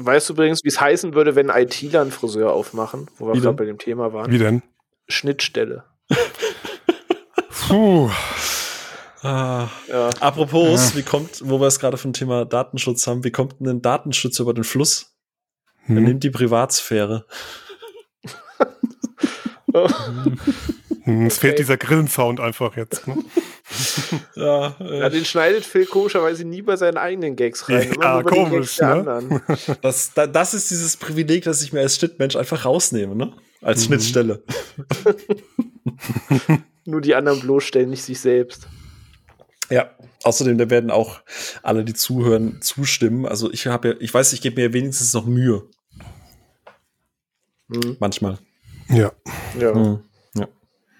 Weißt du übrigens, wie es heißen würde, wenn ITler einen Friseur aufmachen, wo wir Wie gerade denn? bei dem Thema waren? Wie denn? Schnittstelle. Puh. Ah. Ja. Apropos, wie kommt, wo wir es gerade vom Thema Datenschutz haben, wie kommt denn ein Datenschutz über den Fluss? Er Hm. nimmt die Privatsphäre. Hm, Es fehlt Okay. dieser Grillensound einfach jetzt. Ne? Ja, äh, Ja, den schneidet Phil komischerweise nie bei seinen eigenen Gags rein. immer Ja, nur bei den komisch, ne? anderen. das, da, das ist dieses Privileg, das ich mir als Schnittmensch einfach rausnehme, ne? Als Mhm. Schnittstelle. Nur die anderen bloßstellen, nicht sich selbst. Ja. Außerdem, da werden auch alle, die zuhören, zustimmen. Also ich habe ja, ich weiß, ich gebe mir wenigstens noch Mühe. Hm. Manchmal. Ja. Ja, Mhm.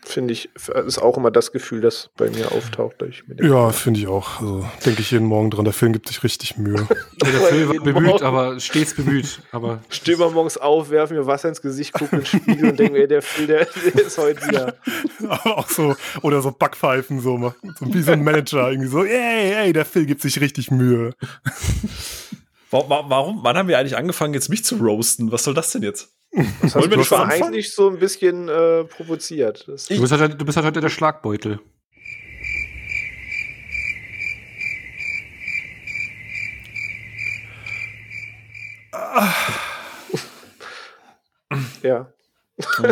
Finde ich, ist auch immer das Gefühl, das bei mir auftaucht. Ja, finde ich auch. Also denke ich jeden Morgen dran. Der Film gibt sich richtig Mühe. Ja, der war Jeden bemüht, Morgen. aber stets bemüht. Aber Steh mal morgens auf, werfe mir Wasser ins Gesicht, gucke in den Spiegel und denke mir, ey, der Phil, der, der ist heute wieder. Aber auch so, oder so Backpfeifen, so, so wie so ein Manager, irgendwie so, ey, ey, der Phil gibt sich richtig Mühe. Warum, warum, wann haben wir eigentlich angefangen, jetzt mich zu roasten? Was soll das denn jetzt? Das Wollen hast wir du nicht schon eigentlich so ein bisschen äh, provoziert. Das, du bist, halt, du bist halt heute der Schlagbeutel. ja.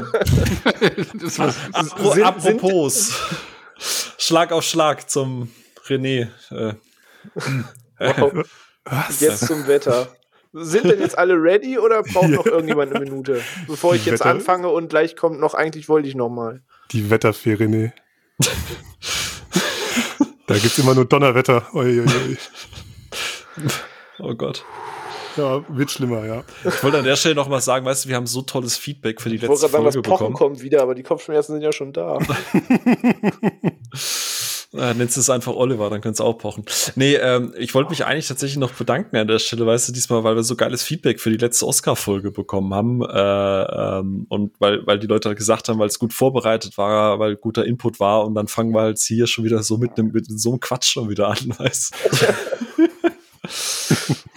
das war, Apro Sind- apropos. Schlag auf Schlag zum René. Äh, Wow. Was? Jetzt zum Wetter. Sind denn jetzt alle ready oder braucht noch irgendjemand eine Minute? Bevor ich Die jetzt Wetter- anfange und gleich kommt noch, eigentlich wollte ich noch mal. Die Wetterfee, René. da gibt's immer nur Donnerwetter. Ui, ui, ui. oh Gott. Ja, wird schlimmer, ja. Ich wollte an der Stelle noch mal sagen, weißt du, wir haben so tolles Feedback für die Ich wollte letzte gerade sagen, das Folge Pochen bekommen. kommt wieder, aber die Kopfschmerzen sind ja schon da. Äh, nennst es einfach Oliver, dann könntest du auch pochen. Nee, ähm, ich wollte mich eigentlich tatsächlich noch bedanken an der Stelle, weißt du, diesmal, weil wir so geiles Feedback für die letzte Oscar-Folge bekommen haben. Äh, ähm, und weil, weil die Leute gesagt haben, weil es gut vorbereitet war, weil guter Input war und dann fangen wir halt hier schon wieder so mit, nem, mit so einem Quatsch schon wieder an, weißt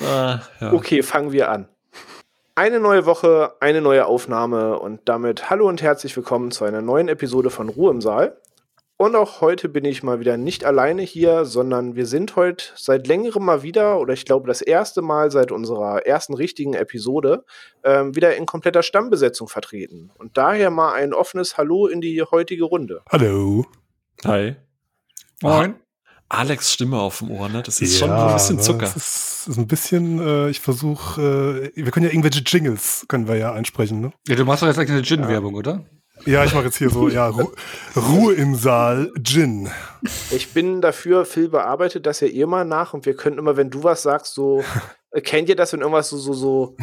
ah, ja. Okay, fangen wir an. Eine neue Woche, eine neue Aufnahme und damit hallo und herzlich willkommen zu einer neuen Episode von Ruhe im Saal. Und auch heute bin ich mal wieder nicht alleine hier, sondern wir sind heute seit längerem mal wieder, oder ich glaube das erste Mal seit unserer ersten richtigen Episode, ähm, wieder in kompletter Stammbesetzung vertreten. Und daher mal ein offenes Hallo in die heutige Runde. Hallo. Hi. Moin. Alex Stimme auf dem Ohr, ne? Das ist schon ein bisschen ne, Zucker. Das ist, ist ein bisschen, äh, ich versuche, äh, wir können ja irgendwelche Jingles, können wir ja einsprechen, ne? Ja, du machst doch jetzt eigentlich eine Gin-Werbung, oder? Ja, ich mache jetzt hier so, ja, Ru Ruhe im Saal, Gin. Ich bin dafür, Phil bearbeitet das ja immer nach und wir können immer, wenn du was sagst, so, äh, kennt ihr das, wenn irgendwas so, so, so,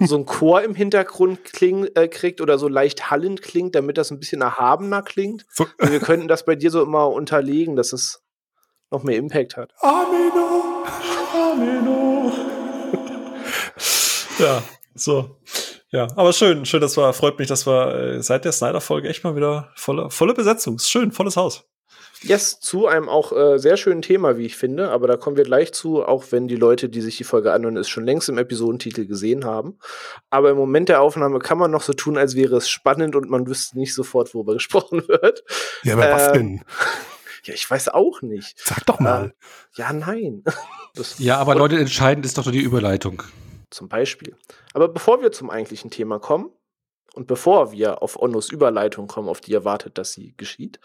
so ein Chor im Hintergrund kling, äh, kriegt oder so leicht hallend klingt, damit das ein bisschen erhabener klingt? So, Und wir könnten das bei dir so immer unterlegen, dass es noch mehr Impact hat. Amino, Amino. Ja, so. Ja, aber schön, schön, dass wir, freut mich, dass wir äh, seit der Snyder-Folge echt mal wieder volle, volle Besetzung. Ist schön, volles Haus. Yes, zu einem auch äh, sehr schönen Thema, wie ich finde, aber da kommen wir gleich zu, auch wenn die Leute, die sich die Folge anhören, es schon längst im Episodentitel gesehen haben. Aber im Moment der Aufnahme kann man noch so tun, als wäre es spannend und man wüsste nicht sofort, worüber gesprochen wird. Ja, aber was Ähm, denn? Ja, ich weiß auch nicht. Sag doch mal. Ja, nein. Das Ja, aber Leute, entscheidend ist doch nur die Überleitung. Zum Beispiel. Aber bevor wir zum eigentlichen Thema kommen und bevor wir auf Onnos Überleitung kommen, auf die ihr wartet, dass sie geschieht,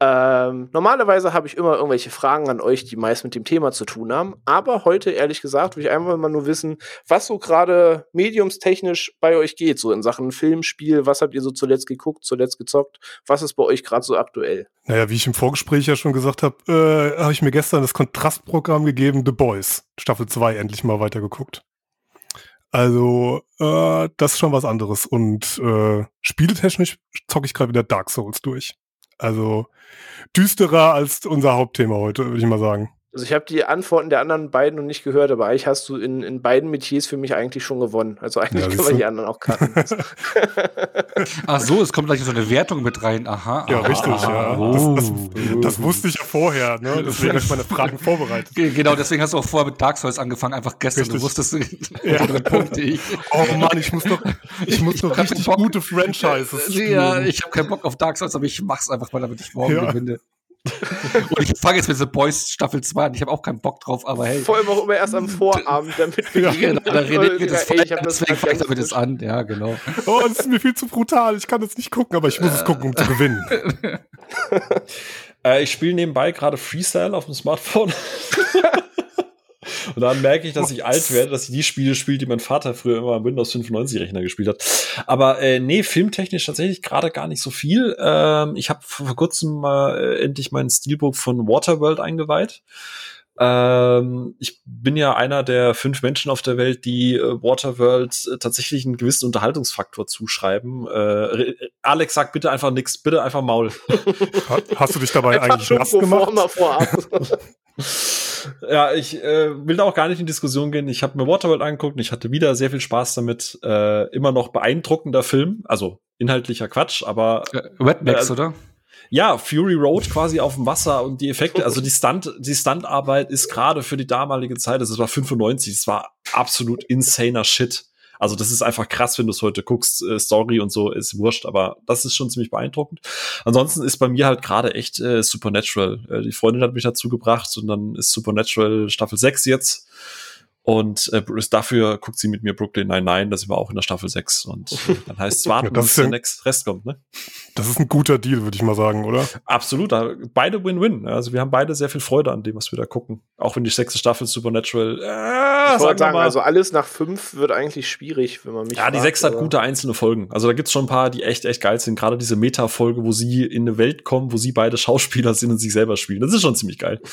ähm, normalerweise habe ich immer irgendwelche Fragen an euch, die meist mit dem Thema zu tun haben. Aber heute, ehrlich gesagt, will ich einfach mal nur wissen, was so gerade mediumstechnisch bei euch geht, so in Sachen Film, Spiel, was habt ihr so zuletzt geguckt, zuletzt gezockt, was ist bei euch gerade so aktuell? Naja, wie ich im Vorgespräch ja schon gesagt habe, äh, habe ich mir gestern das Kontrastprogramm gegeben, The Boys, Staffel 2, endlich mal weitergeguckt. Also, äh, das ist schon was anderes. Und äh, spieletechnisch zocke ich gerade wieder Dark Souls durch. Also düsterer als unser Hauptthema heute, würde ich mal sagen. Also ich habe die Antworten der anderen beiden noch nicht gehört, aber eigentlich hast du in, in beiden Metiers für mich eigentlich schon gewonnen. Also eigentlich Ja, können wir die anderen auch cutten. Ach so, es kommt gleich so eine Wertung mit rein. Aha. Ja, aha, richtig, aha. ja. Oh. Das, das, das wusste ich ja vorher, ne? Deswegen habe ich meine Fragen vorbereitet. Ge- Genau, deswegen hast du auch vorher mit Dark Souls angefangen, einfach gestern. Richtig. Du wusstest Ja. Punkte. Ich, Oh Mann, ich muss doch, ich muss Ich keinen richtig Bock. gute Franchises spielen. ja, ich habe keinen Bock auf Dark Souls, aber ich mach's einfach mal, damit ich morgen Ja. gewinne. Und ich fange jetzt mit The Boys Staffel 2 an. Ich habe auch keinen Bock drauf, aber hey. Vor allem auch immer erst am Vorabend, damit wir Genau, da redet mir das Ey, ich hab das deswegen fange ich damit jetzt an. Ja, genau. Oh, das ist mir viel zu brutal. Ich kann das nicht gucken, aber ich muss es gucken, um zu gewinnen. Äh, ich spiele nebenbei gerade Freestyle auf dem Smartphone. Und dann merke ich, dass ich alt werde, dass ich die Spiele spiele, die mein Vater früher immer am Windows 95-Rechner gespielt hat. Aber äh, nee, filmtechnisch tatsächlich gerade gar nicht so viel. Ähm, ich habe vor kurzem mal äh, endlich meinen Steelbook von Waterworld eingeweiht. Ähm, ich bin ja einer der fünf Menschen auf der Welt, die äh, Waterworld äh, tatsächlich einen gewissen Unterhaltungsfaktor zuschreiben. Äh, Alex sagt bitte einfach nix, bitte einfach Maul. Ha- Hast du dich dabei eigentlich schon nass gemacht? vorab. Ja, ich äh, will da auch gar nicht in Diskussion gehen. Ich habe mir Waterworld angeguckt und ich hatte wieder sehr viel Spaß damit. Äh, immer noch beeindruckender Film, also inhaltlicher Quatsch, aber Äh, Red Max, Äh, oder? ja, Fury Road quasi auf dem Wasser und die Effekte, also die Stunt, die Stuntarbeit ist gerade für die damalige Zeit, das war 95, das war absolut insaner Shit. Also das ist einfach krass, wenn du es heute guckst. Äh, Story und so ist wurscht, aber das ist schon ziemlich beeindruckend. Ansonsten ist bei mir halt gerade echt äh, Supernatural. Äh, die Freundin hat mich dazu gebracht und dann ist Supernatural Staffel 6 jetzt. Und äh, dafür guckt sie mit mir Brooklyn Nine-Nine, da sind wir auch in der Staffel 6. Und äh, dann heißt es warten, Ja, das bis der nächste Rest kommt, ne? Das ist ein guter Deal, würde ich mal sagen, oder? Absolut, beide Win-Win. Also wir haben beide sehr viel Freude an dem, was wir da gucken. Auch wenn die sechste Staffel Supernatural, äh, Ich sagen sagen, mal, also alles nach fünf wird eigentlich schwierig, wenn man mich ja, die fragt, sechste hat gute einzelne Folgen. Also da gibt's schon ein paar, die echt, echt geil sind. Gerade diese Meta-Folge, wo sie in eine Welt kommen, wo sie beide Schauspieler sind und sich selber spielen. Das ist schon ziemlich geil.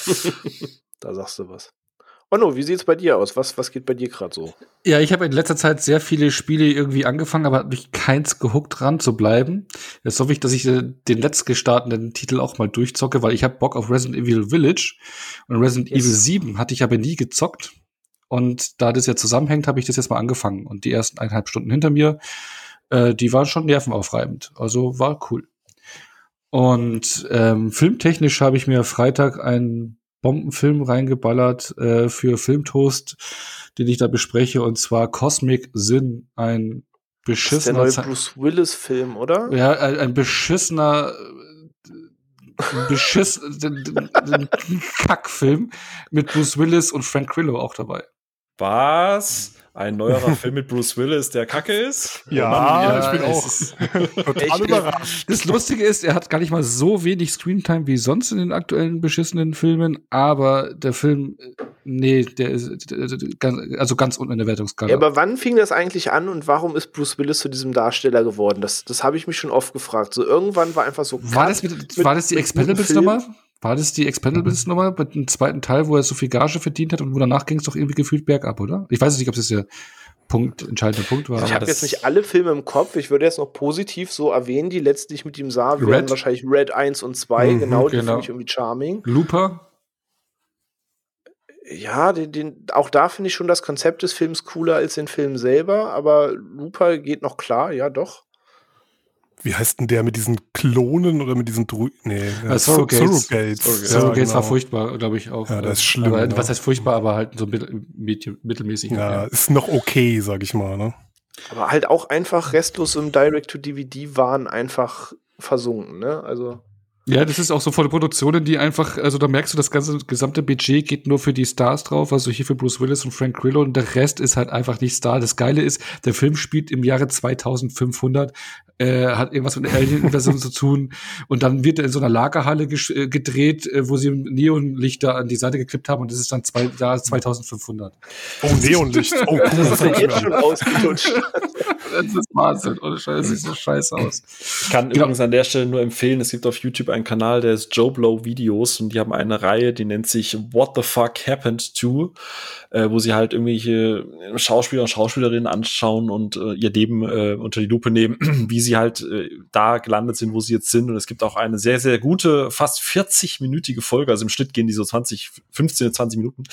Da sagst du was. Onno, wie sieht's bei dir aus? Was, was geht bei dir gerade so? Ja, ich habe in letzter Zeit sehr viele Spiele irgendwie angefangen, aber hat mich keins gehuckt dran zu bleiben. Jetzt hoffe ich, dass ich äh, den letzt gestarteten Titel auch mal durchzocke, weil ich habe Bock auf Resident Evil Village und Resident Yes. Evil 7 hatte ich aber nie gezockt. Und da das ja zusammenhängt, habe ich das jetzt mal angefangen. Und die ersten eineinhalb Stunden hinter mir, äh, die waren schon nervenaufreibend. Also war cool. Und ähm, filmtechnisch habe ich mir Freitag einen Bombenfilm reingeballert äh, für Filmtoast, den ich da bespreche, und zwar Cosmic Sin, ein Das ist der beschissener, neue Bruce Willis-Film, oder? ja, ein, ein beschissener, äh, beschiss, Kackfilm mit Bruce Willis und Frank Grillo auch dabei. Was? Ein neuerer Film mit Bruce Willis, der kacke ist? Ja, Ja, ich bin auch ist- total überrascht. Das Lustige ist, er hat gar nicht mal so wenig Screentime wie sonst in den aktuellen beschissenen Filmen, aber der Film, äh, nee, der ist der- der- ganz, also ganz unten in der Wertungsskala. Ja, aber wann fing das eigentlich an und warum ist Bruce Willis zu diesem Darsteller geworden? Das, das habe ich mich schon oft gefragt. So irgendwann war einfach so. war, das mit, mit- war das die guten Expendables-Nummer? War das die Expendables-Nummer mit dem zweiten Teil, wo er so viel Gage verdient hat und wo danach ging es doch irgendwie gefühlt bergab, oder? Ich weiß nicht, ob das der Punkt, entscheidende Punkt war. Ich habe jetzt nicht alle Filme im Kopf. Ich würde jetzt noch positiv so erwähnen, die letzten, die ich mit ihm sah, wären wahrscheinlich Red 1 und 2. Mhm, genau, die genau. finde ich irgendwie charming. Looper? Ja, den, den, auch da finde ich schon das Konzept des Films cooler als den Film selber, aber Looper geht noch klar, ja doch. Wie heißt denn der mit diesen Klonen oder mit diesen Dru Nee, ja, Äh, Surrogates. Surrogates. Surrogates. Ja, Surrogates war genau. furchtbar, glaube ich auch. Ja, das ist schlimm, Aber, ja. Was heißt furchtbar, aber halt so mittel, mittel, mittelmäßig. Ja, ist noch okay, sag ich mal, ne? Aber halt auch einfach restlos im Direct-to-DVD waren einfach versunken, ne? Also. Ja, das ist auch so volle Produktionen, die einfach, also da merkst du, das ganze gesamte Budget geht nur für die Stars drauf, also hier für Bruce Willis und Frank Grillo und der Rest ist halt einfach nicht Star. Das Geile ist, der Film spielt im Jahre 2500, äh, hat irgendwas mit Alien-Invasion zu tun und dann wird er in so einer Lagerhalle äh, gedreht, äh, wo sie Neonlichter an die Seite geklippt haben und das ist dann zwei, Jahr 2500. Oh, Neonlicht. Oh, cool. Das ist ja jetzt schon ausgelutscht. Das ist Wahnsinn, ohne Scheiße, sieht so scheiße aus. Ich kann Genau. übrigens an der Stelle nur empfehlen, es gibt auf YouTube ein einen Kanal, der ist Joe Blow Videos und die haben eine Reihe, die nennt sich What the Fuck Happened to, äh, wo sie halt irgendwelche Schauspieler und Schauspielerinnen anschauen und äh, ihr Leben äh, unter die Lupe nehmen, wie sie halt äh, da gelandet sind, wo sie jetzt sind. Und es gibt auch eine sehr, sehr gute, fast 40-minütige Folge, also im Schnitt gehen die so 20, 15, 20 Minuten.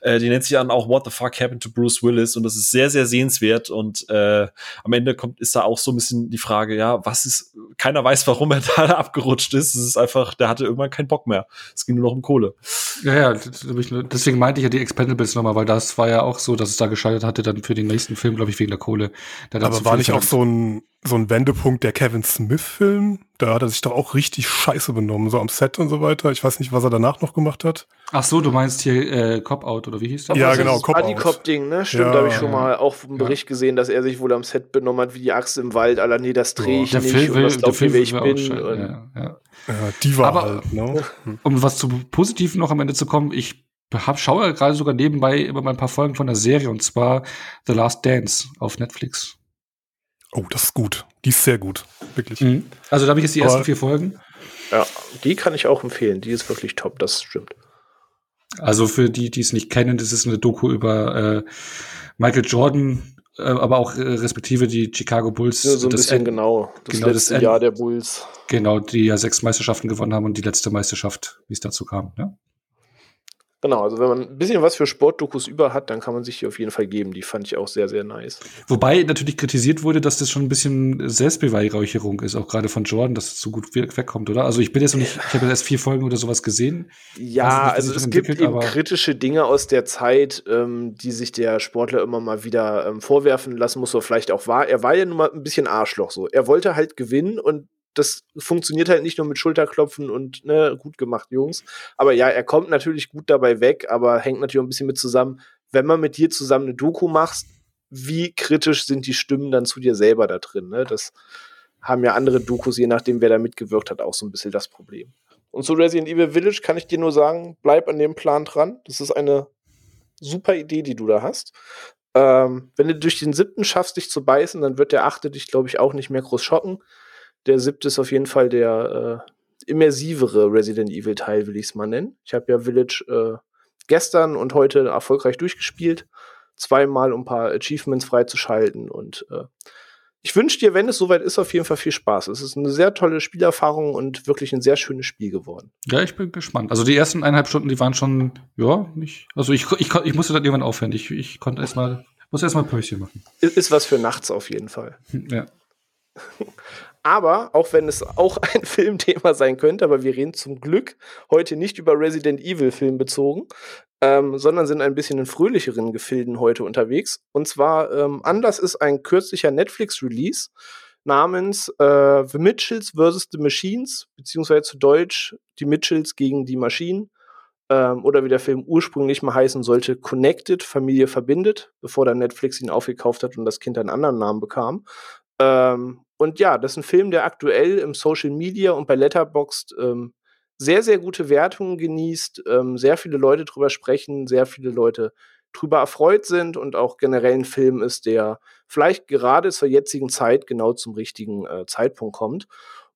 Äh, die nennt sich dann auch What the Fuck Happened to Bruce Willis und das ist sehr, sehr sehenswert und äh, am Ende kommt, ist da auch so ein bisschen die Frage, ja, was ist, keiner weiß, warum er da abgerutscht ist. Es ist einfach, der hatte irgendwann keinen Bock mehr. Es ging nur noch um Kohle. Ja, ja, deswegen meinte ich ja die Expendables nochmal, weil das war ja auch so, dass es da gescheitert hatte, dann für den nächsten Film, glaube ich, wegen der Kohle. Aber war nicht auch so ein, so ein Wendepunkt der Kevin Smith-Film? Da hat er sich doch auch richtig scheiße benommen, so am Set und so weiter. Ich weiß nicht, was er danach noch gemacht hat. Ach so, du meinst hier äh, Cop-Out oder wie hieß das? Ja, genau, Cop-Out. Buddy-Cop-Ding, ne? Stimmt, ja. da habe ich schon mal auch einen Bericht ja. gesehen, dass er sich wohl am Set benommen hat wie die Axt im Wald. Aller, nee, das drehe ich der nicht Film will, und das der Film wer ich bin. Ja, ja. ja, die war Aber, halt, ne? Um was zu Positiven noch am Ende zu kommen, ich hab, schaue gerade sogar nebenbei immer mal ein paar Folgen von der Serie und zwar The Last Dance auf Netflix. Oh, das ist gut. Die ist sehr gut. Wirklich. Mhm. Also da habe ich jetzt die ersten vier Folgen. Ja, die kann ich auch empfehlen. Die ist wirklich top, das stimmt. Also für die, die es nicht kennen, das ist eine Doku über äh, Michael Jordan, äh, aber auch äh, respektive die Chicago Bulls. Ja, so ein bisschen genau. Das genau, letzte das Jahr der Bulls. Genau, die ja sechs Meisterschaften gewonnen haben und die letzte Meisterschaft, wie es dazu kam. Ja? Genau, also wenn man ein bisschen was für Sportdokus über hat, dann kann man sich die auf jeden Fall geben. Die fand ich auch sehr, sehr nice. Wobei natürlich kritisiert wurde, dass das schon ein bisschen Selbstbeweihräucherung ist, auch gerade von Jordan, dass es so gut wegkommt, oder? Also ich bin jetzt noch nicht, ich habe erst vier Folgen oder sowas gesehen. Ja, also es gibt eben kritische Dinge aus der Zeit, ähm, die sich der Sportler immer mal wieder ähm, vorwerfen lassen muss, oder vielleicht auch war. Er war ja nun mal ein bisschen Arschloch so. Er wollte halt gewinnen und das funktioniert halt nicht nur mit Schulterklopfen und ne, gut gemacht, Jungs. Aber ja, er kommt natürlich gut dabei weg, aber hängt natürlich auch ein bisschen mit zusammen. Wenn man mit dir zusammen eine Doku machst, wie kritisch sind die Stimmen dann zu dir selber da drin? Ne? Das haben ja andere Dokus, je nachdem, wer da mitgewirkt hat, auch so ein bisschen das Problem. Und zu Resident Evil Village kann ich dir nur sagen, bleib an dem Plan dran. Das ist eine super Idee, die du da hast. Ähm, wenn du durch den siebten schaffst, dich zu beißen, dann wird der achte dich, glaube ich, auch nicht mehr groß schocken der siebte ist auf jeden Fall der äh, immersivere Resident Evil Teil, will ich es mal nennen. Ich habe ja Village äh, gestern und heute erfolgreich durchgespielt. Zweimal, um ein paar Achievements freizuschalten. Und äh, ich wünsche dir, wenn es soweit ist, auf jeden Fall viel Spaß. Es ist eine sehr tolle Spielerfahrung und wirklich ein sehr schönes Spiel geworden. Ja, ich bin gespannt. Also die ersten eineinhalb Stunden, die waren schon, ja, nicht. Also ich, ich, ich musste dann irgendwann aufhören. Ich, ich konnte erstmal, muss erstmal Päuschen machen. Ist, ist was für nachts auf jeden Fall. Ja. Aber, auch wenn es auch ein Filmthema sein könnte, aber wir reden zum Glück heute nicht über Resident Evil Film bezogen, ähm, sondern sind ein bisschen in fröhlicheren Gefilden heute unterwegs. Und zwar, ähm, Anlass ist ein kürzlicher Netflix-Release namens äh, The Mitchells vs. The Machines, beziehungsweise zu Deutsch Die Mitchells gegen die Maschinen. Ähm, oder wie der Film ursprünglich mal heißen sollte, Connected, Familie verbindet, bevor dann Netflix ihn aufgekauft hat und das Kind einen anderen Namen bekam. Ähm, und ja, das ist ein Film, der aktuell im Social Media und bei Letterboxd ähm, sehr, sehr gute Wertungen genießt, ähm, sehr viele Leute drüber sprechen, sehr viele Leute drüber erfreut sind und auch generell ein Film ist, der vielleicht gerade zur jetzigen Zeit genau zum richtigen äh, Zeitpunkt kommt.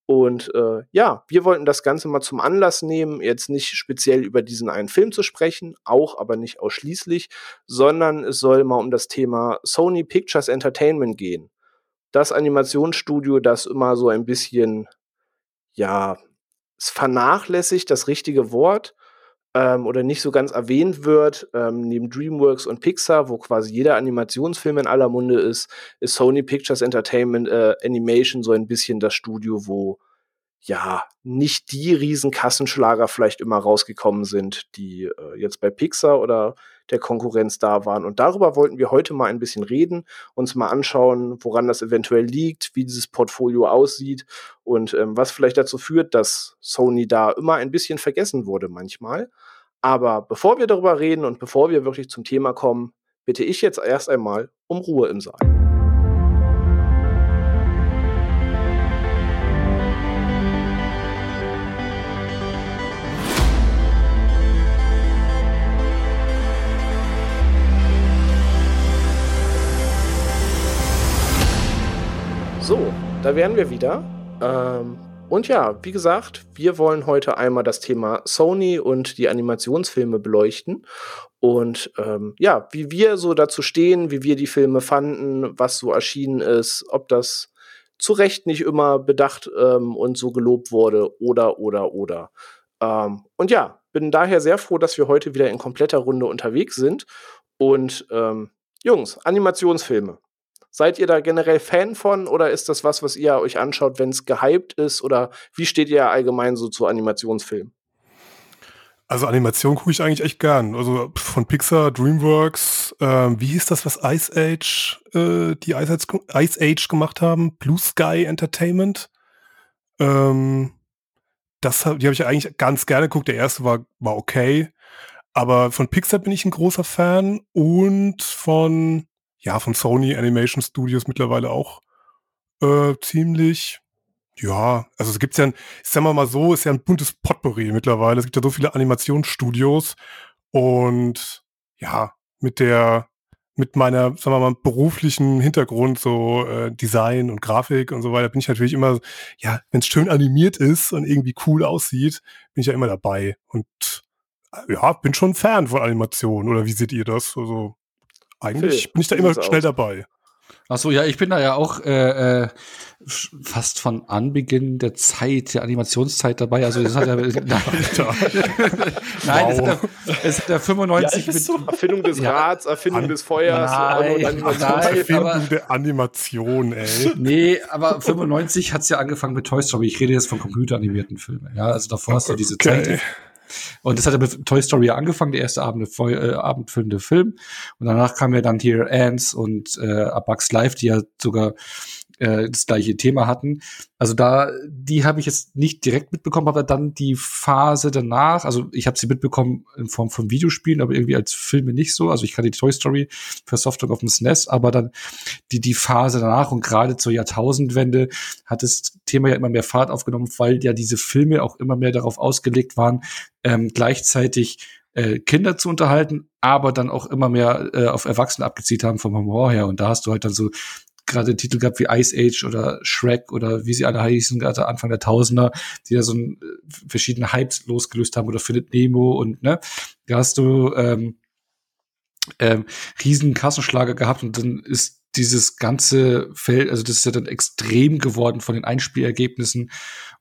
Und äh, ja, wir wollten das Ganze mal zum Anlass nehmen, jetzt nicht speziell über diesen einen Film zu sprechen, auch aber nicht ausschließlich, sondern es soll mal um das Thema Sony Pictures Entertainment gehen das Animationsstudio, das immer so ein bisschen, ja, vernachlässigt, das richtige Wort, ähm, oder nicht so ganz erwähnt wird, ähm, neben DreamWorks und Pixar, wo quasi jeder Animationsfilm in aller Munde ist, ist Sony Pictures Entertainment äh, Animation so ein bisschen das Studio, wo ja, nicht die Riesenkassenschlager vielleicht immer rausgekommen sind, die äh, jetzt bei Pixar oder der Konkurrenz da waren. Und darüber wollten wir heute mal ein bisschen reden, uns mal anschauen, woran das eventuell liegt, wie dieses Portfolio aussieht und ähm, was vielleicht dazu führt, dass Sony da immer ein bisschen vergessen wurde manchmal. Aber bevor wir darüber reden und bevor wir wirklich zum Thema kommen, bitte ich jetzt erst einmal um Ruhe im Saal. So, da wären wir wieder. Ähm, und ja, wie gesagt, wir wollen heute einmal das Thema Sony und die Animationsfilme beleuchten. Und ähm, ja, wie wir so dazu stehen, wie wir die Filme fanden, was so erschienen ist, ob das zu Recht nicht immer bedacht ähm, und so gelobt wurde oder, oder, oder. Ähm, und ja, bin daher sehr froh, dass wir heute wieder in kompletter Runde unterwegs sind. Und ähm, Jungs, Animationsfilme. Seid ihr da generell Fan von oder ist das was, was ihr euch anschaut, wenn es gehypt ist? Oder wie steht ihr allgemein so zu Animationsfilmen? Also Animation gucke ich eigentlich echt gern. Also von Pixar, DreamWorks, ähm, wie hieß das, was Ice Age, äh, die Ice Age, Ice Age gemacht haben? Blue Sky Entertainment. Ähm, das, die habe ich eigentlich ganz gerne geguckt. Der erste war, war okay. Aber von Pixar bin ich ein großer Fan und von, ja, von Sony Animation Studios mittlerweile auch äh, ziemlich. Ja, also es gibt ja, ein, sagen wir mal so, ist ja ein buntes Potpourri mittlerweile. Es gibt ja so viele Animationsstudios und ja, mit der, mit meiner, sagen wir mal, beruflichen Hintergrund, so äh, Design und Grafik und so weiter, bin ich natürlich immer, ja, wenn es schön animiert ist und irgendwie cool aussieht, bin ich ja immer dabei. Und äh, ja, bin schon Fan von Animationen. Oder wie seht ihr das? Also eigentlich Phil, bin ich da immer schnell aus? dabei. Ach so, ja, ich bin da ja auch äh, äh, fast von Anbeginn der Zeit, der Animationszeit dabei. Also das hat ja, nein, nein wow. es, hat ja, es hat ja 95 ja, mit so. Erfindung des ja. Rads, Erfindung An des Feuers, nein, nein, Erfindung aber, der Animation, ey. Nee, aber 95 hat's ja angefangen mit Toy Story. Ich rede jetzt von computeranimierten Filmen. Ja, also davor hast du diese okay. Zeit. Und das hat ja mit Toy Story angefangen, der erste Abend, äh, abendfüllende Film. Und danach kam ja dann hier Ants und äh, A Bugs Life, die ja sogar äh, das gleiche Thema hatten. Also da, die habe ich jetzt nicht direkt mitbekommen, aber dann die Phase danach, also ich habe sie mitbekommen in Form von Videospielen, aber irgendwie als Filme nicht so. Also ich kannte die Toy Story für Software auf dem SNES, aber dann die, die Phase danach und gerade zur Jahrtausendwende hat das Thema ja immer mehr Fahrt aufgenommen, weil ja diese Filme auch immer mehr darauf ausgelegt waren, ähm, gleichzeitig äh, Kinder zu unterhalten, aber dann auch immer mehr äh, auf Erwachsene abgezielt haben vom Humor her. Und da hast du halt dann so gerade Titel gehabt wie Ice Age oder Shrek oder wie sie alle heißen, gerade Anfang der Tausender, die da so ein, äh, verschiedene Hypes losgelöst haben oder Philip Nemo und ne, da hast du ähm, ähm, riesen Kassenschlager gehabt und dann ist dieses ganze Feld, also das ist ja dann extrem geworden von den Einspielergebnissen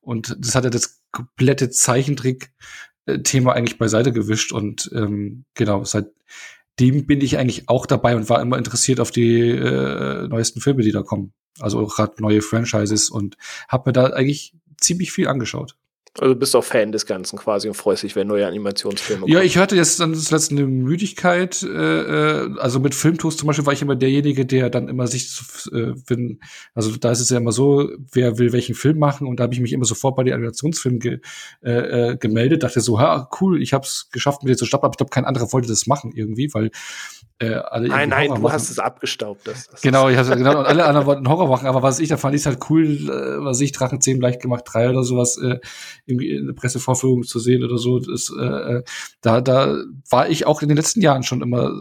und das hat ja das komplette Zeichentrick-Thema eigentlich beiseite gewischt und ähm, genau, seit dem bin ich eigentlich auch dabei und war immer interessiert auf die äh, neuesten Filme, die da kommen. Also gerade neue Franchises und habe mir da eigentlich ziemlich viel angeschaut. Also du bist auch Fan des Ganzen quasi und freust dich, wenn neue Animationsfilme kommen. Ja, ich hatte jetzt dann das letzte eine Müdigkeit. Äh, äh, also mit Filmtoast zum Beispiel war ich immer derjenige, der dann immer sich, äh, wenn, also da ist es ja immer so, wer will welchen Film machen und da habe ich mich immer sofort bei den Animationsfilmen ge, äh, äh, gemeldet, dachte so, ha, cool, ich habe es geschafft, mit dir zu stoppen, aber ich glaube, kein anderer wollte das machen irgendwie, weil äh, alle Nein, nein, Horror du machen. hast es abgestaubt. Das, das genau, ich habe genau, und alle anderen wollten Horror machen, aber was ich da fand, ist halt cool, äh, was ich Drachenzähmen leicht gemacht, drei oder sowas, äh, irgendwie in der Pressevorführung zu sehen oder so. Das, äh, äh, da, da war ich auch in den letzten Jahren schon immer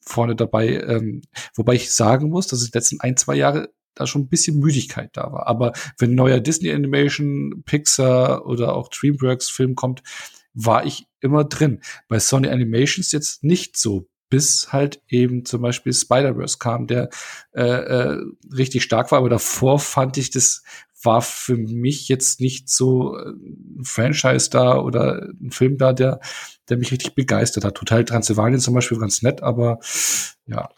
vorne dabei, ähm, wobei ich sagen muss, dass es die letzten ein, zwei Jahre da schon ein bisschen Müdigkeit da war. Aber wenn neuer Disney Animation, Pixar oder auch DreamWorks Film kommt, war ich immer drin. Bei Sony Animations jetzt nicht so bis halt eben zum Beispiel Spider-Verse kam, der äh, äh, richtig stark war. Aber davor fand ich, das war für mich jetzt nicht so ein Franchise da oder ein Film da, der, der mich richtig begeistert hat. Total Transylvanien zum Beispiel ganz nett, aber ja.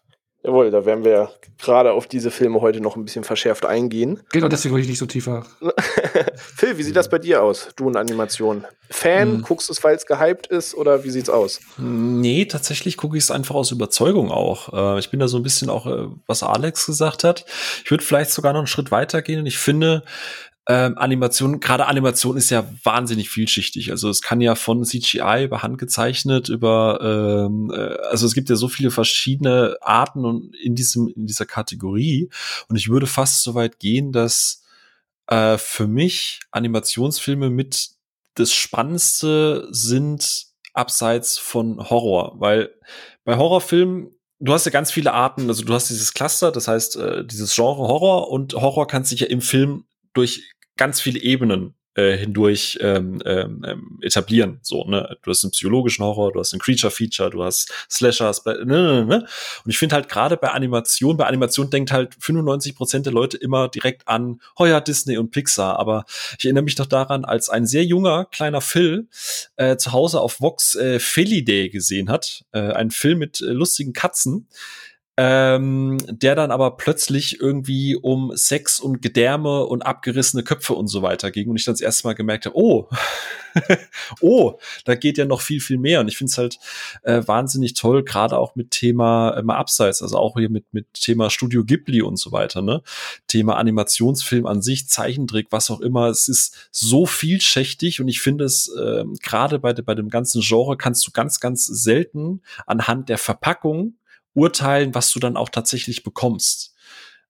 Jawohl, da werden wir gerade auf diese Filme heute noch ein bisschen verschärft eingehen. Genau, deswegen wollte ich nicht so tiefer. Phil, wie sieht das bei dir aus, du und Animation? Fan, hm. guckst du es, weil es gehypt ist oder wie sieht's aus? Nee, tatsächlich gucke ich es einfach aus Überzeugung auch. Äh, ich bin da so ein bisschen auch, äh, was Alex gesagt hat. Ich würde vielleicht sogar noch einen Schritt weiter gehen und ich finde, ähm, Animation, gerade Animation ist ja wahnsinnig vielschichtig. Also es kann ja von CGI über handgezeichnet über, ähm, äh, also es gibt ja so viele verschiedene Arten und in diesem in dieser Kategorie. Und ich würde fast so weit gehen, dass äh, für mich Animationsfilme mit das Spannendste sind abseits von Horror, weil bei Horrorfilmen du hast ja ganz viele Arten, also du hast dieses Cluster, das heißt äh, dieses Genre Horror und Horror kann sich ja im Film durch ganz viele Ebenen äh, hindurch ähm, ähm, ähm, etablieren. So, ne? Du hast einen psychologischen Horror, du hast einen Creature-Feature, du hast Slashers, ne, ne, ne. Und ich finde halt gerade bei Animation, bei Animation denkt halt 95 Prozent der Leute immer direkt an, ja, Disney und Pixar. Aber ich erinnere mich noch daran, als ein sehr junger, kleiner Phil äh, zu Hause auf Vox äh, Felidae gesehen hat. Äh, ein Film mit äh, lustigen Katzen ähm, der dann aber plötzlich irgendwie um Sex und Gedärme und abgerissene Köpfe und so weiter ging und ich dann das erste Mal gemerkt habe, oh, oh, da geht ja noch viel, viel mehr. Und ich finde es halt äh, wahnsinnig toll, gerade auch mit Thema äh, mal abseits, also auch hier mit, mit Thema Studio Ghibli und so weiter, ne, Thema Animationsfilm an sich, Zeichentrick, was auch immer, es ist so vielschichtig und ich finde es äh, gerade bei, bei dem ganzen Genre kannst du ganz, ganz selten anhand der Verpackung urteilen, was du dann auch tatsächlich bekommst.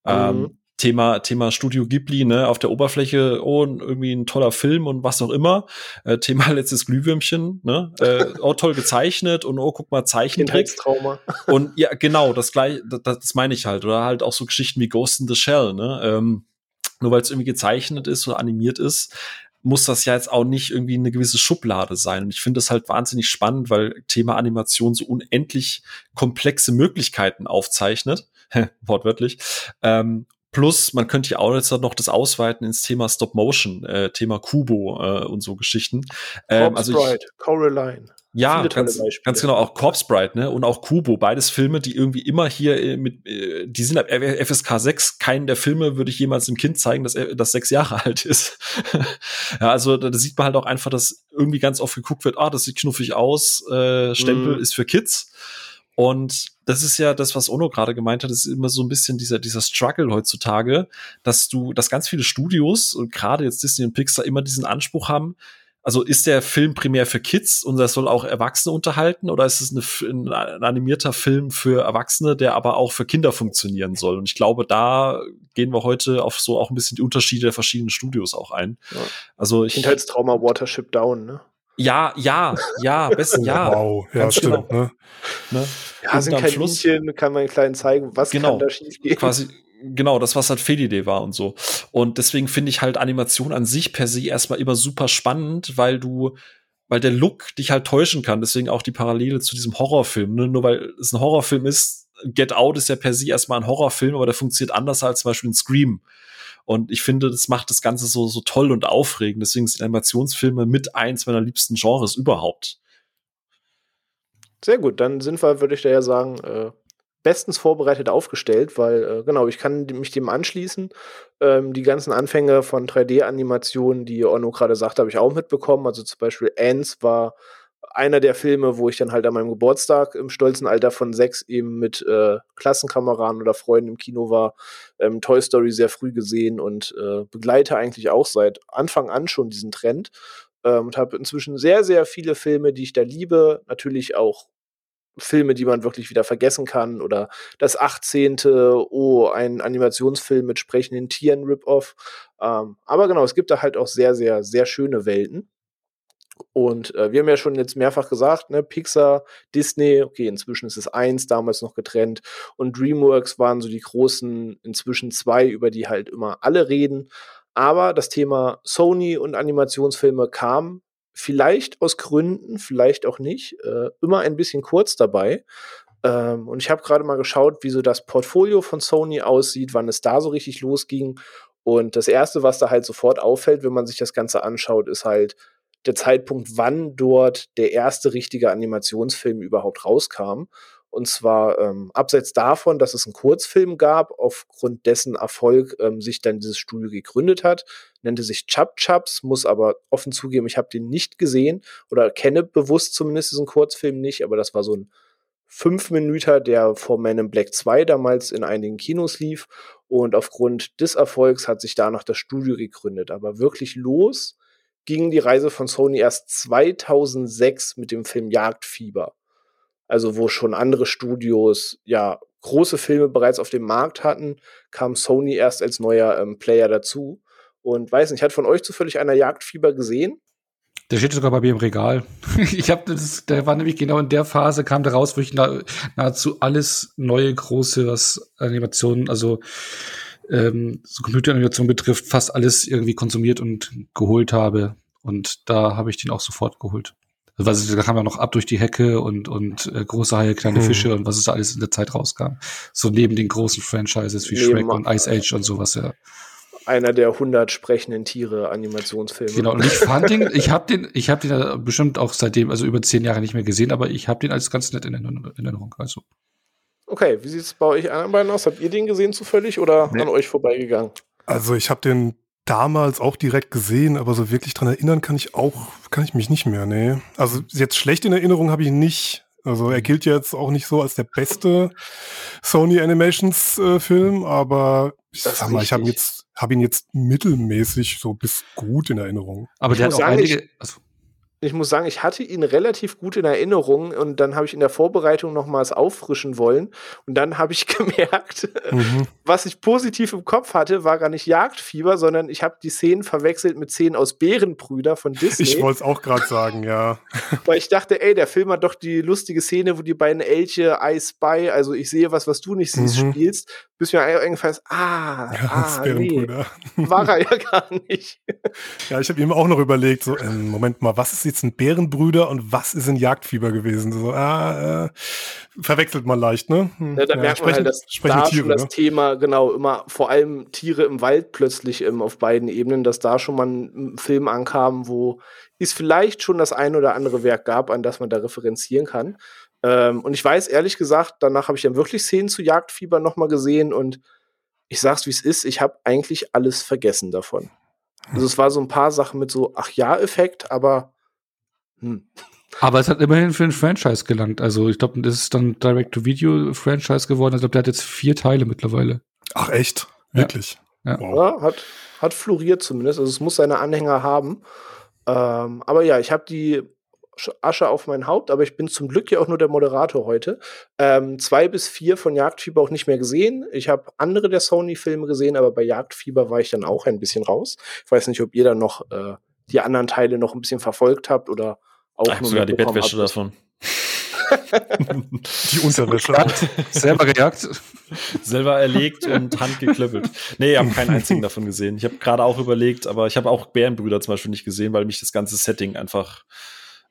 Mhm. Ähm, Thema, Thema Studio Ghibli, ne, auf der Oberfläche, oh, irgendwie ein toller Film und was auch immer. Äh, Thema letztes Glühwürmchen, ne, äh, oh, toll gezeichnet und oh, guck mal, Zeichentrick. Und ja, genau, das gleich, das, das meine ich halt. Oder halt auch so Geschichten wie Ghost in the Shell, ne, ähm, nur weil es irgendwie gezeichnet ist oder animiert ist, muss das ja jetzt auch nicht irgendwie eine gewisse Schublade sein. Und ich finde das halt wahnsinnig spannend, weil Thema Animation so unendlich komplexe Möglichkeiten aufzeichnet, wortwörtlich. Ähm, Plus, man könnte ja auch jetzt noch das ausweiten ins Thema Stop Motion, äh, Thema Kubo äh, und so Geschichten. Ähm, also ich, Coraline. Ja, ganz, ganz genau, auch Corpse Bride, ne? Und auch Kubo, beides Filme, die irgendwie immer hier äh, mit, äh, die sind ab FSK 6. Keinen der Filme würde ich jemals dem Kind zeigen, dass er das sechs Jahre alt ist. ja, also da, sieht man halt auch einfach, dass irgendwie ganz oft geguckt wird, ah, das sieht knuffig aus, äh, Stempel mm. ist für Kids. Und das ist ja das, was Ono gerade gemeint hat, ist immer so ein bisschen dieser, dieser Struggle heutzutage, dass du, dass ganz viele Studios und gerade jetzt Disney und Pixar immer diesen Anspruch haben, also ist der Film primär für Kids und das soll auch Erwachsene unterhalten oder ist es eine, ein animierter Film für Erwachsene, der aber auch für Kinder funktionieren soll? Und ich glaube, da gehen wir heute auf so auch ein bisschen die Unterschiede der verschiedenen Studios auch ein. Ja. Also ich, Kindheitstrauma Watership Down, ne? Ja, ja, ja, besten ja. Wow, ja, Ganz stimmt. Genau. Ne? Ne? Ja, sind kein Schluss, kann man kleinen zeigen, was genau, kann da schief gehen. Quasi, genau, das, was halt Fehlidee war und so. Und deswegen finde ich halt Animation an sich per se erstmal immer super spannend, weil du, weil der Look dich halt täuschen kann. Deswegen auch die Parallele zu diesem Horrorfilm. Ne? Nur weil es ein Horrorfilm ist, Get Out ist ja per se erstmal ein Horrorfilm, aber der funktioniert anders als zum Beispiel ein Scream. Und ich finde, das macht das Ganze so, so toll und aufregend. Deswegen sind Animationsfilme mit eins meiner liebsten Genres überhaupt. Sehr gut, dann wir, würde ich da ja sagen, äh, bestens vorbereitet aufgestellt, weil äh, genau, ich kann mich dem anschließen. Ähm, die ganzen Anfänge von 3D-Animationen, die Onno gerade sagte, habe ich auch mitbekommen. Also zum Beispiel Ants war einer der Filme, wo ich dann halt an meinem Geburtstag im stolzen Alter von sechs eben mit äh, Klassenkameraden oder Freunden im Kino war. Ähm, Toy Story sehr früh gesehen und äh, begleite eigentlich auch seit Anfang an schon diesen Trend. Ähm, und habe inzwischen sehr, sehr viele Filme, die ich da liebe. Natürlich auch Filme, die man wirklich wieder vergessen kann oder das 18. Oh, ein Animationsfilm mit sprechenden Tieren Rip-Off. Ähm, aber genau, es gibt da halt auch sehr, sehr, sehr schöne Welten. Und äh, wir haben ja schon jetzt mehrfach gesagt, ne, Pixar, Disney, okay, inzwischen ist es eins, damals noch getrennt. Und DreamWorks waren so die großen, inzwischen zwei, über die halt immer alle reden. Aber das Thema Sony und Animationsfilme kam vielleicht aus Gründen, vielleicht auch nicht, äh, immer ein bisschen kurz dabei. Ähm, und ich habe gerade mal geschaut, wie so das Portfolio von Sony aussieht, wann es da so richtig losging. Und das Erste, was da halt sofort auffällt, wenn man sich das Ganze anschaut, ist halt der Zeitpunkt, wann dort der erste richtige Animationsfilm überhaupt rauskam. Und zwar ähm, abseits davon, dass es einen Kurzfilm gab, aufgrund dessen Erfolg ähm, sich dann dieses Studio gegründet hat. Nannte sich Chub Chubs, muss aber offen zugeben, ich habe den nicht gesehen oder kenne bewusst zumindest diesen Kurzfilm nicht, aber das war so ein fünf Minuten, der vor Man in Black 2 damals in einigen Kinos lief. Und aufgrund des Erfolgs hat sich danach das Studio gegründet. Aber wirklich los ging die Reise von Sony erst 2006 mit dem Film Jagdfieber also wo schon andere Studios ja große Filme bereits auf dem Markt hatten, kam Sony erst als neuer ähm, Player dazu. Und weiß nicht, hat von euch zufällig einer Jagdfieber gesehen? Der steht sogar bei mir im Regal. ich habe das, der war nämlich genau in der Phase, kam da raus, wo ich nahezu alles neue, große, was Animationen, also ähm, so Computeranimation betrifft, fast alles irgendwie konsumiert und geholt habe. Und da habe ich den auch sofort geholt. Also, da kam ja noch ab durch die Hecke und, und äh, große Haie, kleine Hm. Fische und was es da alles in der Zeit rauskam. So neben den großen Franchises wie Neben- Shrek und Ice Age und sowas, ja. Einer der 100 sprechenden Tiere Animationsfilme. Genau, und ich fand den, ich habe den, ich habe den bestimmt auch seitdem, also über zehn Jahre nicht mehr gesehen, aber ich habe den als ganz nett in Erinnerung. in Erinnerung, Also. Okay, wie sieht es bei euch anderen beiden aus? Habt ihr den gesehen zufällig oder Nee. an euch vorbeigegangen? Also ich habe den damals auch direkt gesehen, aber so wirklich dran erinnern kann ich auch, kann ich mich nicht mehr, nee. Also jetzt schlecht in Erinnerung habe ich ihn nicht. Also er gilt jetzt auch nicht so als der beste Sony Animations äh, Film, aber ich Das sag mal, ich habe jetzt, habe ihn jetzt mittelmäßig so bis gut in Erinnerung. Aber Ich der hat muss auch sagen, einige. Also, Ich muss sagen, ich hatte ihn relativ gut in Erinnerung und dann habe ich in der Vorbereitung nochmals auffrischen wollen und dann habe ich gemerkt, Mhm. was ich positiv im Kopf hatte, war gar nicht Jagdfieber, sondern ich habe die Szenen verwechselt mit Szenen aus Bärenbrüder von Disney. Ich wollte es auch gerade sagen, ja. Weil ich dachte, ey, der Film hat doch die lustige Szene, wo die beiden Elche I spy, also ich sehe was, was du nicht siehst, Mhm. spielst, bis mir eingefallen ist, ah, Ja, das ah nee, war er ja gar nicht. Ja, ich habe ihm auch noch überlegt, so, ähm, Moment mal, was ist jetzt ein Bärenbrüder und was ist ein Jagdfieber gewesen? So, ah, äh, verwechselt man leicht, ne? Hm, Ja, da merkt man halt, dass da Tiere, schon das ne? Thema, genau, immer vor allem Tiere im Wald plötzlich ähm, auf beiden Ebenen, dass da schon mal ein Film ankam, wo es vielleicht schon das ein oder andere Werk gab, an das man da referenzieren kann. Ähm, und ich weiß ehrlich gesagt, danach habe ich dann wirklich Szenen zu Jagdfieber nochmal gesehen und ich sag's wie es ist, ich habe eigentlich alles vergessen davon. Also es war so ein paar Sachen mit so, ach ja, Effekt, aber hm. aber es hat immerhin für ein Franchise gelangt. Also ich glaube, das ist dann Direct-to-Video-Franchise geworden. Ich glaube, der hat jetzt vier Teile mittlerweile. Ach echt? Ja. Wirklich? Ja. Wow. Ja, hat, hat floriert zumindest. Also es muss seine Anhänger haben. Ähm, aber ja, ich habe die Asche auf mein Haupt, aber ich bin zum Glück ja auch nur der Moderator heute. Ähm, zwei bis vier von Jagdfieber auch nicht mehr gesehen. Ich habe andere der Sony-Filme gesehen, aber bei Jagdfieber war ich dann auch ein bisschen raus. Ich weiß nicht, ob ihr dann noch äh, die anderen Teile noch ein bisschen verfolgt habt oder auch Ich habe sogar die Bettwäsche habt. davon. Die Unterwäsche. Selber gejagt. Selber erlegt und handgeklöppelt. Nee, ich habe keinen einzigen davon gesehen. Ich habe gerade auch überlegt, aber ich habe auch Bärenbrüder zum Beispiel nicht gesehen, weil mich das ganze Setting einfach.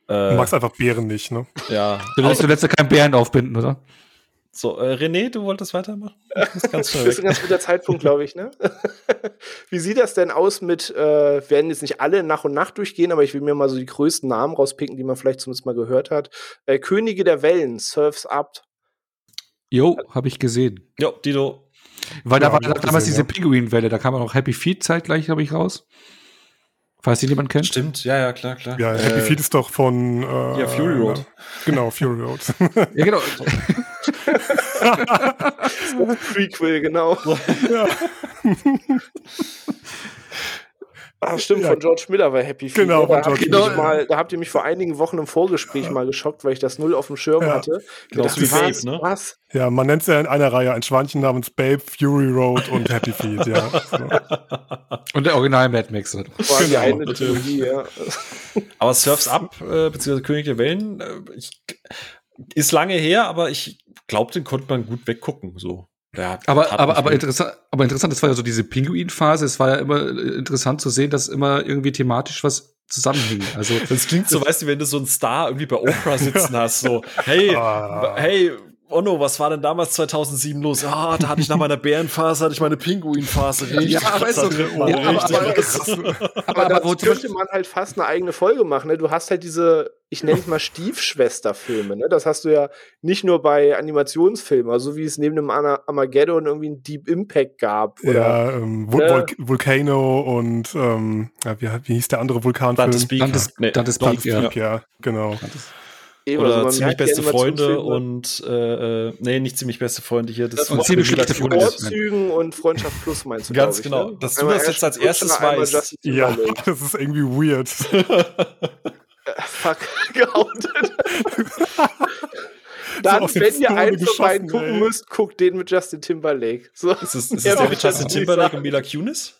Du Äh, magst einfach Bären nicht, ne? ja. Du lässt, du lässt ja keinen Bären aufbinden, oder? So, äh, René, du wolltest weitermachen? Du bist ganz Das ist ein ganz guter Zeitpunkt, glaube ich. Ne? Wie sieht das denn aus mit, äh, wir werden jetzt nicht alle nach und nach durchgehen, aber ich will mir mal so die größten Namen rauspicken, die man vielleicht zumindest mal gehört hat. Äh, Könige der Wellen, Surfs Up. Jo, habe ich gesehen. Jo, Dido. Weil Ja, da war damals gesehen, diese Pinguinwelle, da kam auch Happy Feet zeitgleich, glaube ich, raus. Falls die jemand kennt. Stimmt, ja, ja, klar, klar. Ja, Happy Äh, Feet ist doch von äh, ja, Fury Road. Genau, Fury Road. Ja, genau. Prequel, genau. ja. Ah, stimmt, Ja. von George Miller war Happy Feet. Genau, Ja, von da, habt George ihr mich Miller. mal, da habt ihr mich vor einigen Wochen im Vorgespräch mal geschockt, weil ich das null auf dem Schirm Ja. hatte. Genau, Gedacht, so wie was, Babe, ne? was? ja, man nennt es ja in einer Reihe ein Schweinchen namens Babe, Fury Road und Happy Feet, ja. So. Und der Original Mad Max. War die Genau, eine natürlich. Trilogie, ja. Aber Surfs Up, äh, beziehungsweise König der Wellen, äh, ich, ist lange her, aber ich glaube, den konnte man gut weggucken. So. Hat- Aber, aber, aber, interessant, aber interessant, das war ja so diese Pinguin-Phase. Es war ja immer äh, interessant zu sehen, dass immer irgendwie thematisch was zusammenhing. Also, Das klingt so, weißt du, wenn du so einen Star irgendwie bei Oprah sitzen hast, so, hey, Ah. hey, Onno, was war denn damals 2007 los? Ah, da hatte ich nach meiner Bärenphase, hatte ich meine Pinguinphase. Richtig Ja, aber so- da drin, Mann, ja, aber- richtig aber-. Aber, aber aber könnte man halt fast eine eigene Folge machen. Ne? Du hast halt diese, ich nenne es mal Stiefschwesterfilme. Ne? Das hast du ja nicht nur bei Animationsfilmen, also wie es neben dem Ana- Armageddon irgendwie ein Deep Impact gab. Oder Ja, ähm, Vul. Vul Volcano und ähm, ja, wie, wie hieß der andere Vulkanfilm? Dante's Peak. Dante's- Nee, Dante's Peak, ja. Ja, genau. Eben, Oder also ziemlich beste Freunde Animationsfilme, und äh, äh, nee, nicht ziemlich beste Freunde hier. Das Das und ziemlich schlechte. Freunde. Vorzügen und Freundschaft Plus meinst du, Ganz glaub ich, genau. Ne? Dass du das jetzt als erstes weißt. Ja, das ist irgendwie weird. Fuck, geoutet. Dann, der wenn ihr einen von beiden geschossen, gucken ey. müsst, guckt den mit Justin Timberlake. So. Ist es, ist Ja, es der mit das Justin Timberlake und Mila Kunis?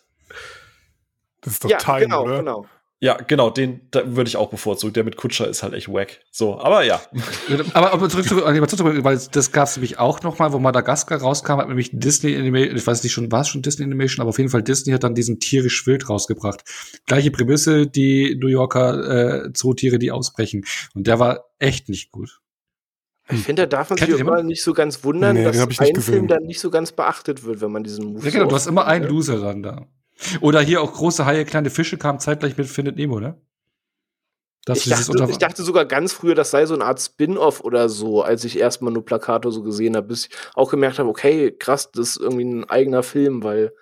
Das ist doch Ja, Time, genau, oder? genau. Ja, genau, den da würde ich auch bevorzugen. Der mit Kutscher ist halt echt wack. So, aber ja. aber, aber zurück zu Animation, weil das gab es nämlich auch noch mal, wo Madagaskar rauskam, hat nämlich Disney Animation, ich weiß nicht schon, war es schon Disney Animation, aber auf jeden Fall Disney hat dann diesen tierisch wild rausgebracht. Gleiche Prämisse, die New Yorker äh, Zootiere, die ausbrechen. Und der war echt nicht gut. Ich finde, da darf man sich immer nicht so ganz wundern, nee, dass ein Film dann nicht so ganz beachtet wird, wenn man diesen Move Ja, genau, du hast immer einen Loser dann da. Oder hier auch große Haie, kleine Fische kamen zeitgleich mit Findet Nemo, ne? Ich dachte, ich dachte, sogar ganz früher, das sei so eine Art Spin-off oder so, als ich erstmal nur Plakato so gesehen habe, bis ich auch gemerkt habe, okay, krass, das ist irgendwie ein eigener Film, weil,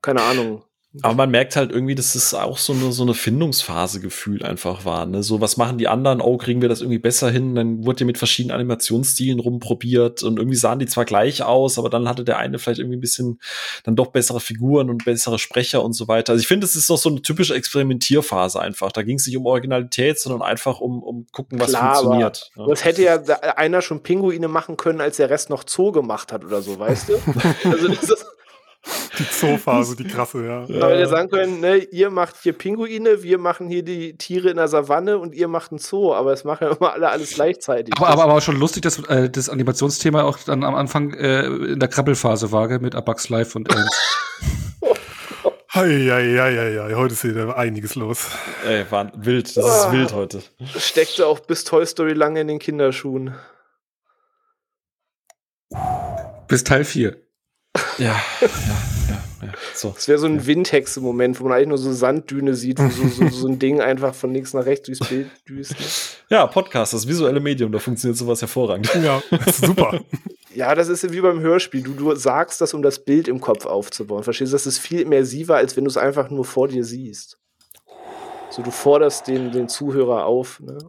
keine Ahnung, aber man merkt halt irgendwie, dass es auch so eine, so eine Findungsphase gefühlt einfach war. Ne? So, was machen die anderen? Oh, kriegen wir das irgendwie besser hin? Dann wurde ja mit verschiedenen Animationsstilen rumprobiert und irgendwie sahen die zwar gleich aus, aber dann hatte der eine vielleicht irgendwie ein bisschen dann doch bessere Figuren und bessere Sprecher und so weiter. Also ich finde, es ist doch so eine typische Experimentierphase einfach. Da ging es nicht um Originalität, sondern einfach um, um gucken, was Klar, funktioniert. Ja. Das hätte ja einer schon Pinguine machen können, als der Rest noch Zoo gemacht hat oder so, weißt du? also das ist die Zoophase, die krasse, ja. Aber wir sagen können, ne, ihr macht hier Pinguine, wir machen hier die Tiere in der Savanne und ihr macht ein Zoo, aber es machen ja immer alle alles gleichzeitig. Aber, aber, aber schon lustig, dass äh, das Animationsthema auch dann am Anfang äh, in der Krabbelphase war, gell, mit Abax Live und Ernst. Heieieiei, heute ist hier einiges los. Ey, war wild, das ist ah, wild heute. Steckte auch bis Toy Story lange in den Kinderschuhen. Bis Teil 4. Ja, ja, ja. ja. So. Das wäre so ein ja. Windhexe-Moment, wo man eigentlich nur so Sanddüne sieht, wo so, so, so ein Ding einfach von links nach rechts durchs Bild düst. Ja, Podcast, das visuelle Medium, da funktioniert sowas hervorragend. Ja, super. ja, das ist wie beim Hörspiel. Du, du sagst das, um das Bild im Kopf aufzubauen. Verstehst du? Das ist viel immersiver, als wenn du es einfach nur vor dir siehst. So, du forderst den, den Zuhörer auf. Ne?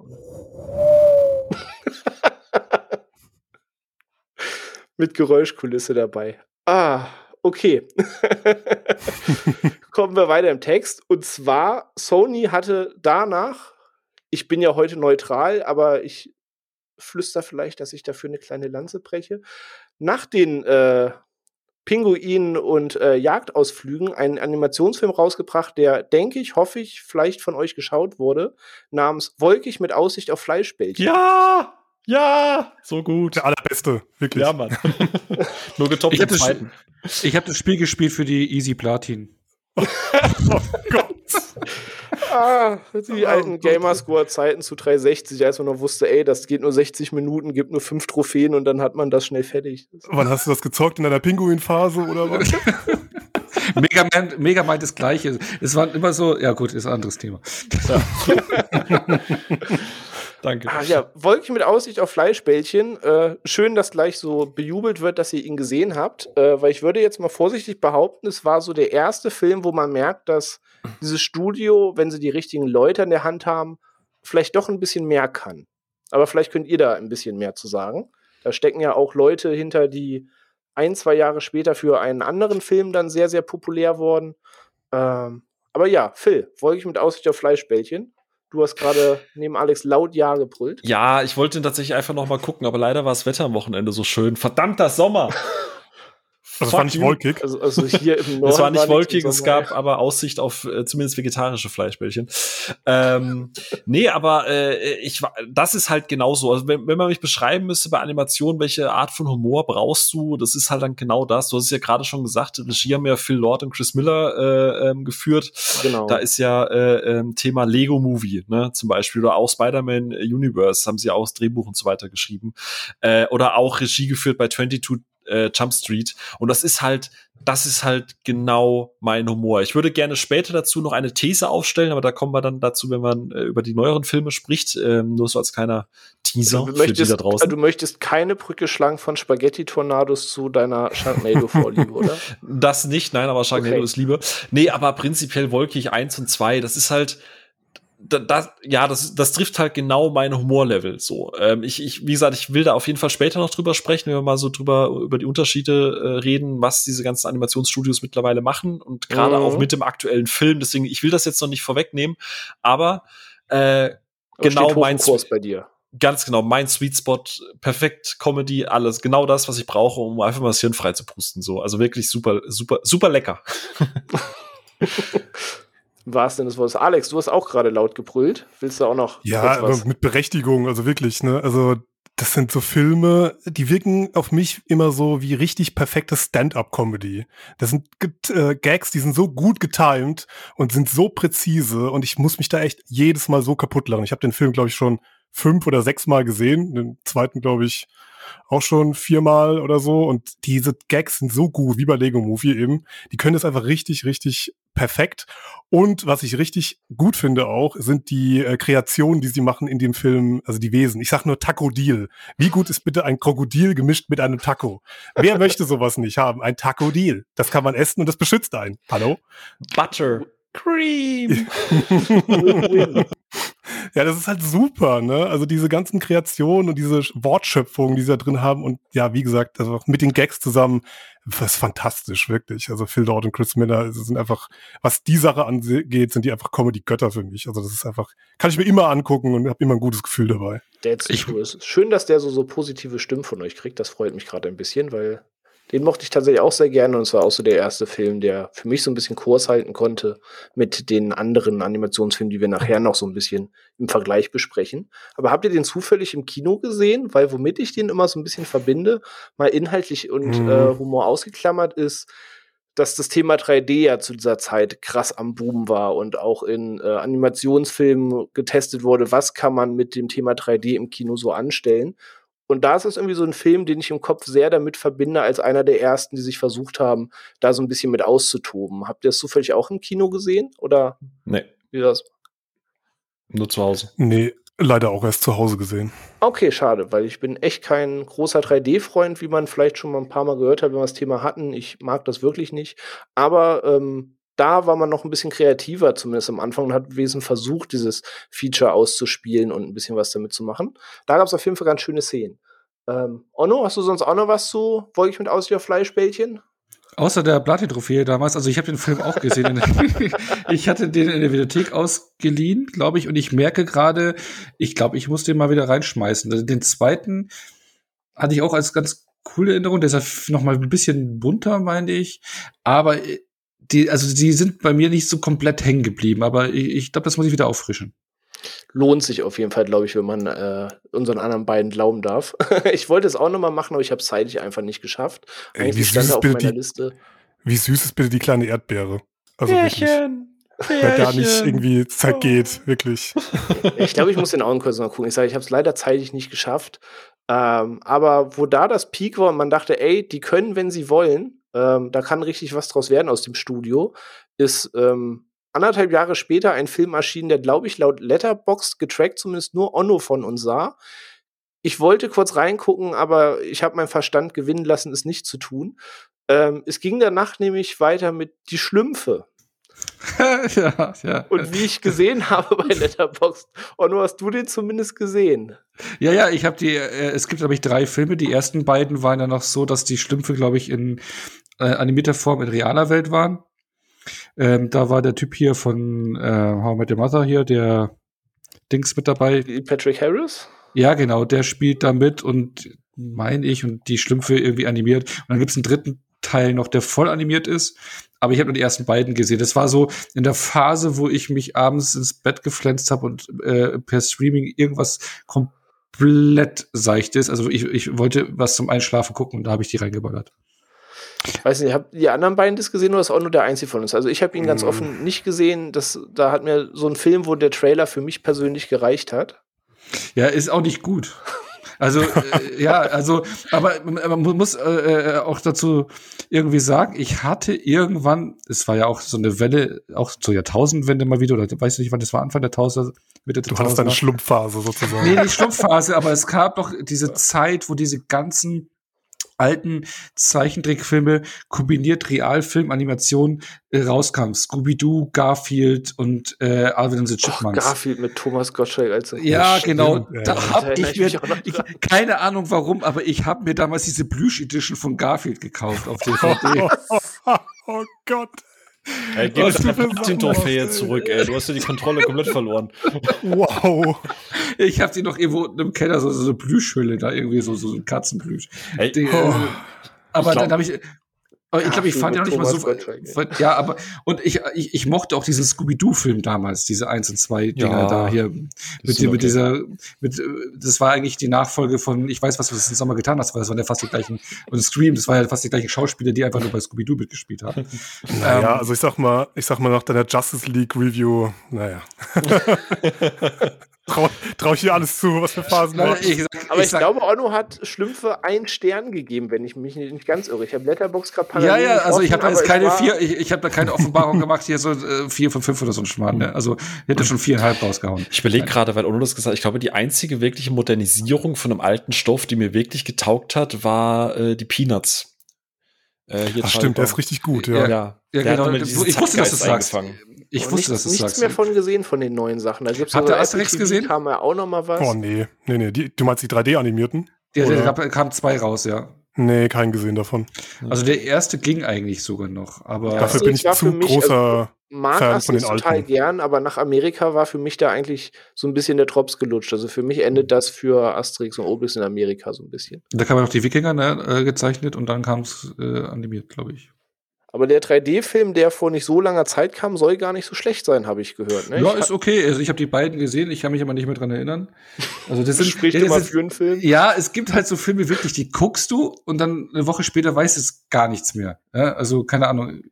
Mit Geräuschkulisse dabei. Ah, okay. Kommen wir weiter im Text. Und zwar, Sony hatte danach, ich bin ja heute neutral, aber ich flüster vielleicht, dass ich dafür eine kleine Lanze breche, nach den äh, Pinguinen und äh, Jagdausflügen einen Animationsfilm rausgebracht, der, denke ich, hoffe ich, vielleicht von euch geschaut wurde, namens Wolkig mit Aussicht auf Fleischbällchen. Ja! Ja, so gut. Der allerbeste, wirklich. Ja, Mann. Nur getoppt ich habe das, hab das Spiel gespielt für die Easy Platin. oh Gott. ah, die oh, alten Gamerscore-Zeiten zu 360, als man noch wusste, ey, das geht nur 60 Minuten, gibt nur fünf Trophäen und dann hat man das schnell fertig. Wann hast du das gezockt? In deiner Pinguin-Phase oder was? Mega Man, Mega Man das Gleiche. Es war immer so, ja gut, ist ein anderes Thema. Ja. Danke. Ah, ja, Wolke mit Aussicht auf Fleischbällchen. Äh, schön, dass gleich so bejubelt wird, dass ihr ihn gesehen habt, äh, weil ich würde jetzt mal vorsichtig behaupten, es war so der erste Film, wo man merkt, dass dieses Studio, wenn sie die richtigen Leute an der Hand haben, vielleicht doch ein bisschen mehr kann. Aber vielleicht könnt ihr da ein bisschen mehr zu sagen. Da stecken ja auch Leute hinter, die ein, zwei Jahre später für einen anderen Film dann sehr, sehr populär wurden. Ähm, aber ja, Phil, Wolke mit Aussicht auf Fleischbällchen. Du hast gerade neben Alex laut Ja gebrüllt. Ja, ich wollte tatsächlich einfach noch mal gucken, aber leider war das Wetter am Wochenende so schön. Verdammter Sommer! Also es war nicht wolkig. Also, also hier im Norden es war nicht war wolkig, es gab aber Aussicht auf äh, zumindest vegetarische Fleischbällchen. ähm, nee, aber äh, ich war, das ist halt genauso. Also wenn, wenn man mich beschreiben müsste bei Animation, welche Art von Humor brauchst du, das ist halt dann genau das. Du hast es ja gerade schon gesagt, Regie haben ja Phil Lord und Chris Miller äh, ähm, geführt. Genau. Da ist ja äh, ähm, Thema Lego Movie, ne, zum Beispiel, oder auch Spider-Man Universe haben sie auch das Drehbuch und so weiter geschrieben. Äh, oder auch Regie geführt bei 22 äh, Jump Street. Und das ist halt, das ist halt genau mein Humor. Ich würde gerne später dazu noch eine These aufstellen, aber da kommen wir dann dazu, wenn man äh, über die neueren Filme spricht. Ähm, nur so als kleiner Teaser du möchtest, für die da draußen. Du möchtest keine Brücke schlagen von Spaghetti-Tornados zu deiner Sharknado-Vorliebe, oder? Das nicht, nein, aber Sharknado okay. ist Liebe. Nee, aber prinzipiell wolkig eins und zwei. Das ist halt, das, ja, das, das trifft halt genau meine Humorlevel. So, ähm, ich, ich, wie gesagt, ich will da auf jeden Fall später noch drüber sprechen, wenn wir mal so drüber über die Unterschiede äh, reden, was diese ganzen Animationsstudios mittlerweile machen und gerade mhm. auch mit dem aktuellen Film. Deswegen, ich will das jetzt noch nicht vorwegnehmen, aber äh, genau mein Kurs bei dir. Ganz genau, mein Sweet Spot, perfekt Comedy, alles, genau das, was ich brauche, um einfach mal das Hirn frei zu pusten. So, also wirklich super, super, super lecker. Im wahrsten Sinne des Wortes. Alex, du hast auch gerade laut gebrüllt. Willst du auch noch Ja, aber mit Berechtigung, also wirklich, ne? Also das sind so Filme, die wirken auf mich immer so wie richtig perfekte Stand-up-Comedy. Das sind äh, Gags, die sind so gut getimed und sind so präzise und ich muss mich da echt jedes Mal so kaputt lachen. Ich habe den Film, glaube ich, schon fünf oder sechs Mal gesehen. Den zweiten, glaube ich, auch schon viermal oder so. Und diese Gags sind so gut, wie bei Lego Movie eben. Die können das einfach richtig, richtig perfekt. Und was ich richtig gut finde auch, sind die äh, Kreationen, die sie machen in dem Film, also die Wesen. Ich sag nur Takodil. Wie gut ist bitte ein Krokodil gemischt mit einem Taco? Wer möchte sowas nicht haben? Ein Takodil. Das kann man essen und das beschützt einen. Hallo? Butter. Cream. Ja, das ist halt super, ne? Also diese ganzen Kreationen und diese Wortschöpfungen, die sie da drin haben und ja, wie gesagt, also mit den Gags zusammen, das ist fantastisch, wirklich. Also Phil Lord und Chris Miller, das sind einfach, was die Sache angeht, sind die einfach Comedy-Götter für mich. Also das ist einfach, kann ich mir immer angucken und habe immer ein gutes Gefühl dabei. Es ist schön, dass der so, so positive Stimmen von euch kriegt. Das freut mich gerade ein bisschen, weil den mochte ich tatsächlich auch sehr gerne und es war auch so der erste Film, der für mich so ein bisschen Kurs halten konnte mit den anderen Animationsfilmen, die wir nachher noch so ein bisschen im Vergleich besprechen. Aber habt ihr den zufällig im Kino gesehen? Weil womit ich den immer so ein bisschen verbinde, mal inhaltlich und Mhm. äh, Humor ausgeklammert ist, dass das Thema 3D ja zu dieser Zeit krass am Boom war und auch in äh, Animationsfilmen getestet wurde, was kann man mit dem Thema 3D im Kino so anstellen. Und da ist es irgendwie so ein Film, den ich im Kopf sehr damit verbinde, als einer der ersten, die sich versucht haben, da so ein bisschen mit auszutoben. Habt ihr das zufällig auch im Kino gesehen? Oder Nee, wie das? nur zu Hause. Nee, leider auch erst zu Hause gesehen. Okay, schade, weil ich bin echt kein großer 3D-Freund, wie man vielleicht schon mal ein paar Mal gehört hat, wenn wir das Thema hatten. Ich mag das wirklich nicht. Aber ähm, da war man noch ein bisschen kreativer, zumindest am Anfang, und hat wesentlich versucht, dieses Feature auszuspielen und ein bisschen was damit zu machen. Da gab es auf jeden Fall ganz schöne Szenen. Ähm, Onno, hast du sonst auch noch was zu Wolke mit Aussicht Fleischbällchen? Außer der Platin-Trophäe damals, also ich habe den Film auch gesehen. Ich hatte den in der Videothek ausgeliehen, glaube ich, und ich merke gerade, ich glaube, ich muss den mal wieder reinschmeißen. Also Den zweiten hatte ich auch als ganz coole Erinnerung, der ist noch mal ein bisschen bunter, meine ich. Aber äh, die, also die sind bei mir nicht so komplett hängen geblieben, aber ich, ich glaube, das muss ich wieder auffrischen. Lohnt sich auf jeden Fall, glaube ich, wenn man äh, unseren anderen beiden glauben darf. ich wollte es auch noch mal machen, aber ich habe es zeitlich einfach nicht geschafft. Ey, Eigentlich wie süß er ist auf bitte meiner die- Liste. Wie süß ist bitte die kleine Erdbeere? Also wirklich. Wenn da nicht irgendwie Zeit geht, wirklich. Ich glaube, ich muss den kurz mal gucken. Ich sage, ich habe es leider zeitlich nicht geschafft. Ähm, aber wo da das Peak war und man dachte, ey, die können, wenn sie wollen, ähm, da kann richtig was draus werden aus dem Studio, ist ähm, anderthalb Jahre später ein Film erschienen, der, glaube ich, laut Letterboxd getrackt zumindest nur Onno von uns sah. Ich wollte kurz reingucken, aber ich habe meinen Verstand gewinnen lassen, es nicht zu tun. Ähm, es ging danach nämlich weiter mit Die Schlümpfe. ja, ja. Und wie ich gesehen habe bei Letterboxd, Onno, hast du den zumindest gesehen? Ja, ja, ich habe die, äh, es gibt, glaube ich, drei Filme. Die ersten beiden waren ja noch so, dass die Schlümpfe, glaube ich, in äh, animierter Form in realer Welt waren. Ähm, da war der Typ hier von äh, How I Met Your Mother hier, der Dings mit dabei. Patrick Harris? Ja, genau, der spielt da mit und meine ich und die Schlümpfe irgendwie animiert. Und dann gibt's einen dritten Teil noch, der voll animiert ist. Aber ich habe nur die ersten beiden gesehen. Das war so in der Phase, wo ich mich abends ins Bett geflänzt habe und äh, per Streaming irgendwas komplett seichtes. Also ich, ich wollte was zum Einschlafen gucken und da habe ich die reingeballert. Weiß nicht, habt ihr die anderen beiden das gesehen oder ist auch nur der einzige von uns? Also ich habe ihn ganz Mm. offen nicht gesehen. Das, da hat mir so ein Film, wo der Trailer für mich persönlich gereicht hat. Ja, ist auch nicht gut. Also, äh, ja, also, aber man mu- muss äh, äh, auch dazu irgendwie sagen, ich hatte irgendwann, es war ja auch so eine Welle, auch zur Jahrtausendwende mal wieder, oder weiß ich nicht, wann das war, Anfang der Tausend, Mitte der Du hattest Tausender. Schlumpfphase sozusagen. Nee, nicht Schlumpfphase, aber es gab doch diese Zeit, wo diese ganzen alten Zeichentrickfilme kombiniert Realfilm, Animation äh, rauskam. Scooby-Doo, Garfield und äh, Alvin and the Och, Chipmunks. Garfield mit Thomas Gottschalk als Ja, stimmt, genau. ja. Da Da hab erinnere ich mir, ich, keine Ahnung warum, aber ich habe mir damals diese Plüsch Edition von Garfield gekauft auf DVD. oh Gott. Ey, gib so Platin-Trophäe zurück, ey. Du hast ja die Kontrolle komplett verloren. Wow. ich habe die noch irgendwo im Keller, so, so eine Plüschhülle da irgendwie, so, so ein Katzenplüsch. Ey, Die, Oh. äh, aber glaub- dann habe ich, Aber ich glaube, ich fand ihn noch nicht mal so. Gottschalk, Ja, aber und ich, ich, ich mochte auch diesen Scooby-Doo-Film damals, diese 1 und 2 Dinger Ja, da hier. Mit, mit okay. dieser, mit, äh, das war eigentlich die Nachfolge von, ich weiß, was du im Sommer getan hast, weil das waren ja fast die gleichen, und Scream, das waren ja fast die gleichen Schauspieler, die einfach nur bei Scooby-Doo mitgespielt haben. Naja, Ähm, also ich sag mal, ich sag mal nach deiner Justice League Review, naja. trau, trau ich dir alles zu, was für Phasen waren. ich sag, Aber ich, sag- glaube, Onno hat Schlümpfe einen Stern gegeben, wenn ich mich nicht ganz irre. Ich habe Letterbox gerade Ja, parallel ja, also ich habe da jetzt keine vier, ich, ich habe da keine Offenbarung gemacht, hier so äh, vier von fünf oder so ein Schmarrn. Ne? Also ich hätte schon viereinhalb rausgehauen. Ich überlege gerade, weil Ono das gesagt hat, ich glaube, die einzige wirkliche Modernisierung von einem alten Stoff, die mir wirklich getaugt hat, war äh, die Peanuts. Äh, hier Ach stimmt, der ist richtig gut, Ja, ja. ja. Hat genau. Ich wusste, dass du es sagst. Ich Und wusste, nichts, dass du nichts sagst. mehr von gesehen von den neuen Sachen. Da gibt's Habt so ihr Apple Asterix TV, gesehen? Kam ja auch noch mal was. Oh nee, nee, nee. Die, du meinst die 3D-animierten? Der, der Oder? gab, kam zwei raus, ja. Nee, keinen gesehen davon. Also der erste ging eigentlich sogar noch, aber Ja, Dafür bin ich zu mich, großer. Mag Fan das von den total alten. gern, aber nach Amerika war für mich da eigentlich so ein bisschen der Drops gelutscht. Also für mich endet das für Asterix und Obelix in Amerika so ein bisschen. da kam ja noch die Wikinger ne, äh, gezeichnet und dann kam es äh, animiert, glaube ich. Aber der 3D-Film, der vor nicht so langer Zeit kam, soll gar nicht so schlecht sein, habe ich gehört. Ne? Ja, ich ist okay. Also ich habe die beiden gesehen, ich kann mich aber nicht mehr dran erinnern. Also das das sind, spricht ja, das immer sind- für einen Film. Ja, es gibt halt so Filme wirklich, die guckst du und dann eine Woche später weißt es gar nichts mehr. Ja, also keine Ahnung.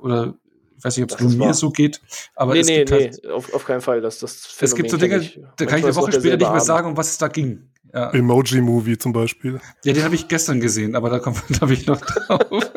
Oder ich weiß nicht, ob es nur ist mir so geht, aber nee, es nee, gibt nee, halt, auf, auf keinen Fall. Das, das es gibt so Phänomen Dinge, ich. da kann ich eine Woche ist später nicht mehr sagen, um was es da ging. Ja. Emoji-Movie zum Beispiel. Ja, den habe ich gestern gesehen, aber da habe ich noch drauf.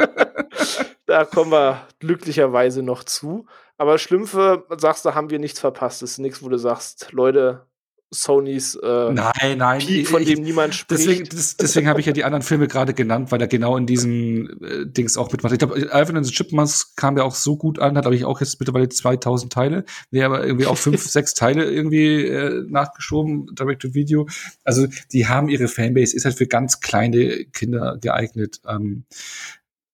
Da kommen wir glücklicherweise noch zu. Aber Schlümpfe, sagst du, haben wir nichts verpasst. Das ist nichts, wo du sagst, Leute, Sonys äh, nein, nein. Peak, von ich- dem niemand spricht. Deswegen, das, deswegen habe ich ja die anderen Filme gerade genannt, weil er genau in diesen äh, Dings auch mitmacht. Ich glaube, Alvin and the Chipmunks kam ja auch so gut an, hat glaube ich auch jetzt mittlerweile 2000 Teile. Nee, aber irgendwie auch fünf, sechs Teile irgendwie äh, nachgeschoben, Direct to Video. Also die haben ihre Fanbase, ist halt für ganz kleine Kinder geeignet. Ähm,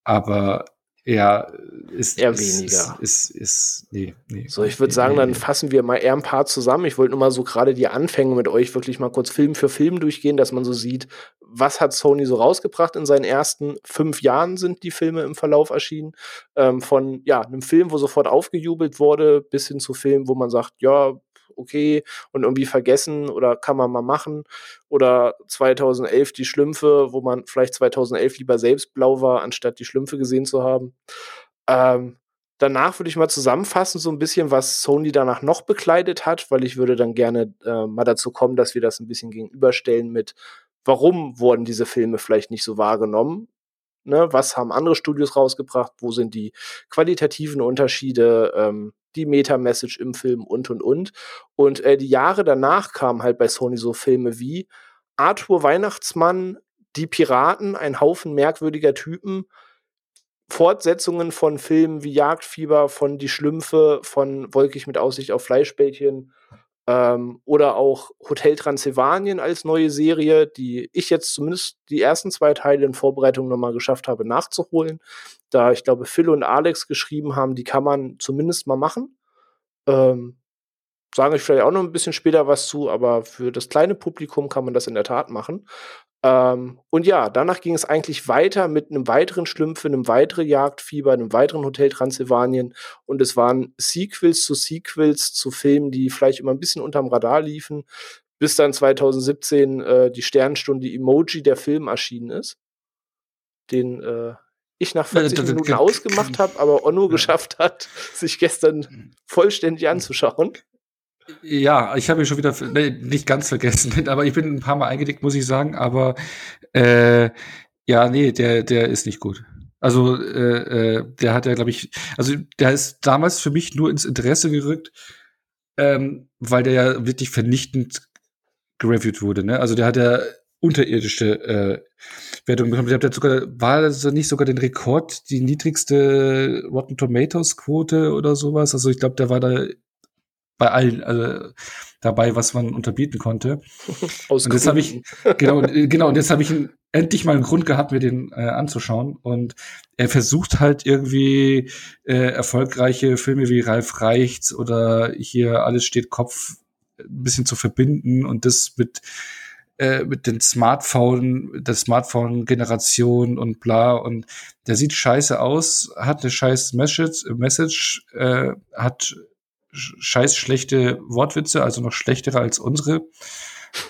aber ja, ist Eher weniger. Ist, ist, ist nee, nee. So, ich würde Nee, sagen, dann fassen wir mal eher ein paar zusammen. Ich wollte nur mal so gerade die Anfänge mit euch wirklich mal kurz Film für Film durchgehen, dass man so sieht, was hat Sony so rausgebracht in seinen ersten fünf Jahren sind die Filme im Verlauf erschienen. Ähm, von ja, einem Film, wo sofort aufgejubelt wurde, bis hin zu Filmen, wo man sagt, ja, okay, und irgendwie vergessen oder kann man mal machen. Oder 2011 die Schlümpfe, wo man vielleicht 2011 lieber selbst blau war, anstatt die Schlümpfe gesehen zu haben. Ähm, danach würde ich mal zusammenfassen, so ein bisschen, was Sony danach noch bekleidet hat, weil ich würde dann gerne äh, mal dazu kommen, dass wir das ein bisschen gegenüberstellen mit, warum wurden diese Filme vielleicht nicht so wahrgenommen? Ne, was haben andere Studios rausgebracht? Wo sind die qualitativen Unterschiede, ähm, die Meta-Message im Film und und und. Und äh, die Jahre danach kamen halt bei Sony so Filme wie Arthur Weihnachtsmann, Die Piraten, ein Haufen merkwürdiger Typen, Fortsetzungen von Filmen wie Jagdfieber, von Die Schlümpfe, von Wolkig mit Aussicht auf Fleischbällchen ähm, oder auch Hotel Transsilvanien als neue Serie, die ich jetzt zumindest die ersten zwei Teile in Vorbereitung nochmal geschafft habe nachzuholen. Da ich glaube, Phil und Alex geschrieben haben, die kann man zumindest mal machen. Ähm, sage ich vielleicht auch noch ein bisschen später was zu, aber für das kleine Publikum kann man das in der Tat machen. Ähm, und ja, danach ging es eigentlich weiter mit einem weiteren Schlümpfe, einem weiteren Jagdfieber, einem weiteren Hotel Transsilvanien. Und es waren Sequels zu Sequels zu Filmen, die vielleicht immer ein bisschen unterm Radar liefen, bis dann 2017 äh, die Sternstunde Emoji der Film erschienen ist. Den äh, ich nach 40 das- das- Minuten ausgemacht habe, aber Onno Ja. geschafft hat, sich gestern vollständig anzuschauen. Ja, ich habe ihn schon wieder nee, nicht ganz vergessen, aber ich bin ein paar Mal eingedickt, muss ich sagen. Aber äh, ja, nee, der, der ist nicht gut. Also äh, äh, der hat ja, glaube ich, also der ist damals für mich nur ins Interesse gerückt, ähm, weil der ja wirklich vernichtend gereviewt wurde. Ne? Also der hat ja unterirdische äh, Wertungen bekommen. Der hat sogar, war das nicht sogar den Rekord, die niedrigste Rotten Tomatoes Quote oder sowas. Also ich glaube, der war da bei allen also, dabei, was man unterbieten konnte. Aus Und jetzt habe ich genau, äh, genau, und jetzt habe ich endlich mal einen Grund gehabt, mir den äh, anzuschauen. Und er versucht halt irgendwie äh, erfolgreiche Filme wie Ralf Reichts oder hier Alles steht Kopf ein bisschen zu verbinden und das mit äh, mit den Smartphone, der Smartphone-Generation und bla und der sieht scheiße aus, hat eine scheiß Message, Message äh, hat scheiß schlechte Wortwitze, also noch schlechtere als unsere.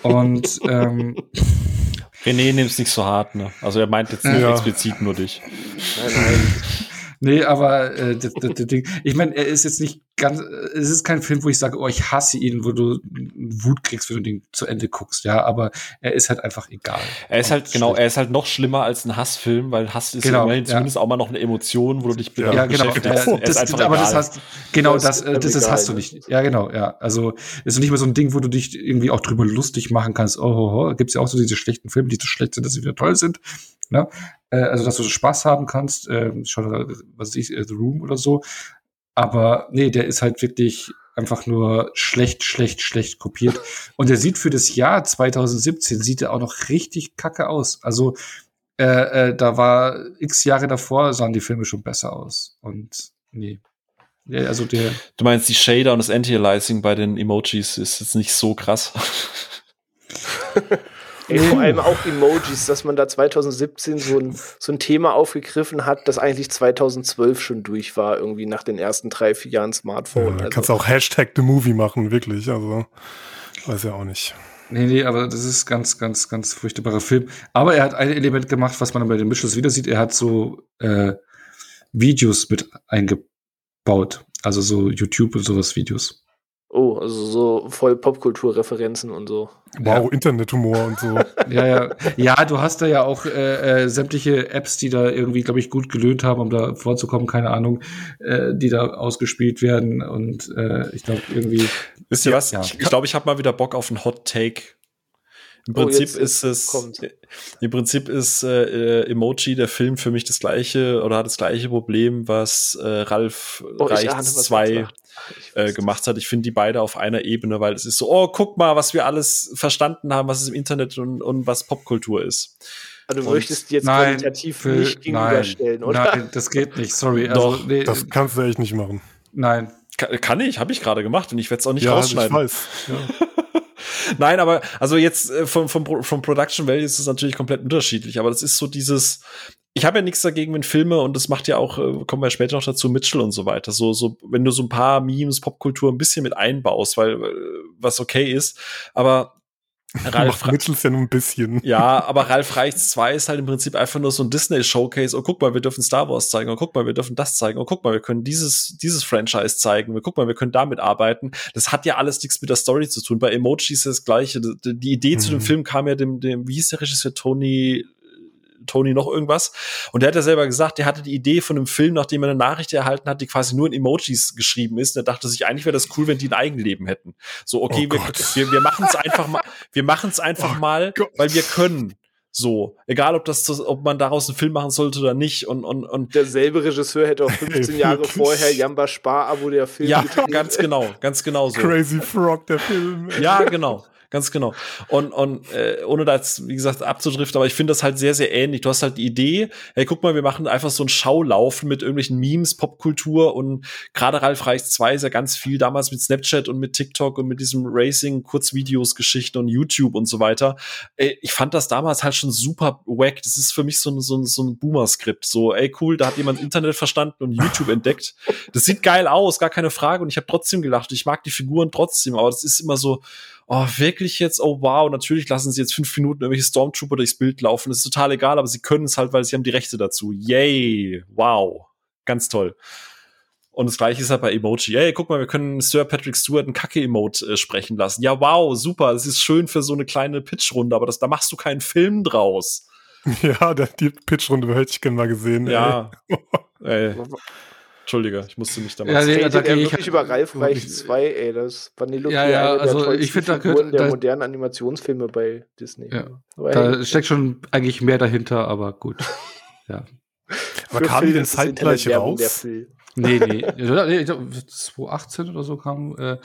Und ähm, René nimmt es nicht so hart, ne? Also er meint jetzt nicht ja. explizit nur dich. Nein, nein. Nee, aber äh, das, das, das Ding, ich meine, er ist jetzt nicht ganz, es ist kein Film, wo ich sage, oh, ich hasse ihn, wo du Wut kriegst, wenn du den zu Ende guckst, ja, aber er ist halt einfach egal. Er ist halt, genau, er ist halt noch schlimmer als ein Hassfilm, weil Hass ist genau, immerhin ja. zumindest auch mal noch eine Emotion, wo du dich ja, genau, beschäftigst. Ja, das, das, aber das hast, genau, das, das, das, das hast du nicht. Ja, genau, ja. Also, ist nicht mehr so ein Ding, wo du dich irgendwie auch drüber lustig machen kannst. Oh, oh, oh. gibt's ja auch so diese schlechten Filme, die so schlecht sind, dass sie wieder toll sind. Ne? Äh, also, dass du Spaß haben kannst. Äh, schau, was weiß ich, äh, The Room oder so. Aber nee, der ist halt wirklich einfach nur schlecht, schlecht, schlecht kopiert. Und der sieht für das Jahr 2017 sieht er auch noch richtig kacke aus. Also äh, äh, da war x Jahre davor sahen die Filme schon besser aus. Und nee. Ja, also der. Du meinst die Shader und das Anti-Aliasing bei den Emojis ist jetzt nicht so krass. Ey, vor allem auch Emojis, dass man da 2017 so ein, so ein Thema aufgegriffen hat, das eigentlich 2012 schon durch war, irgendwie nach den ersten drei, vier Jahren Smartphone. Ja, also. Kannst auch Hashtag The Movie machen, wirklich. Also, weiß ja auch nicht. Nee, nee, aber das ist ganz, ganz, ganz furchtbarer Film. Aber er hat ein Element gemacht, was man bei den Mitchells wieder sieht. Er hat so äh, Videos mit eingebaut. Also so YouTube und sowas Videos. Oh, also so voll Popkulturreferenzen und so. Wow, ja. Internethumor und so. ja, ja. Ja, du hast da ja auch äh, äh, sämtliche Apps, die da irgendwie, glaube ich, gut gelöhnt haben, um da vorzukommen, keine Ahnung, äh, die da ausgespielt werden. Und äh, ich glaube, irgendwie. Wisst ihr was? Ja. Ich glaube, ich habe mal wieder Bock auf einen Hot Take. Im oh, Prinzip ist es, kommt. im Prinzip ist äh, Emoji der Film für mich das gleiche oder hat das gleiche Problem, was äh, Ralf oh, Reichts 2 äh, gemacht hat. Ich finde die beide auf einer Ebene, weil es ist so, oh, guck mal, was wir alles verstanden haben, was es im Internet und, und was Popkultur ist. Also du und möchtest jetzt nein, qualitativ für, nicht gegenüberstellen, nein, oder? Nein, das geht nicht, sorry. Also, Doch, nee, das kannst du echt nicht machen. Nein. Kann, kann ich, habe ich gerade gemacht und ich werde es auch nicht ja, rausschneiden. Ich weiß. Ja. Nein, aber also jetzt äh, vom, vom, vom Production Value ist es natürlich komplett unterschiedlich, aber das ist so dieses, ich habe ja nichts dagegen, wenn Filme, und das macht ja auch, äh, kommen wir später noch dazu, Mitchell und so weiter. So, so, wenn du so ein paar Memes, Popkultur ein bisschen mit einbaust, weil äh, was okay ist, aber Ralf Mitchell ist ja nur ein bisschen. Ja, aber Ralf Reichts 2 ist halt im Prinzip einfach nur so ein Disney-Showcase. Oh, guck mal, wir dürfen Star Wars zeigen. Oh, guck mal, wir dürfen das zeigen. Oh, guck mal, wir können dieses, dieses Franchise zeigen. Wir guck mal, wir können damit arbeiten. Das hat ja alles nichts mit der Story zu tun. Bei Emoji ist das Gleiche. Die, die Idee mhm. zu dem mhm. Film kam ja dem, dem, wie hieß der Regisseur Tony Tony noch irgendwas. Und der hat ja selber gesagt, der hatte die Idee von einem Film, nachdem er eine Nachricht erhalten hat, die quasi nur in Emojis geschrieben ist. Und er dachte sich, eigentlich wäre das cool, wenn die ein Eigenleben hätten. So, okay, oh wir, wir, wir machen es einfach mal, wir machen es einfach oh mal, Gott. weil wir können. So, egal ob das, ob man daraus einen Film machen sollte oder nicht. Und, und, und derselbe Regisseur hätte auch 15 Jahre vorher Jamba Spar-Abo der Film. Ja, ganz genau, ganz genau so. Crazy Frog der Film. Ja, genau ganz genau. Und, und äh, ohne da jetzt, wie gesagt, abzudriften, aber ich finde das halt sehr, sehr ähnlich. Du hast halt die Idee, hey, guck mal, wir machen einfach so ein Schaulaufen mit irgendwelchen Memes, Popkultur und gerade Ralf Reichs 2 ist ja ganz viel damals mit Snapchat und mit TikTok und mit diesem Racing, Kurzvideos, Geschichten und YouTube und so weiter. Ey, ich fand das damals halt schon super wack. Das ist für mich so ein, so ein, so ein Boomer-Skript. So, ey, cool, da hat jemand Internet verstanden und YouTube entdeckt. Das sieht geil aus, gar keine Frage. Und ich habe trotzdem gelacht. Ich mag die Figuren trotzdem, aber das ist immer so, oh, wirklich jetzt, oh wow, natürlich lassen sie jetzt fünf Minuten irgendwelche Stormtrooper durchs Bild laufen. Das ist total egal, aber sie können es halt, weil sie haben die Rechte dazu. Yay, wow, ganz toll. Und das gleiche ist halt bei Emoji. Hey, guck mal, wir können Sir Patrick Stewart ein Kacke-Emote äh, sprechen lassen. Ja, wow, super. Das ist schön für so eine kleine Pitchrunde, aber das, da machst du keinen Film draus. Ja, die Pitchrunde hätte ich gerne mal gesehen. Ja. Ey. Entschuldige, ich musste mich da mal. Ja, nee, da gehe ich wirklich über Ralf Reich 2, ey, das Vanillucci ja, ja, also ich finde da gehört der modernen Animationsfilme bei Disney. Ja. da ey, steckt schon eigentlich mehr dahinter, aber gut. ja. Aber kam die denn zeitgleich raus? Nee, nee. 2018 oder so kam äh,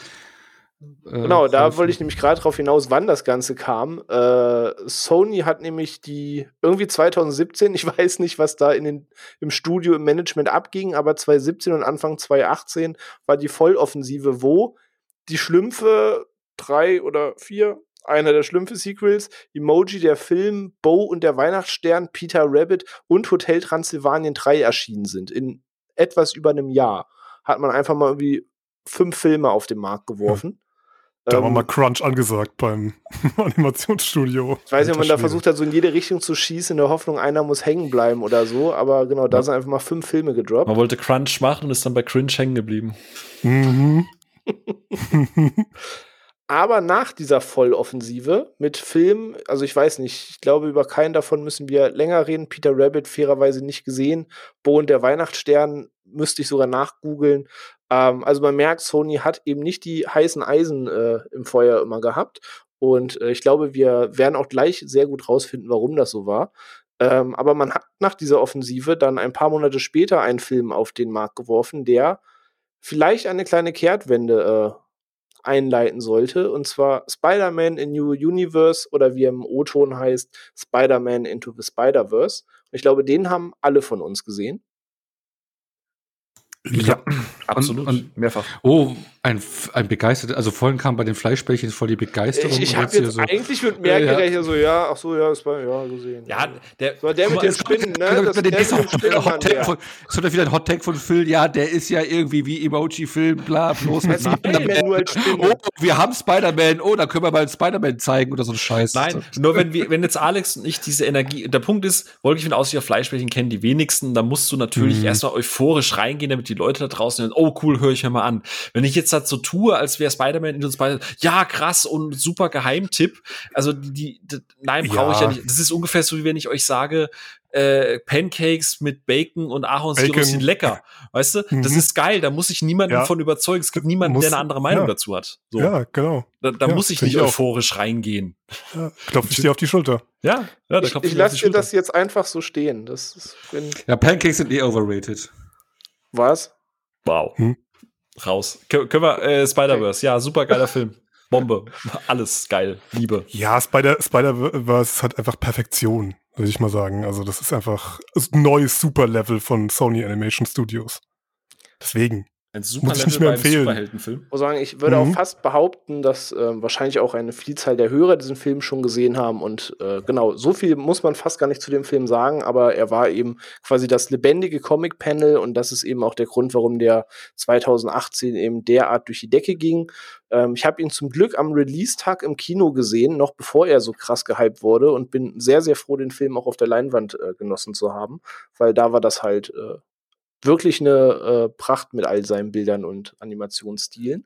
genau, da wollte ich nämlich gerade drauf hinaus, wann das Ganze kam. Äh, Sony hat nämlich die irgendwie 2017, ich weiß nicht, was da in den, im Studio im Management abging, aber 2017 und Anfang 2018 war die Volloffensive, wo die Schlümpfe drei oder vier einer der schlimmsten Sequels, Emoji, der Film, Bo und der Weihnachtsstern, Peter Rabbit und Hotel Transylvanien 3 erschienen sind. In etwas über einem Jahr hat man einfach mal irgendwie fünf Filme auf den Markt geworfen. Da war Ähm, mal Crunch angesagt beim Animationsstudio. Ich weiß nicht, ob man da versucht hat, so in jede Richtung zu schießen, in der Hoffnung, einer muss hängen bleiben oder so. Aber genau, da Ja. sind einfach mal fünf Filme gedroppt. Man wollte Crunch machen und ist dann bei Cringe hängen geblieben. Mhm. Aber nach dieser Volloffensive mit Filmen, also ich weiß nicht, ich glaube, über keinen davon müssen wir länger reden. Peter Rabbit fairerweise nicht gesehen. Bo und der Weihnachtsstern müsste ich sogar nachgoogeln. Ähm, also man merkt, Sony hat eben nicht die heißen Eisen äh, im Feuer immer gehabt. Und äh, ich glaube, wir werden auch gleich sehr gut rausfinden, warum das so war. Ähm, aber man hat nach dieser Offensive dann ein paar Monate später einen Film auf den Markt geworfen, der vielleicht eine kleine Kehrtwende äh, einleiten sollte. Und zwar Spider-Man in New Universe oder wie er im O-Ton heißt, Spider-Man into the Spider-Verse. Und ich glaube, den haben alle von uns gesehen. Ja, Absolut. und- Mehrfach. Oh, ein, ein begeisterter, also vorhin kam bei den Fleischbällchen voll die Begeisterung. Ich, ich habe hier jetzt so, eigentlich mit mehr Ja, ja. gerechnet, so, ja, ach so, ja, das war, ja, gesehen. Ja, der, So, der mit den Spinnen, ne? Das, Das, der der dem Hot, Take von, es wird wieder ein Hot Take von Phil. Ja, der ist ja irgendwie wie Emoji-Film, bla, bloß mit Spider-Man. Oh, wir haben Spider-Man. Oh, da können wir mal einen Spider-Man zeigen oder so ein Scheiß. Nein, nur wenn wir, wenn jetzt Alex und ich diese Energie, der Punkt ist, Wolkechen aus wie Fleischbällchen kennen die wenigsten, da musst du natürlich Mhm. erstmal euphorisch reingehen, damit die Leute da draußen hören, oh cool, höre ich mir mal an. Wenn ich jetzt halt so tue, als wäre Spider-Man in uns beide, ja krass und super Geheimtipp, also die, die, die nein, brauche ich ja Ja. nicht. Das ist ungefähr so, wie wenn ich euch sage, äh, Pancakes mit Bacon und Ahornsirup sind lecker. Weißt du? Das Mhm. ist geil, da muss ich niemanden Ja. von überzeugen. Es gibt niemanden, Muss- der eine andere Meinung ja. dazu hat. So. Ja, genau. Da, da Ja, muss ich nicht auch. euphorisch reingehen. Ja, klopf ich dir auf die Schulter. Ja, ja, da Ich, klopft ich lasse dir das jetzt einfach so stehen. Das ist, Ja, Pancakes sind eh overrated. was? Wow. Hm? Raus. Kö können wir, äh, Spider-Verse, ja, super geiler Film. Bombe. Alles geil. Liebe. Ja, Spider- Spider-Verse hat einfach Perfektion, würde ich mal sagen. Also das ist einfach ein neues Superlevel von Sony Animation Studios. Deswegen. Ein super Muss ich Level empfehlen. Superheldenfilm. Ich muss sagen, ich würde Mhm. auch fast behaupten, dass ähm, wahrscheinlich auch eine Vielzahl der Hörer diesen Film schon gesehen haben. Und äh, genau, so viel muss man fast gar nicht zu dem Film sagen, aber er war eben quasi das lebendige Comic-Panel und das ist eben auch der Grund, warum der 2018 eben derart durch die Decke ging. Ähm, ich habe ihn zum Glück am Release-Tag im Kino gesehen, noch bevor er so krass gehypt wurde und bin sehr, sehr froh, den Film auch auf der Leinwand äh, genossen zu haben, weil da war das halt äh, wirklich eine äh, Pracht mit all seinen Bildern und Animationsstilen.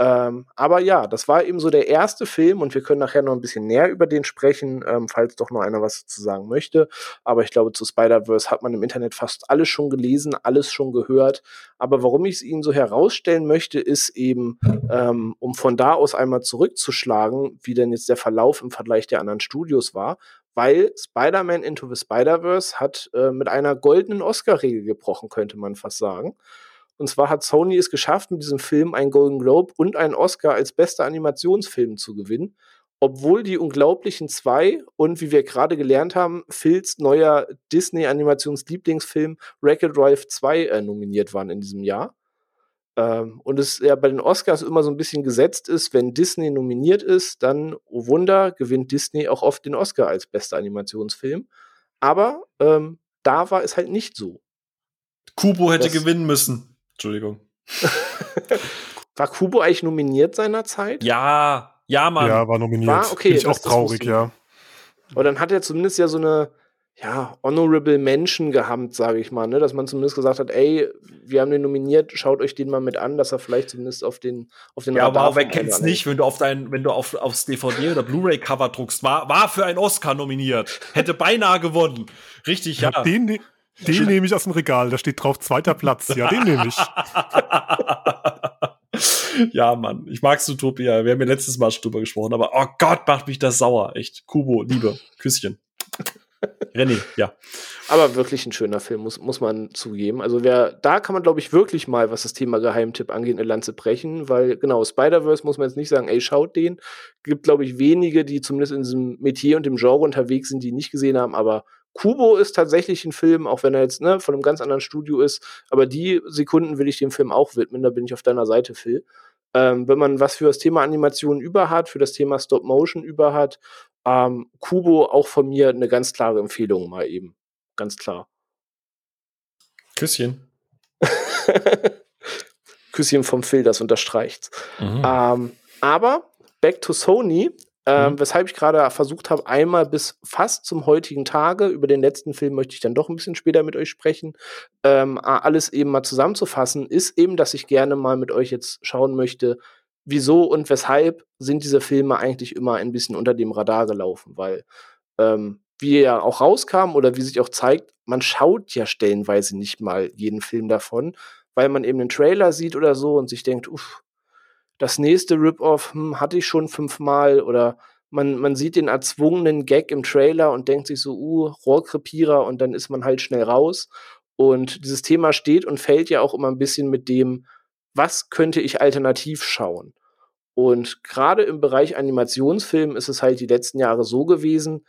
Ähm, aber ja, das war eben so der erste Film und wir können nachher noch ein bisschen näher über den sprechen, ähm, falls doch noch einer was zu sagen möchte. Aber ich glaube, zu Spider-Verse hat man im Internet fast alles schon gelesen, alles schon gehört. Aber warum ich es Ihnen so herausstellen möchte, ist eben, ähm, um von da aus einmal zurückzuschlagen, wie denn jetzt der Verlauf im Vergleich der anderen Studios war, weil Spider-Man Into the Spider-Verse hat äh, mit einer goldenen Oscar-Regel gebrochen, könnte man fast sagen. Und zwar hat Sony es geschafft, mit diesem Film einen Golden Globe und einen Oscar als bester Animationsfilm zu gewinnen, obwohl die Unglaublichen zwei und wie wir gerade gelernt haben, Phils neuer Disney-Animations-Lieblingsfilm Wreck-It Drive 2 äh, nominiert waren in diesem Jahr. Ähm, und es ja bei den Oscars immer so ein bisschen gesetzt ist, wenn Disney nominiert ist, dann, oh Wunder, gewinnt Disney auch oft den Oscar als bester Animationsfilm. Aber ähm, da war es halt nicht so. Kubo hätte Das- gewinnen müssen. Entschuldigung. War Kubo eigentlich nominiert seinerzeit? Ja, ja, Mann. Ja, war nominiert. War? Okay, Bin ich das- auch traurig, ja. Aber dann hat er zumindest ja so eine, ja, honorable Menschen gehabt, sage ich mal, ne? dass man zumindest gesagt hat, ey, wir haben den nominiert, schaut euch den mal mit an, dass er vielleicht zumindest auf den auf den Ja, aber wer kennt's nicht, wenn du auf dein, wenn du auf, aufs DVD oder Blu-ray-Cover druckst, war, war für einen Oscar nominiert. Hätte beinahe gewonnen. Richtig, ja. Den, ne- den nehme ich aus dem Regal. Da steht drauf zweiter Platz. Ja, den nehme ich. ja, Mann. Ich mag's Utopia. Wir haben ja letztes Mal schon drüber gesprochen, aber oh Gott, macht mich das sauer. Echt. Kubo, Liebe. Küsschen. René, ja. Aber wirklich ein schöner Film, muss, muss man zugeben. Also wer, da kann man, glaube ich, wirklich mal, was das Thema Geheimtipp angeht, eine Lanze brechen, weil genau, Spider-Verse muss man jetzt nicht sagen, ey, schaut den. Gibt, glaube ich, wenige, die zumindest in diesem Metier und dem Genre unterwegs sind, die nicht gesehen haben, aber Kubo ist tatsächlich ein Film, auch wenn er jetzt ne, von einem ganz anderen Studio ist, aber die Sekunden will ich dem Film auch widmen, da bin ich auf deiner Seite, Phil. Ähm, wenn man was für das Thema Animation über hat, für das Thema Stop Motion über hat, ähm, Kubo auch von mir eine ganz klare Empfehlung mal eben. Ganz klar. Küsschen. Küsschen vom Phil, das unterstreicht. Mhm. Ähm, aber back to Sony, ähm, Mhm. weshalb ich gerade versucht habe, einmal bis fast zum heutigen Tage, über den letzten Film möchte ich dann doch ein bisschen später mit euch sprechen, ähm, alles eben mal zusammenzufassen, ist eben, dass ich gerne mal mit euch jetzt schauen möchte, wieso und weshalb sind diese Filme eigentlich immer ein bisschen unter dem Radar gelaufen, weil ähm, wie ja auch rauskam oder wie sich auch zeigt, man schaut ja stellenweise nicht mal jeden Film davon, weil man eben einen Trailer sieht oder so und sich denkt, uff, das nächste Rip-Off hm, hatte ich schon fünfmal. Oder man, man sieht den erzwungenen Gag im Trailer und denkt sich so, uh, Rohrkrepierer. Und dann ist man halt schnell raus. Und dieses Thema steht und fällt ja auch immer ein bisschen mit dem, was könnte ich alternativ schauen? Und gerade im Bereich Animationsfilm ist es halt die letzten Jahre so gewesen,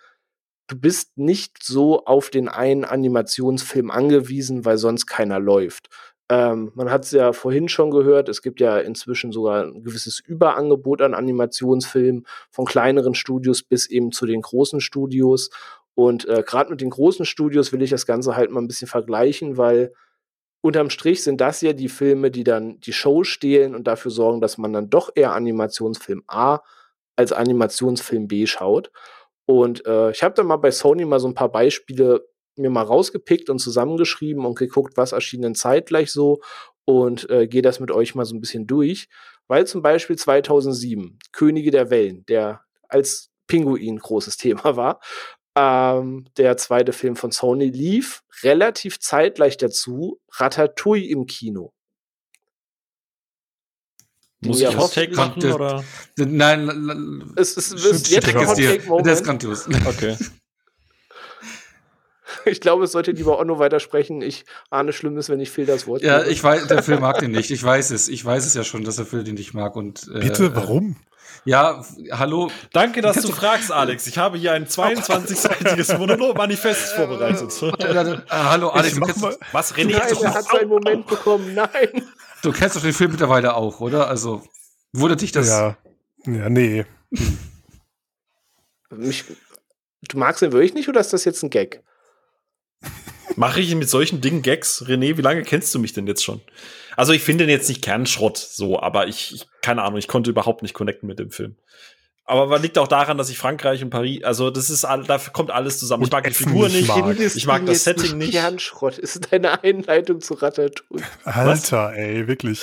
du bist nicht so auf den einen Animationsfilm angewiesen, weil sonst keiner läuft. Ähm, man hat es ja vorhin schon gehört, es gibt ja inzwischen sogar ein gewisses Überangebot an Animationsfilmen von kleineren Studios bis eben zu den großen Studios. Und äh, gerade mit den großen Studios will ich das Ganze halt mal ein bisschen vergleichen, weil unterm Strich sind das ja die Filme, die dann die Show stehlen und dafür sorgen, dass man dann doch eher Animationsfilm A als Animationsfilm B schaut. Und äh, ich habe dann mal bei Sony mal so ein paar Beispiele mir mal rausgepickt und zusammengeschrieben und geguckt, was erschien denn zeitgleich so und äh, gehe das mit euch mal so ein bisschen durch. Weil zum Beispiel 2007 Könige der Wellen, der als Pinguin großes Thema war, ähm, der zweite Film von Sony lief relativ zeitgleich dazu Ratatouille im Kino. Muss ich Hot Take hoffentlich- machen oder? Nein, Es ist, es ist jetzt ein es Hot. Der ist grandios. Okay. Ich glaube, es sollte lieber Onno weitersprechen. Ich ahne Schlimmes, wenn ich Phil das Wort Ja, gebe. ich weiß, der Film mag den nicht. Ich weiß es. Ich weiß es ja schon, dass der Phil den nicht mag. Und, äh, Bitte, äh, warum? Ja, hallo. Danke, dass du fragst, Alex. Ich habe hier ein 22-seitiges Monolog-Manifest vorbereitet. Äh, hallo, Alex, mal- Was, René? Nein, er hat seinen Moment bekommen. Nein. du kennst doch den Film mittlerweile auch, oder? Also, wundert dich das? ja. Ja, nee. Mich, du magst ihn wirklich nicht oder ist das jetzt ein Gag? Mache ich mit solchen Dingen Gags? René, wie lange kennst du mich denn jetzt schon? Also ich finde den jetzt nicht Kernschrott, so, aber ich, ich, keine Ahnung, ich konnte überhaupt nicht connecten mit dem Film. Aber man liegt auch daran, dass ich Frankreich und Paris, also das ist, all- dafür kommt alles zusammen. Und ich mag die Figur nicht mag. Ich mag das Setting nicht. Kernschrott ist deine Einleitung zu Ratatouille. Alter, ey, wirklich.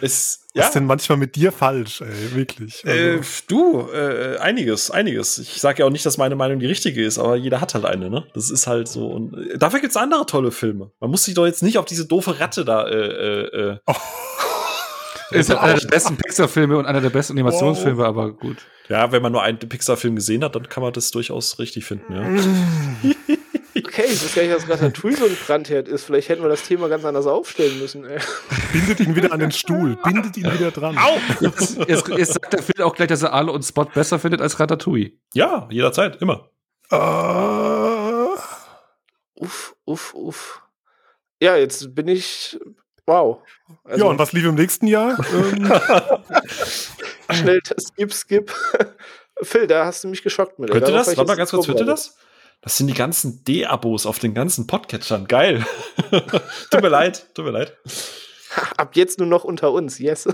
Es, Was ja, ist denn manchmal mit dir falsch, ey, wirklich? äh, Also, du, äh, einiges, einiges. Ich sage ja auch nicht, dass meine Meinung die richtige ist, aber jeder hat halt eine, ne? Das ist halt so. Und äh, dafür gibt's andere tolle Filme. Man muss sich doch jetzt nicht auf diese doofe Ratte da äh, äh, äh, Ist halt einer der besten Pixar-Filme und einer der besten Animationsfilme, aber gut. Ja, wenn man nur einen Pixar-Film gesehen hat, dann kann man das durchaus richtig finden, ja. Okay, ich weiß gar nicht, dass Ratatouille so ein Brandherd ist. Vielleicht hätten wir das Thema ganz anders aufstellen müssen. Ey. bindet ihn wieder an den Stuhl, bindet ihn wieder dran. Jetzt, jetzt, jetzt sagt der Phil auch gleich, dass er Arlo und Spot besser findet als Ratatouille. Ja, jederzeit, immer. Äh, Uff, uff, uff. Ja, jetzt bin ich. Wow. Also, ja, und was lief im nächsten Jahr? ähm, Schnell, skip, skip. Phil, da hast du mich geschockt mit. Könnte das? war Warte mal ganz kurz, könnte das? Das sind die ganzen D-Abos auf den ganzen Podcatchern. Geil. tut mir leid, tut mir leid. Ab jetzt nur noch unter uns, yes.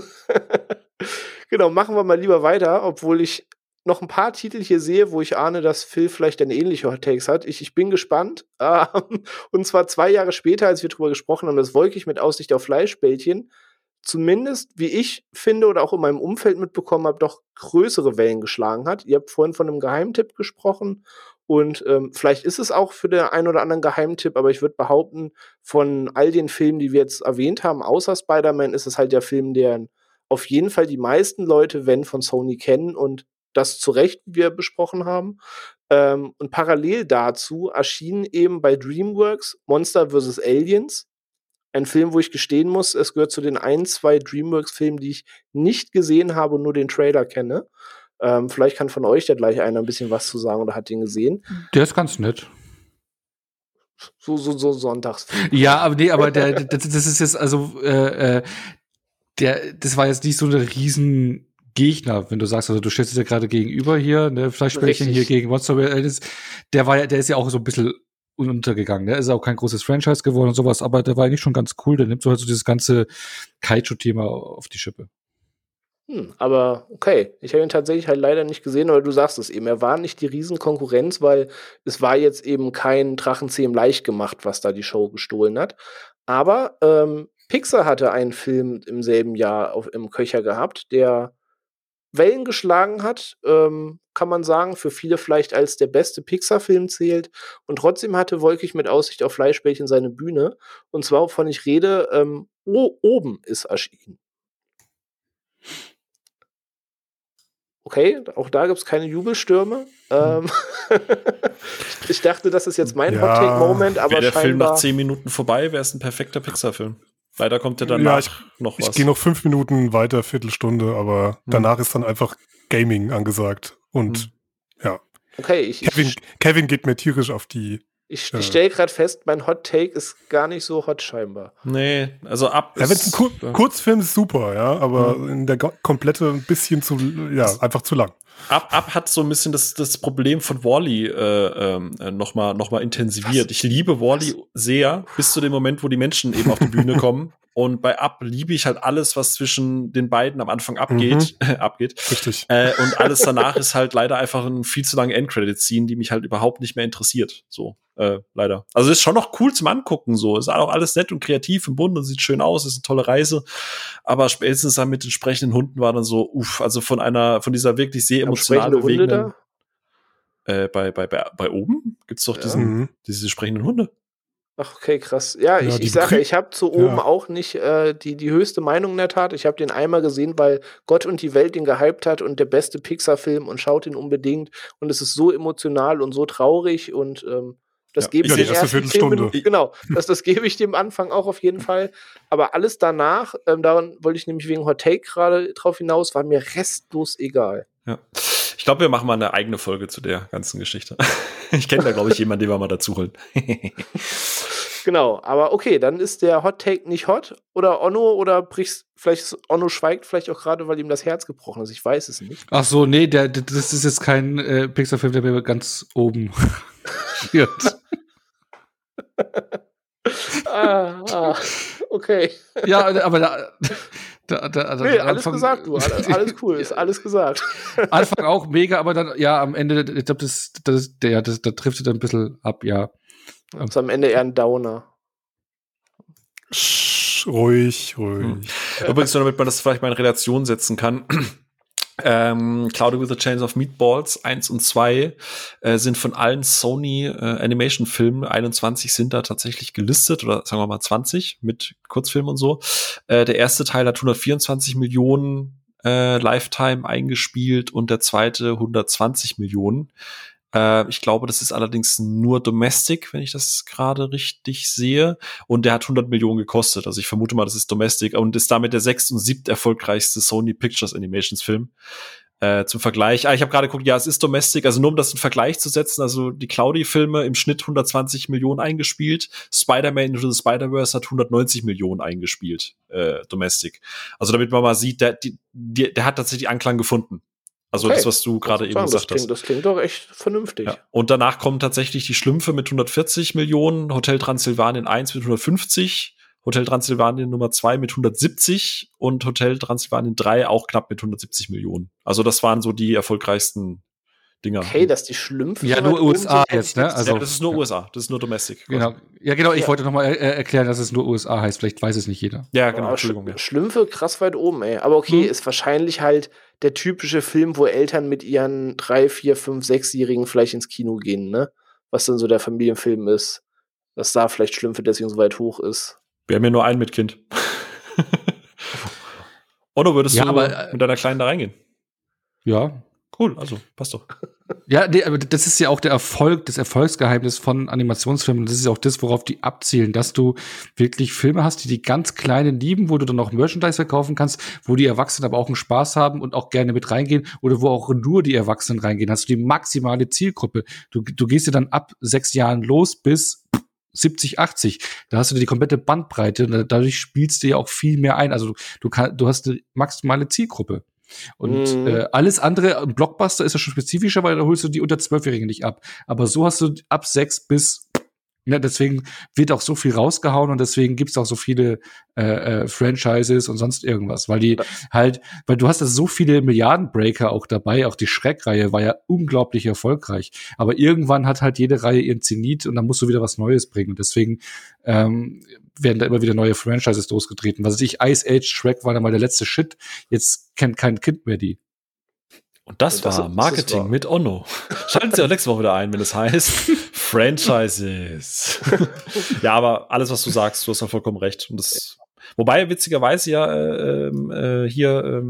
genau, machen wir mal lieber weiter, obwohl ich noch ein paar Titel hier sehe, wo ich ahne, dass Phil vielleicht eine ähnliche Hot Takes hat. Ich, ich bin gespannt. Ähm, und zwar zwei Jahre später, als wir drüber gesprochen haben, das Wolkig mit Aussicht auf Fleischbällchen, zumindest, wie ich finde oder auch in meinem Umfeld mitbekommen habe, doch größere Wellen geschlagen hat. Ihr habt vorhin von einem Geheimtipp gesprochen und ähm, vielleicht ist es auch für den einen oder anderen Geheimtipp, aber ich würde behaupten, von all den Filmen, die wir jetzt erwähnt haben, außer Spider-Man, ist es halt der Film, der auf jeden Fall die meisten Leute, wenn von Sony kennen und das zu Recht, wie wir besprochen haben. Ähm, und parallel dazu erschien eben bei DreamWorks Monster vs. Aliens. Ein Film, wo ich gestehen muss, es gehört zu den ein, zwei DreamWorks-Filmen, die ich nicht gesehen habe und nur den Trailer kenne. Ähm, vielleicht kann von euch da gleich einer ein bisschen was zu sagen oder hat den gesehen. Der ist ganz nett. So, so, so Sonntagsfilm. Ja, aber nee, aber der, das, das ist jetzt also äh, äh, der, das war jetzt nicht so eine riesen Gegner, wenn du sagst, also du stellst es ja gerade gegenüber hier, ne, Fleischbällchen hier gegen Monster, der war ja, der ist ja auch so ein bisschen untergegangen. Der ist auch kein großes Franchise geworden und sowas, aber der war eigentlich schon ganz cool. Der nimmt so halt so dieses ganze Kaiju-Thema auf die Schippe. Hm, aber okay, ich habe ihn tatsächlich halt leider nicht gesehen, aber du sagst es eben, er war nicht die Riesenkonkurrenz, weil es war jetzt eben kein Drachenzähm leicht gemacht, was da die Show gestohlen hat. Aber ähm, Pixar hatte einen Film im selben Jahr auf, im Köcher gehabt, der Wellen geschlagen hat, ähm, kann man sagen, für viele vielleicht als der beste Pixar-Film zählt. Und trotzdem hatte Wolkig mit Aussicht auf Fleischbällchen seine Bühne. Und zwar, wovon ich rede, ähm, oben ist erschienen. Okay, auch da gibt es keine Jubelstürme. Ähm ich dachte, das ist jetzt mein ja, Hot-Take-Moment, aber Wäre der scheinbar Film nach zehn Minuten vorbei, wäre es ein perfekter Pixar-Film. Leider kommt ja danach ja, ich, noch was. Ich gehe noch fünf Minuten weiter, Viertelstunde, aber hm. danach ist dann einfach Gaming angesagt. Und hm. ja. Okay, ich, Kevin, ich, Kevin geht mir tierisch auf die. Ich, äh, ich stelle gerade fest, mein Hot Take ist gar nicht so hot scheinbar. Nee, also ab. Ja, wenn ein Kur Kurzfilm ist super, ja, aber hm. in der komplette ein bisschen zu, ja, einfach zu lang. Ab, ab hat so ein bisschen das, das Problem von Wally äh, äh, nochmal noch mal intensiviert. Was? Ich liebe Wally sehr, bis zu dem Moment, wo die Menschen eben auf die Bühne kommen. Und bei Up liebe ich halt alles, was zwischen den beiden am Anfang abgeht. Mhm. abgeht. Richtig. Äh, und alles danach ist halt leider einfach ein viel zu lange Endcredit-Scene, die mich halt überhaupt nicht mehr interessiert. So, äh, leider. Also ist schon noch cool zum Angucken, so. Ist auch alles nett und kreativ im Bund und sieht schön aus, ist eine tolle Reise. Aber spätestens dann mit entsprechenden Hunden war dann so, uff, also von einer, von dieser wirklich sehr emotional bewegenden. Äh, bei, bei, bei, bei oben gibt's doch diesen, mhm. diese sprechenden Hunde. Ach, okay, krass. Ja, ja ich, ich sage, ich habe zu oben ja. auch nicht äh, die, die höchste Meinung in der Tat. Ich habe den einmal gesehen, weil Gott und die Welt den gehypt hat und der beste Pixar-Film und schaut ihn unbedingt. Und es ist so emotional und so traurig und ähm, das ja, gebe ich ja, dem erste Viertelstunde. Genau, das, das gebe ich dem Anfang auch auf jeden Fall. Aber alles danach, ähm, daran wollte ich nämlich wegen Hot Take gerade drauf hinaus, war mir restlos egal. Ja. Ich glaube, wir machen mal eine eigene Folge zu der ganzen Geschichte. Ich kenne da, glaube ich, jemanden, den wir mal dazu holen. genau, aber okay, dann ist der Hot Take nicht hot oder Onno oder brichst, vielleicht Onno schweigt vielleicht auch gerade, weil ihm das Herz gebrochen ist. Ich weiß es nicht. Ach so, nee, der, das ist jetzt kein äh, Pixar-Film, der mir ganz oben wird. ah, ah, okay. Ja, aber da, da, da, da, nee, alles Anfang, gesagt, du. Alles, alles, cool, ist alles gesagt. Anfang auch mega, aber dann, ja, am Ende, ich glaube, das, das, der, das, da trifft es ein bisschen ab, ja. Das ist am Ende eher ein Downer. ruhig, ruhig. Hm. Übrigens, nur damit man das vielleicht mal in Relation setzen kann. Ähm, Cloudy with a Chains of Meatballs 1 und 2 äh, sind von allen Sony äh, Animation Filmen, 21 sind da tatsächlich gelistet oder sagen wir mal 20 mit Kurzfilmen und so. Äh, der erste Teil hat 124 Millionen äh, Lifetime eingespielt und der zweite 120 Millionen. Äh, ich glaube, das ist allerdings nur Domestic, wenn ich das gerade richtig sehe. Und der hat 100 Millionen gekostet. Also ich vermute mal, das ist Domestic und ist damit der sechst und siebt erfolgreichste Sony Pictures Animations Film. Äh, zum Vergleich. Ah, ich habe gerade geguckt, ja, es ist Domestic, also nur um das in Vergleich zu setzen, also die Cloudy-Filme im Schnitt 120 Millionen eingespielt, Spider-Man Into the Spider-Verse hat 190 Millionen eingespielt, äh, Domestic. Also damit man mal sieht, der, die, der, der hat tatsächlich Anklang gefunden. Also okay. das, was du gerade eben gesagt hast. Das klingt doch echt vernünftig. Ja. Und danach kommen tatsächlich die Schlümpfe mit 140 Millionen, Hotel Transsilvanien 1 mit 150, Hotel Transsilvanien Nummer 2 mit 170 und Hotel Transsilvanien 3 auch knapp mit 170 Millionen. Also das waren so die erfolgreichsten Dinger. Okay, dass die Schlümpfe. Ja, nur USA jetzt, ne? Also, ja, das ist nur ja. USA, das ist nur Domestic. Genau. Ja, genau, ich ja. wollte nochmal äh, erklären, dass es nur USA heißt. Vielleicht weiß es nicht jeder. Ja, genau, Entschuldigung. Ja. Schlümpfe krass weit oben, ey. Aber okay, hm. ist wahrscheinlich halt der typische Film, wo Eltern mit ihren drei, vier, fünf, sechsjährigen vielleicht ins Kino gehen, ne? Was dann so der Familienfilm ist. Dass da vielleicht Schlümpfe deswegen so weit hoch ist. Wir haben ja nur einen mit Kind. Oder würdest ja, du aber, mit deiner Kleinen da reingehen? Ja, Cool, also passt doch. Ja, nee, aber das ist ja auch der Erfolg, das Erfolgsgeheimnis von Animationsfilmen. Das ist ja auch das, worauf die abzielen, dass du wirklich Filme hast, die die ganz Kleinen lieben, wo du dann auch Merchandise verkaufen kannst, wo die Erwachsenen aber auch einen Spaß haben und auch gerne mit reingehen oder wo auch nur die Erwachsenen reingehen. Hast du die maximale Zielgruppe. Du, du gehst ja dann ab sechs Jahren los bis 70, 80. Da hast du die komplette Bandbreite und dadurch spielst du ja auch viel mehr ein. Also du, kann, du hast eine maximale Zielgruppe. Und mhm. äh, alles andere, Blockbuster ist ja schon spezifischer, weil da holst du die unter Zwölfjährigen nicht ab. Aber so hast du ab sechs bis ja, deswegen wird auch so viel rausgehauen und deswegen gibt's auch so viele äh, äh, Franchises und sonst irgendwas, weil die halt, weil du hast da so viele Milliardenbreaker auch dabei, auch die Schreckreihe war ja unglaublich erfolgreich, aber irgendwann hat halt jede Reihe ihren Zenit und dann musst du wieder was Neues bringen und deswegen ähm, werden da immer wieder neue Franchises losgetreten. Was weiß ich, Ice Age, Shrek war dann mal der letzte Shit, jetzt kennt kein Kind mehr die. Und das, das war Marketing das mit Onno. Schalten Sie auch nächste Woche wieder ein, wenn es heißt Franchises. ja, aber alles, was du sagst, du hast ja vollkommen recht. Und das, wobei witzigerweise ja äh, äh, hier äh,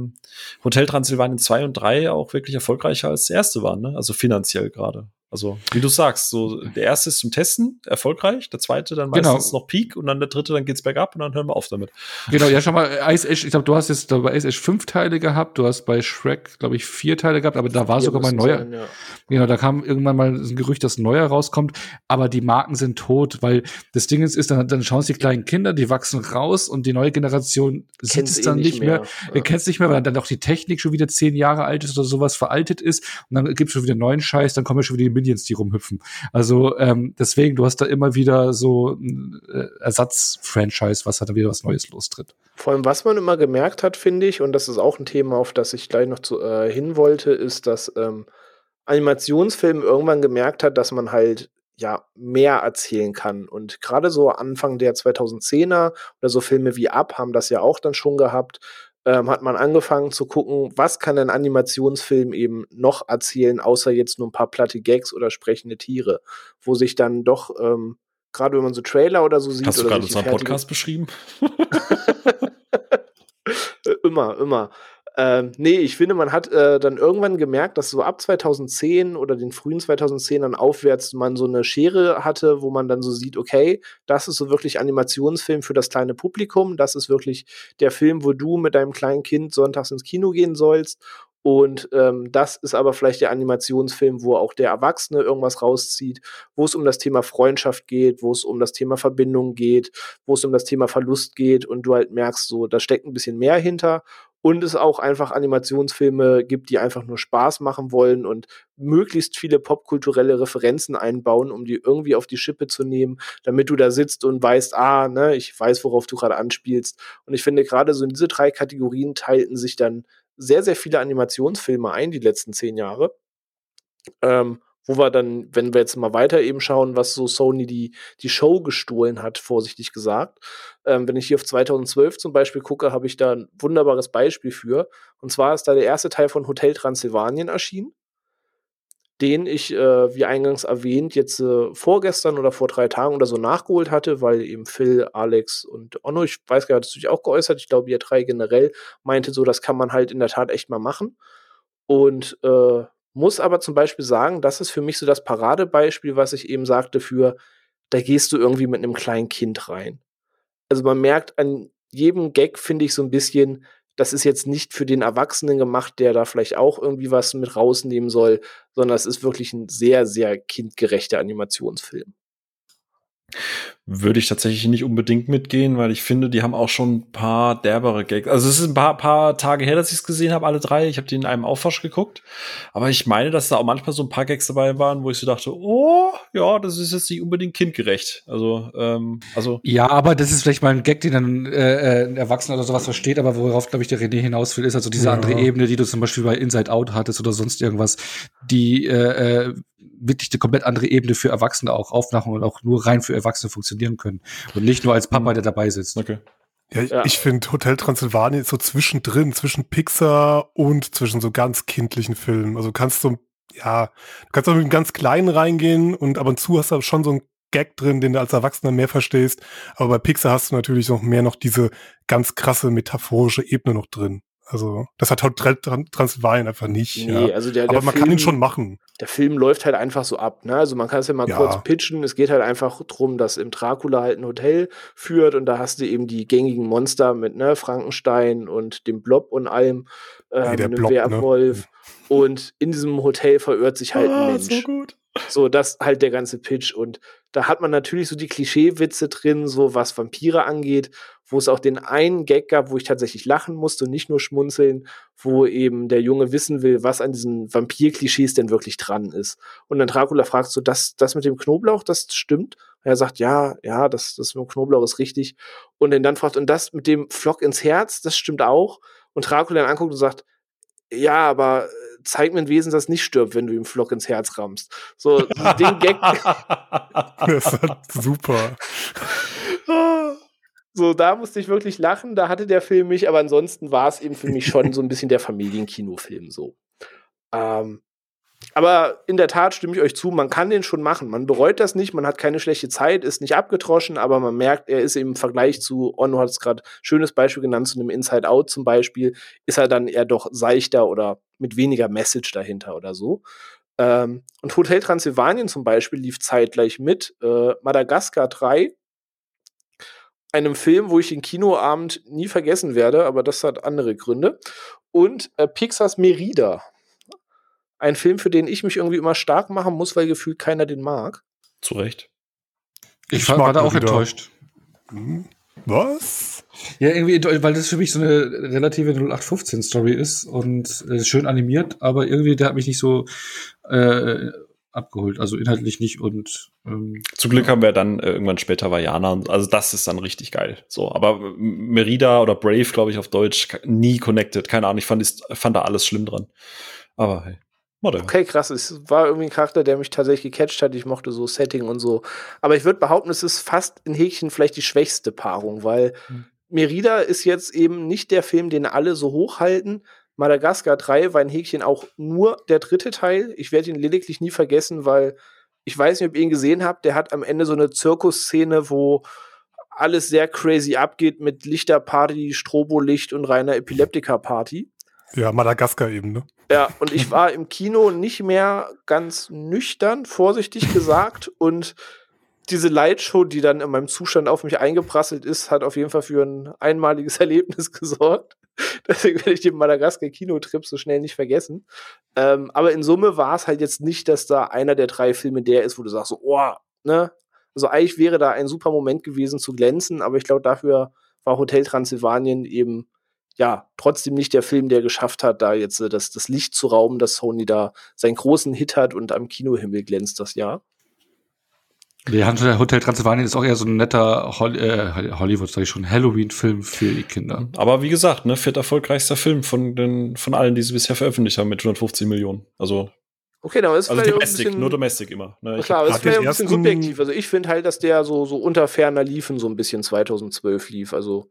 Hotel Transylvanien 2 und 3 auch wirklich erfolgreicher als das erste waren, ne? Also finanziell gerade. Also, wie du sagst, so der erste ist zum Testen erfolgreich, der zweite dann genau. meistens noch Peak und dann der dritte, dann geht's bergab und dann hören wir auf damit. Genau, ja, schau mal, Ice Age, ich glaube, du hast jetzt bei Ice Age fünf Teile gehabt, du hast bei Shrek, glaube ich, vier Teile gehabt, aber da war sogar mal ein neuer. Sein, ja. Genau, da kam irgendwann mal ein Gerücht, dass ein neuer rauskommt, aber die Marken sind tot, weil das Ding ist, ist dann, dann schauen es die kleinen Kinder, die wachsen raus und die neue Generation sieht es dann eh nicht mehr. mehr. Ja. Kennt es nicht mehr, weil dann auch die Technik schon wieder zehn Jahre alt ist oder sowas veraltet ist und dann gibt's schon wieder neuen Scheiß, dann kommen ja schon wieder die Minions, die rumhüpfen. Also ähm, deswegen, du hast da immer wieder so ein äh, Ersatz-Franchise, was halt wieder was Neues lostritt. Vor allem, was man immer gemerkt hat, finde ich, und das ist auch ein Thema, auf das ich gleich noch zu, äh, hin wollte, ist, dass ähm, Animationsfilm irgendwann gemerkt hat, dass man halt ja mehr erzählen kann. Und gerade so Anfang der 2010er oder so Filme wie Up haben das ja auch dann schon gehabt, ähm, hat man angefangen zu gucken, was kann ein Animationsfilm eben noch erzählen, außer jetzt nur ein paar platte Gags oder sprechende Tiere, wo sich dann doch, ähm, gerade wenn man so Trailer oder so sieht. Hast du gerade unseren Podcast beschrieben? immer, immer. Ähm, nee, ich finde, man hat äh, dann irgendwann gemerkt, dass so ab 2010 oder den frühen 2010ern aufwärts man so eine Schere hatte, wo man dann so sieht, okay, das ist so wirklich Animationsfilm für das kleine Publikum, das ist wirklich der Film, wo du mit deinem kleinen Kind sonntags ins Kino gehen sollst. Und ähm, das ist aber vielleicht der Animationsfilm, wo auch der Erwachsene irgendwas rauszieht, wo es um das Thema Freundschaft geht, wo es um das Thema Verbindung geht, wo es um das Thema Verlust geht und du halt merkst, so, da steckt ein bisschen mehr hinter und es auch einfach Animationsfilme gibt, die einfach nur Spaß machen wollen und möglichst viele popkulturelle Referenzen einbauen, um die irgendwie auf die Schippe zu nehmen, damit du da sitzt und weißt, ah, ne, ich weiß, worauf du gerade anspielst. Und ich finde, gerade so in diese drei Kategorien teilten sich dann sehr, sehr viele Animationsfilme ein, die letzten zehn Jahre. Ähm, wo wir dann, wenn wir jetzt mal weiter eben schauen, was so Sony die, die Show gestohlen hat, vorsichtig gesagt. Ähm, wenn ich hier auf 2012 zum Beispiel gucke, habe ich da ein wunderbares Beispiel für. Und zwar ist da der erste Teil von Hotel Transylvanien erschienen, den ich, äh, wie eingangs erwähnt, jetzt äh, vorgestern oder vor drei Tagen oder so nachgeholt hatte, weil eben Phil, Alex und Onno, ich weiß gar nicht, hast du dich auch geäußert, ich glaube, ihr drei generell meinte so, das kann man halt in der Tat echt mal machen. Und äh, muss aber zum Beispiel sagen, das ist für mich so das Paradebeispiel, was ich eben sagte, für da gehst du irgendwie mit einem kleinen Kind rein. Also man merkt an jedem Gag, finde ich, so ein bisschen, das ist jetzt nicht für den Erwachsenen gemacht, der da vielleicht auch irgendwie was mit rausnehmen soll, sondern es ist wirklich ein sehr, sehr kindgerechter Animationsfilm. Würde ich tatsächlich nicht unbedingt mitgehen, weil ich finde, die haben auch schon ein paar derbere Gags. Also es ist ein paar, paar Tage her, dass ich es gesehen habe, alle drei. Ich habe die in einem Aufwasch geguckt. Aber ich meine, dass da auch manchmal so ein paar Gags dabei waren, wo ich so dachte, oh, ja, das ist jetzt nicht unbedingt kindgerecht. Also, ähm, also. Ja, aber das ist vielleicht mal ein Gag, den dann äh, äh ein Erwachsener oder sowas versteht, aber worauf, glaube ich, der René hinaus will, ist also diese ja. andere Ebene, die du zum Beispiel bei Inside Out hattest oder sonst irgendwas, die äh, äh wirklich eine komplett andere Ebene für Erwachsene auch aufmachen und auch nur rein für Erwachsene funktionieren können. Und nicht nur als Papa, mhm. der dabei sitzt. Okay. Ja, ich, ja. ich finde Hotel Transylvanien ist so zwischendrin, zwischen Pixar und zwischen so ganz kindlichen Filmen. Also kannst du, ja, du kannst auch mit einem ganz kleinen reingehen und ab und zu hast du schon so einen Gag drin, den du als Erwachsener mehr verstehst. Aber bei Pixar hast du natürlich noch mehr noch diese ganz krasse metaphorische Ebene noch drin. Also, das hat halt Transylvanien einfach nicht. Nee, ja. also der, der Aber man Film, kann ihn schon machen. Der Film läuft halt einfach so ab. Ne? Also, man kann es ja mal ja. kurz pitchen. Es geht halt einfach drum, dass im Dracula halt ein Hotel führt und da hast du eben die gängigen Monster mit ne, Frankenstein und dem Blob und allem, äh, nee, einem Blob? Werwolf. Ne? Und in diesem Hotel verirrt sich halt ah, ein Mensch. So, gut. so, das halt der ganze Pitch. Und Da hat man natürlich so die Klischeewitze drin, so was Vampire angeht, wo es auch den einen Gag gab, wo ich tatsächlich lachen musste und nicht nur schmunzeln, wo eben der Junge wissen will, was an diesen Vampir-Klischees denn wirklich dran ist. Und dann Dracula fragt so, das, das mit dem Knoblauch, das stimmt? Und er sagt, ja, ja, das, das mit dem Knoblauch ist richtig. Und dann, dann fragt, und das mit dem Flock ins Herz, das stimmt auch. Und Dracula dann anguckt und sagt, ja, aber zeig mir ein Wesen, das nicht stirbt, wenn du ihm Flock ins Herz rammst. So, den Gag. Das ist halt super. So, da musste ich wirklich lachen, da hatte der Film mich, aber ansonsten war es eben für mich schon so ein bisschen der Familienkinofilm so. Ähm, aber in der Tat stimme ich euch zu, man kann den schon machen. Man bereut das nicht, man hat keine schlechte Zeit, ist nicht abgetroschen, aber man merkt, er ist im Vergleich zu, Onno hat es gerade schönes Beispiel genannt, zu einem Inside Out zum Beispiel, ist er dann eher doch seichter oder mit weniger Message dahinter oder so. Ähm, und Hotel Transylvanien zum Beispiel lief zeitgleich mit. Äh, Madagaskar 3 einem Film, wo ich den Kinoabend nie vergessen werde, aber das hat andere Gründe. Und äh, Pixars Merida. Ein Film, für den ich mich irgendwie immer stark machen muss, weil gefühlt keiner den mag. Zu Recht. Ich, Ich war, da auch Merida. enttäuscht. Hm? Was? Ja, irgendwie, weil das für mich so eine relative 0815-Story ist und äh, schön animiert, aber irgendwie, der hat mich nicht so äh, abgeholt. Also inhaltlich nicht und ähm, Zum Glück haben wir dann äh, irgendwann später Vajana. Also das ist dann richtig geil. So, aber Merida oder Brave, glaube ich, auf Deutsch, nie connected. Keine Ahnung, ich fand, ist- fand da alles schlimm dran. Aber hey, whatever. Okay, krass. Es war irgendwie ein Charakter, der mich tatsächlich gecatcht hat. Ich mochte so Setting und so. Aber ich würde behaupten, es ist fast in Häkchen vielleicht die schwächste Paarung, weil Hm. Merida ist jetzt eben nicht der Film, den alle so hochhalten. Madagaskar 3 war in Häkchen auch nur der dritte Teil. Ich werde ihn lediglich nie vergessen, weil ich weiß nicht, ob ihr ihn gesehen habt. Der hat am Ende so eine Zirkusszene, wo alles sehr crazy abgeht mit Lichterparty, Strobolicht und reiner Epileptiker-Party. Ja, Madagaskar eben, ne? Ja, und ich war im Kino nicht mehr ganz nüchtern, vorsichtig gesagt. Und diese Lightshow, die dann in meinem Zustand auf mich eingeprasselt ist, hat auf jeden Fall für ein einmaliges Erlebnis gesorgt. Deswegen werde ich den Madagaskar-Kinotrip so schnell nicht vergessen. Ähm, aber in Summe war es halt jetzt nicht, dass da einer der drei Filme der ist, wo du sagst, so, oh, ne? Also eigentlich wäre da ein super Moment gewesen zu glänzen, aber ich glaube, dafür war Hotel Transylvanien eben ja, trotzdem nicht der Film, der geschafft hat, da jetzt äh, das, das Licht zu rauben, dass Sony da seinen großen Hit hat und am Kinohimmel glänzt das Jahr. der Hotel Transylvanien ist auch eher so ein netter Hol äh, Hollywood, sag ich schon, Halloween-Film für die Kinder. Aber wie gesagt, ne, viert erfolgreichster Film von den, von allen, die sie bisher veröffentlicht haben mit 150 Millionen. Also, Okay, dann ist also Domestic, bisschen, nur Domestic immer. Ne? Ich klar, aber ist vielleicht ein bisschen subjektiv. Also ich finde halt, dass der so, so unter ferner Liefen so ein bisschen 2012 lief. Also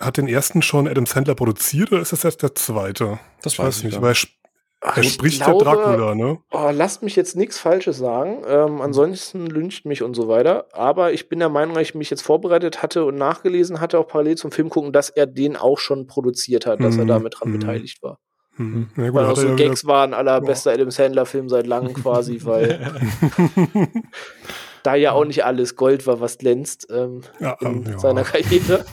Hat den ersten schon Adam Sandler produziert oder ist das jetzt der zweite? das Ich weiß nicht, gar aber er, ich spricht glaube, ja Dracula, ne? Oh, lasst mich jetzt nichts Falsches sagen. Ähm, ansonsten lyncht mich und so weiter. Aber ich bin der Meinung, dass ich mich jetzt vorbereitet hatte und nachgelesen hatte, auch parallel zum Film gucken, dass er den auch schon produziert hat, dass er Hm, damit dran hm. beteiligt war. Hm. Ja, gut, Weil auch so ja Gags waren, aller Ja. bester Adam Sandler-Film seit langem quasi, weil da ja auch nicht alles Gold war, was glänzt ähm, ja, in ähm, ja. seiner Karriere.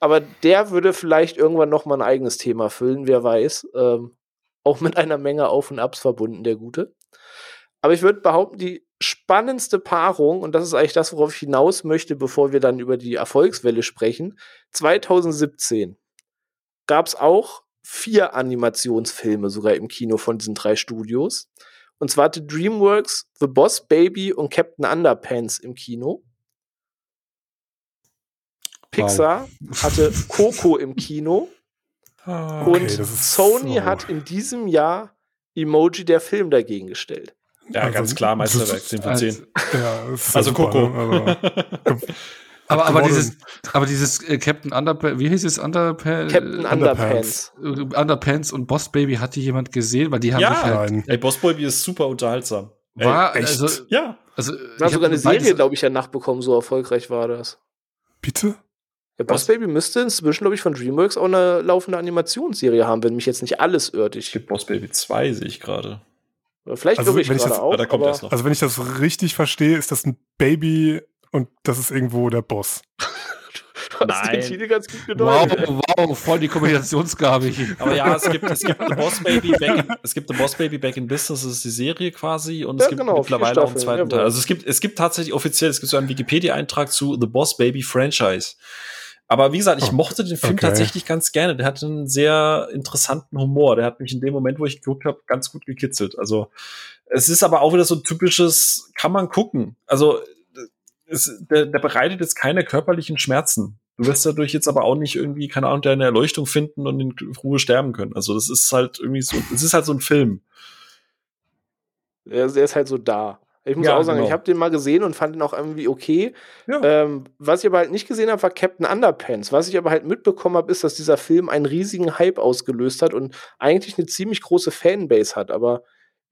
Aber der würde vielleicht irgendwann noch mal ein eigenes Thema füllen, wer weiß. Ähm, auch mit einer Menge Auf und Abs verbunden, der Gute. Aber ich würde behaupten, die spannendste Paarung, und das ist eigentlich das, worauf ich hinaus möchte, bevor wir dann über die Erfolgswelle sprechen, 2017 gab es auch vier Animationsfilme sogar im Kino von diesen drei Studios. Und zwar hatte DreamWorks The Boss Baby und Captain Underpants im Kino. Pixar hatte Coco im Kino. Ah, und okay, ist Sony so. hat in diesem Jahr Emoji der Film dagegen gestellt. Ja, Also, ganz klar, Meisterwerk, ist- 10 von 10. Ja, das ist ja Also super, Coco. ne? Also, Aber, aber dieses, aber dieses äh, Captain Underpants, wie hieß es Underpants? Captain Underpants. Underpants. Underpants und Boss Baby hatte jemand gesehen, weil die haben Ja. halt, Nein. Ey, Boss Baby ist super unterhaltsam. Ey, war, echt? also, ja. also, Man ich hat hab sogar eine Serie, glaube ich, ja nachbekommen, so erfolgreich war das. Bitte? Ja, Boss Was? Baby müsste inzwischen, glaube ich, von DreamWorks auch eine laufende Animationsserie haben, wenn mich jetzt nicht alles irrt. Es Ich, gibt Boss Baby 2, sehe ich gerade. vielleicht Also, ich wenn ich gerade das- auch. Ah, da kommt aber erst noch. Also wenn ich das richtig verstehe, ist das ein Baby und das ist irgendwo der Boss. Du hast den Titel ganz gut gedeutet. Wow, wow, voll die Kombinationsgabe hier. Aber ja, es gibt, es gibt The Boss Baby Back in, es gibt The Boss Baby Back in Business, das ist die Serie quasi, und es Ja, gibt genau, mittlerweile auch einen zweiten Teil. Also es gibt, es gibt tatsächlich offiziell, es gibt so einen Wikipedia-Eintrag zu The Boss Baby Franchise. Aber wie gesagt, ich Oh, mochte den Film okay. tatsächlich ganz gerne. Der hatte einen sehr interessanten Humor. Der hat mich in dem Moment, wo ich geguckt habe, ganz gut gekitzelt. Also es ist aber auch wieder so ein typisches, kann man gucken. Also es, der, der bereitet jetzt keine körperlichen Schmerzen. Du wirst dadurch jetzt aber auch nicht irgendwie, keine Ahnung, deine Erleuchtung finden und in Ruhe sterben können. Also das ist halt irgendwie so, es ist halt so ein Film. Der ist halt so da. Ich muss Ja, auch sagen, genau. ich habe den mal gesehen und fand ihn auch irgendwie okay. Ja. Ähm, was ich aber halt nicht gesehen habe, war Captain Underpants. Was ich aber halt mitbekommen habe, ist, dass dieser Film einen riesigen Hype ausgelöst hat und eigentlich eine ziemlich große Fanbase hat. Aber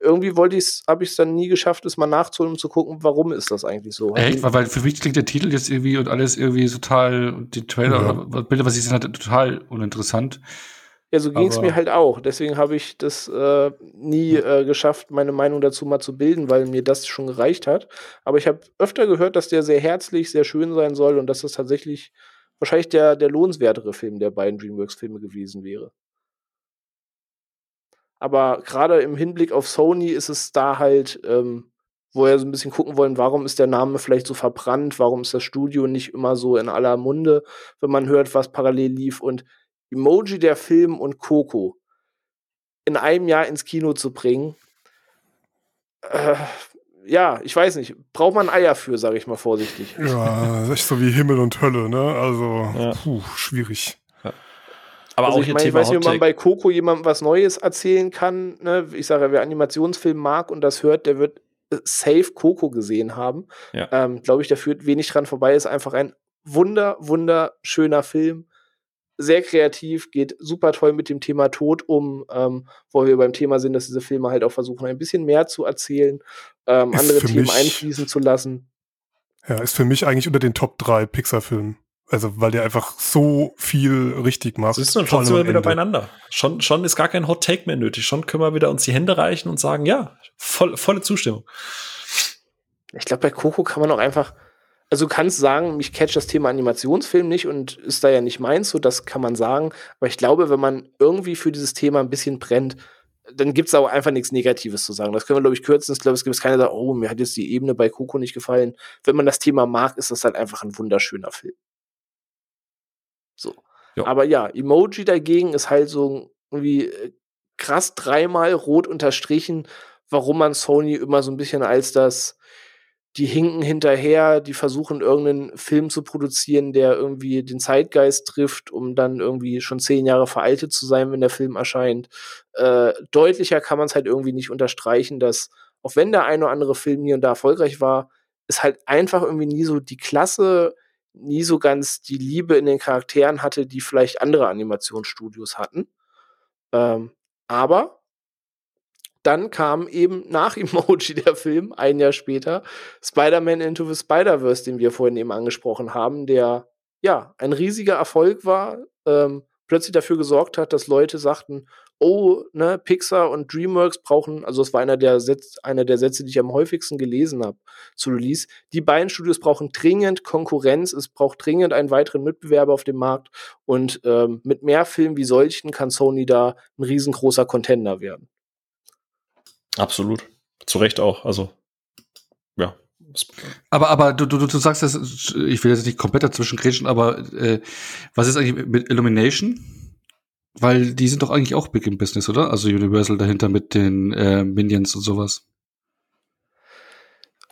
irgendwie wollte ich's, habe ich es dann nie geschafft, es mal nachzuholen, um zu gucken, warum ist das eigentlich so. Echt? Weil, weil für mich klingt der Titel jetzt irgendwie und alles irgendwie total, und die Trailer Ja. oder Bilder, was ich gesehen hatte, total uninteressant. Ja, so ging es mir halt auch. Deswegen habe ich das äh, nie äh, geschafft, meine Meinung dazu mal zu bilden, weil mir das schon gereicht hat. Aber ich habe öfter gehört, dass der sehr herzlich, sehr schön sein soll und dass das tatsächlich wahrscheinlich der, der lohnenswertere Film der beiden DreamWorks-Filme gewesen wäre. Aber gerade im Hinblick auf Sony ist es da halt, ähm, wo wir so ein bisschen gucken wollen, warum ist der Name vielleicht so verbrannt, warum ist das Studio nicht immer so in aller Munde, wenn man hört, was parallel lief und Emoji der Film und Coco in einem Jahr ins Kino zu bringen, äh, ja, ich weiß nicht, braucht man Eier für, sage ich mal vorsichtig. Ja, das ist echt so wie Himmel und Hölle, ne? Also, Ja. puh, schwierig. Aber Also auch ich hier meine, ich weiß nicht, ob man bei Coco jemandem was Neues erzählen kann. Ne? Ich sage, wer Animationsfilm mag und das hört, der wird äh, safe Coco gesehen haben. Ja. Ähm, Glaube ich, da führt wenig dran vorbei. Ist einfach ein wunder, wunderschöner Film. Sehr kreativ, geht super toll mit dem Thema Tod um, ähm, wo wir beim Thema sind, dass diese Filme halt auch versuchen, ein bisschen mehr zu erzählen, ähm, andere Themen mich- einfließen zu lassen. Ja, ist für mich eigentlich unter den Top 3 Pixar-Filmen. Also, weil der einfach so viel richtig macht. Siehst du, schon sind wir wieder beieinander. Schon, schon ist gar kein Hot Take mehr nötig. Schon können wir wieder uns die Hände reichen und sagen, ja, voll, volle Zustimmung. Ich glaube, bei Coco kann man auch einfach, also du kannst sagen, mich catcht das Thema Animationsfilm nicht und ist da ja nicht meins, so das kann man sagen. Aber ich glaube, wenn man irgendwie für dieses Thema ein bisschen brennt, dann gibt es auch einfach nichts Negatives zu sagen. Das können wir, glaube ich, kürzen. Ich glaube, es gibt keiner, der sagt, oh, mir hat jetzt die Ebene bei Coco nicht gefallen. Wenn man das Thema mag, ist das halt einfach ein wunderschöner Film. So. Ja. Aber ja, Emoji dagegen ist halt so irgendwie äh, krass dreimal rot unterstrichen, warum man Sony immer so ein bisschen als das, die hinken hinterher, die versuchen irgendeinen Film zu produzieren, der irgendwie den Zeitgeist trifft, um dann irgendwie schon zehn Jahre veraltet zu sein, wenn der Film erscheint. Äh, deutlicher kann man es halt irgendwie nicht unterstreichen, dass auch wenn der eine oder andere Film hier und da erfolgreich war, es halt einfach irgendwie nie so die Klasse, nie so ganz die Liebe in den Charakteren hatte, die vielleicht andere Animationsstudios hatten. Ähm, aber dann kam eben nach Emoji der Film, ein Jahr später, Spider-Man Into the Spider-Verse, den wir vorhin eben angesprochen haben, der ja ein riesiger Erfolg war, ähm, plötzlich dafür gesorgt hat, dass Leute sagten, oh, ne, Pixar und DreamWorks brauchen, also es war einer der, Sätze, einer der Sätze, die ich am häufigsten gelesen habe zu Release, die beiden Studios brauchen dringend Konkurrenz, es braucht dringend einen weiteren Mitbewerber auf dem Markt und ähm, mit mehr Filmen wie solchen kann Sony da ein riesengroßer Contender werden. Absolut. Zu Recht auch. Also, ja. Aber, aber du, du, du sagst das, ich will jetzt nicht komplett dazwischen grätschen, aber äh, was ist eigentlich mit Illumination? Weil die sind doch eigentlich auch big im Business, oder? Also Universal dahinter mit den äh, Minions und sowas.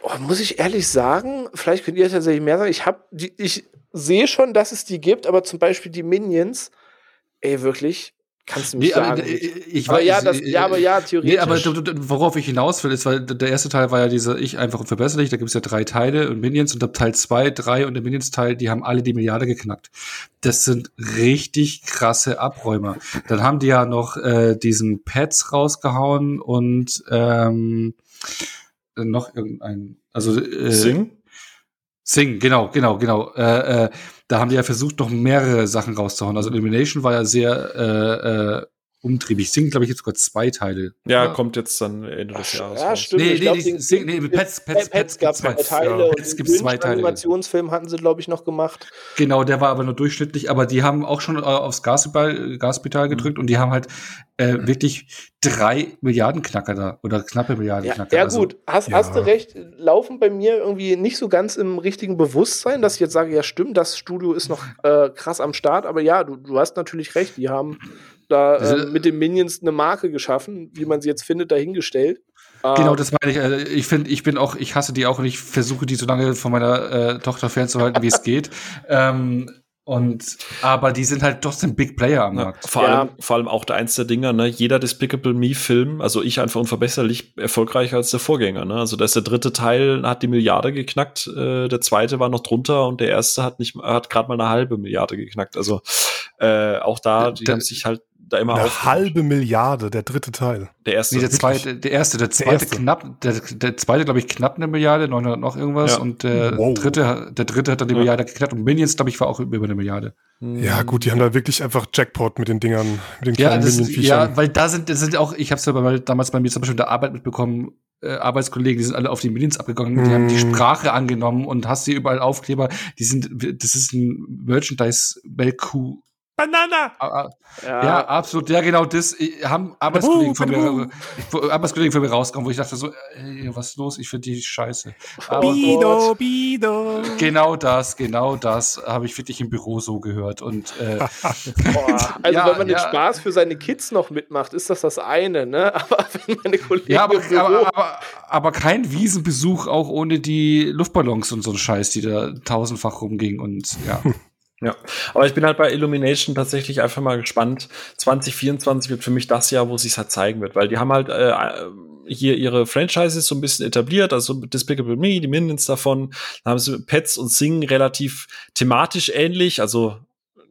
Oh, muss ich ehrlich sagen, vielleicht könnt ihr tatsächlich mehr sagen. Ich habe, ich sehe schon, dass es die gibt, aber zum Beispiel die Minions, ey, wirklich, kannst du mich Nee, aber, sagen. äh, ich aber weiß- ja, das, äh, ja, aber ja, Nee, theoretisch. aber du, du, worauf ich hinaus will, ist, weil der erste Teil war ja dieser Ich einfach und verbesserlich, da gibt es ja drei Teile und Minions und ab Teil zwei, drei und der Minions-Teil, die haben alle die Milliarde geknackt. Das sind richtig krasse Abräumer. Dann haben die ja noch äh, diesen Pets rausgehauen und ähm, noch irgendein, also äh, Sing? Sing, genau, genau, genau. Äh, äh, da haben die ja versucht, noch mehrere Sachen rauszuhauen. Also Illumination war ja sehr äh, äh, umtriebig. Sing, glaube ich, jetzt sogar zwei Teile. Ja, Ja. kommt jetzt dann Ende des Jahres. Ja, raus. stimmt. Nee, ich nee, glaub, den- Sing- nee, Pets- Pets- Pets, Pets gab zwei Teile. ja. Pets den gibt's zwei Teile. Animationsfilm hatten sie, glaube ich, noch gemacht. Genau, der war aber nur durchschnittlich, aber die haben auch schon äh, aufs Gaspedal, Gaspedal gedrückt und die haben halt äh, wirklich drei Milliarden Knacker da oder knappe Milliarden Ja, Knacker. ja Also, gut, hast, ja. hast du recht, laufen bei mir irgendwie nicht so ganz im richtigen Bewusstsein, dass ich jetzt sage, ja stimmt, das Studio ist noch äh, krass am Start, aber ja, du, du hast natürlich recht, die haben da äh, mit den Minions eine Marke geschaffen, wie man sie jetzt findet, dahingestellt. Genau, Ähm, das meine ich. Äh, ich finde, ich bin auch, ich hasse die auch und ich versuche die so lange von meiner äh, Tochter fernzuhalten, wie es geht. Ähm, und aber die sind halt trotzdem Big Player am Ja, Markt. vor, Ja. allem, vor allem auch der eins der Dinger, ne? Jeder Despicable Me-Film, also ich einfach unverbesserlich erfolgreicher als der Vorgänger, ne? Also da ist der dritte Teil hat die Milliarde geknackt, äh, der zweite war noch drunter und der erste hat nicht hat gerade mal eine halbe Milliarde geknackt. Also äh, auch da, die Da- haben sich halt da immer Eine auf halbe Milliarde, der dritte Teil. der erste Nee, der wirklich? zweite, der erste, der zweite erste. knapp, der, der zweite, glaube ich, knapp eine Milliarde, 900 noch irgendwas Ja. und der Wow. dritte, der dritte hat dann die Ja. Milliarde geknackt und Minions, glaube ich, war auch über eine Milliarde. Ja, gut, die haben da wirklich einfach Jackpot mit den Dingern, mit den Ja, kleinen das, Minion-Viechern. ja, weil da sind, das sind auch, ich habe es ja bei, damals bei mir zum Beispiel in der Arbeit mitbekommen, äh, Arbeitskollegen, die sind alle auf die Minions abgegangen, die haben die Mm. Sprache angenommen und hast hier überall Aufkleber. Die sind, das ist ein Merchandise-Melku. Banana! Ah, ah, ja, Ja, absolut. Ja, genau das äh, haben Arbeitskollegen von mir, wo Arbeitskollegen von mir rausgekommen, wo ich dachte so, ey, was ist los? Ich finde die scheiße. Aber Bido, Bido. genau das, genau das habe ich wirklich im Büro so gehört. Und äh, boah, also Ja, wenn man den ja. Spaß für seine Kids noch mitmacht, ist das das eine, ne? Aber wenn meine Kollegen ja, aber, im Büro- aber, aber, aber kein Wiesenbesuch auch ohne die Luftballons und so ein Scheiß, die da tausendfach rumging. Und ja. Ja, aber ich bin halt bei Illumination tatsächlich einfach mal gespannt. 2024 wird für mich das Jahr, wo sich halt zeigen wird, weil die haben halt äh, hier ihre Franchises so ein bisschen etabliert, also Despicable Me, die Minions davon, dann haben sie Pets und Sing relativ thematisch ähnlich, also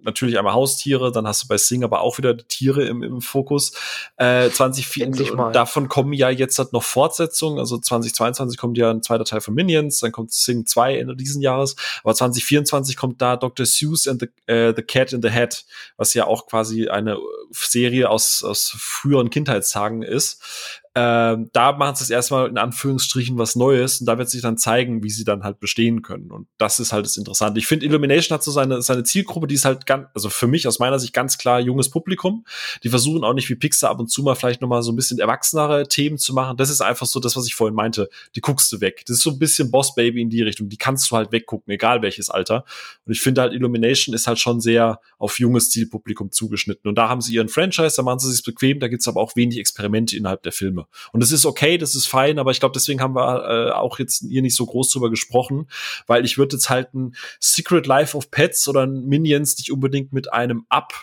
natürlich einmal Haustiere, dann hast du bei Sing aber auch wieder Tiere im, im Fokus. Äh, 2004, Endlich mal. und davon kommen ja jetzt halt noch Fortsetzungen, also 2022 kommt ja ein zweiter Teil von Minions, dann kommt Sing 2 Ende diesen Jahres, aber 2024 kommt da Dr. Seuss and the, äh, the Cat in the Hat, was ja auch quasi eine Serie aus, aus früheren Kindheitstagen ist. Ähm, da machen sie es erstmal in Anführungsstrichen was Neues und da wird sich dann zeigen, wie sie dann halt bestehen können. Und das ist halt das Interessante. Ich finde, Illumination hat so seine, seine Zielgruppe, die ist halt ganz, also für mich aus meiner Sicht ganz klar junges Publikum. Die versuchen auch nicht wie Pixar ab und zu mal vielleicht noch mal so ein bisschen erwachsenere Themen zu machen. Das ist einfach so das, was ich vorhin meinte. Die guckst du weg. Das ist so ein bisschen Boss Baby in die Richtung. Die kannst du halt weggucken, egal welches Alter. Und ich finde halt Illumination ist halt schon sehr auf junges Zielpublikum zugeschnitten. Und da haben sie ihren Franchise, da machen sie sich bequem, da gibt's aber auch wenig Experimente innerhalb der Filme. Und das ist okay, das ist fein, aber ich glaube, deswegen haben wir äh, auch jetzt hier nicht so groß drüber gesprochen, weil ich würde jetzt halt ein Secret Life of Pets oder ein Minions nicht unbedingt mit einem Up,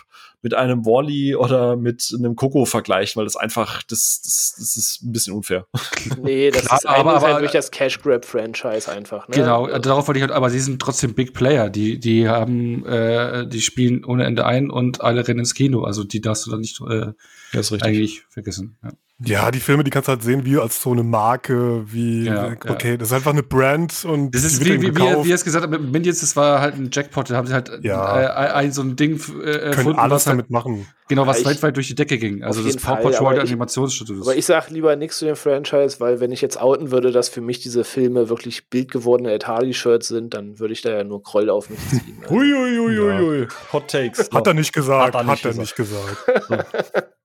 mit einem Wally oder mit einem Coco vergleichen, weil das einfach, das, das, das ist ein bisschen unfair. Nee, das Klar, ist aber- aber, halt durch das Cash Grab Franchise einfach. Ne? Genau, äh, darauf wollte ich halt, aber sie sind trotzdem Big Player. Die, die haben, äh, die spielen ohne Ende ein und alle rennen ins Kino. Also die darfst du dann nicht äh, Das ist eigentlich vergessen. Ja. Ja, die Filme, die kannst du halt sehen wie als so eine Marke, wie, Ja, okay, das ist einfach eine Brand und Das ist die wie, wird wie, wie, er- gekauft. wie er es gesagt hat, mit Minions, das war halt ein Jackpot. Da haben sie halt Ja. äh, ein so ein Ding äh, können alles was halt, damit machen. genau, was Ja, ich- weltweit durch die Decke ging. Also das Paw Patrol aber der ich- Animationsstudios. Aber ich sag lieber nichts zu dem Franchise, weil wenn ich jetzt outen würde, dass für mich diese Filme wirklich bildgewordene Atari-Shirts sind, dann würde ich da ja nur Kroll auf mich ziehen. Also, Uiuiuiui. Hot Takes. Hat er nicht gesagt, Hat hat er er nicht nicht, gesagt.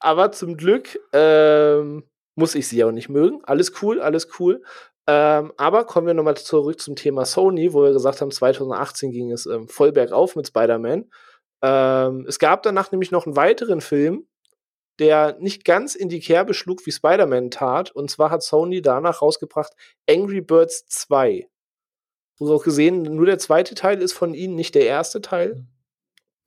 Aber zum Glück ähm, muss ich sie auch nicht mögen. Alles cool, alles cool. Ähm, aber kommen wir nochmal zurück zum Thema Sony, wo wir gesagt haben, 2018 ging es ähm, voll bergauf mit Spider-Man. Ähm, es gab danach nämlich noch einen weiteren Film, der nicht ganz in die Kerbe schlug, wie Spider-Man tat. Und zwar hat Sony danach rausgebracht Angry Birds 2. Wo auch gesehen, nur der zweite Teil ist von ihnen, nicht der erste Teil.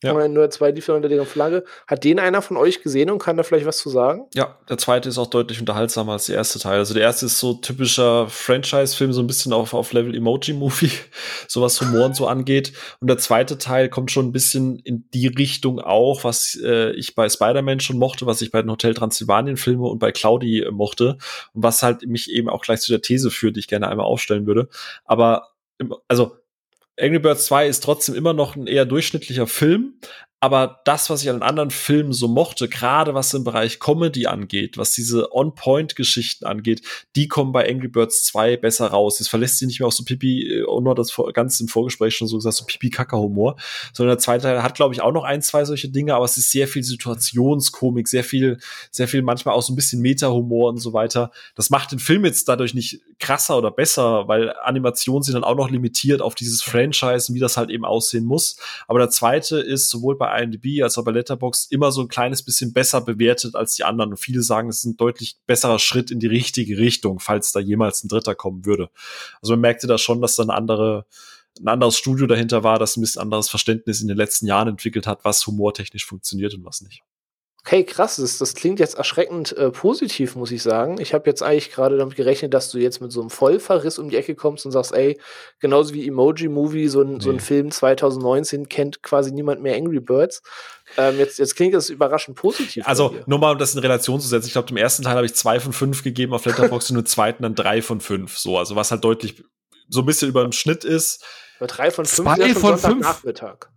Ja. Nur zwei lief unter deren Flagge. Hat den einer von euch gesehen und kann da vielleicht was zu sagen? Ja, der zweite ist auch deutlich unterhaltsamer als der erste Teil. Also der erste ist so typischer Franchise-Film, so ein bisschen auf, auf Level Emoji-Movie, so was Humor und so angeht. Und der zweite Teil kommt schon ein bisschen in die Richtung auch, was äh, ich bei Spider-Man schon mochte, was ich bei den Hotel Transsilvanien-Filmen und bei Claudi äh, mochte. Und was halt mich eben auch gleich zu der These führt, die ich gerne einmal aufstellen würde. Aber, also Angry Birds 2 ist trotzdem immer noch ein eher durchschnittlicher Film, Aber das, was ich an anderen Filmen so mochte, gerade was im Bereich Comedy angeht, was diese On-Point-Geschichten angeht, die kommen bei Angry Birds 2 besser raus. Es verlässt sich nicht mehr auf so Pipi, und nur das ganz im Vorgespräch schon so gesagt, so Pipi-Kaka-Humor, sondern der zweite Teil hat, glaube ich, auch noch ein, zwei solche Dinge, aber es ist sehr viel Situationskomik, sehr viel, sehr viel manchmal auch so ein bisschen Meta-Humor und so weiter. Das macht den Film jetzt dadurch nicht krasser oder besser, weil Animationen sind dann auch noch limitiert auf dieses Franchise, wie das halt eben aussehen muss. Aber der zweite ist sowohl bei IMDb als auch bei Letterboxd immer so ein kleines bisschen besser bewertet als die anderen. Und viele sagen, es ist ein deutlich besserer Schritt in die richtige Richtung, falls da jemals ein Dritter kommen würde. Also man merkte da schon, dass da eine andere, ein anderes Studio dahinter war, das ein bisschen anderes Verständnis in den letzten Jahren entwickelt hat, was humortechnisch funktioniert und was nicht. Okay, krass. Das, das klingt jetzt erschreckend äh, positiv, muss ich sagen. Ich habe jetzt eigentlich gerade damit gerechnet, dass du jetzt mit so einem Vollverriss um die Ecke kommst und sagst, ey, genauso wie Emoji Movie, so ein, nee. so ein Film 2019 kennt quasi niemand mehr Angry Birds. Ähm, jetzt, jetzt klingt das überraschend positiv. Also, nur mal, um das in Relation zu setzen. Ich glaube, im ersten Teil habe ich zwei von fünf gegeben auf Letterboxd und im zweiten dann drei von fünf. So, also was halt deutlich so ein bisschen über dem Schnitt ist. Bei drei von fünf zwei von fünf. Nachmittag.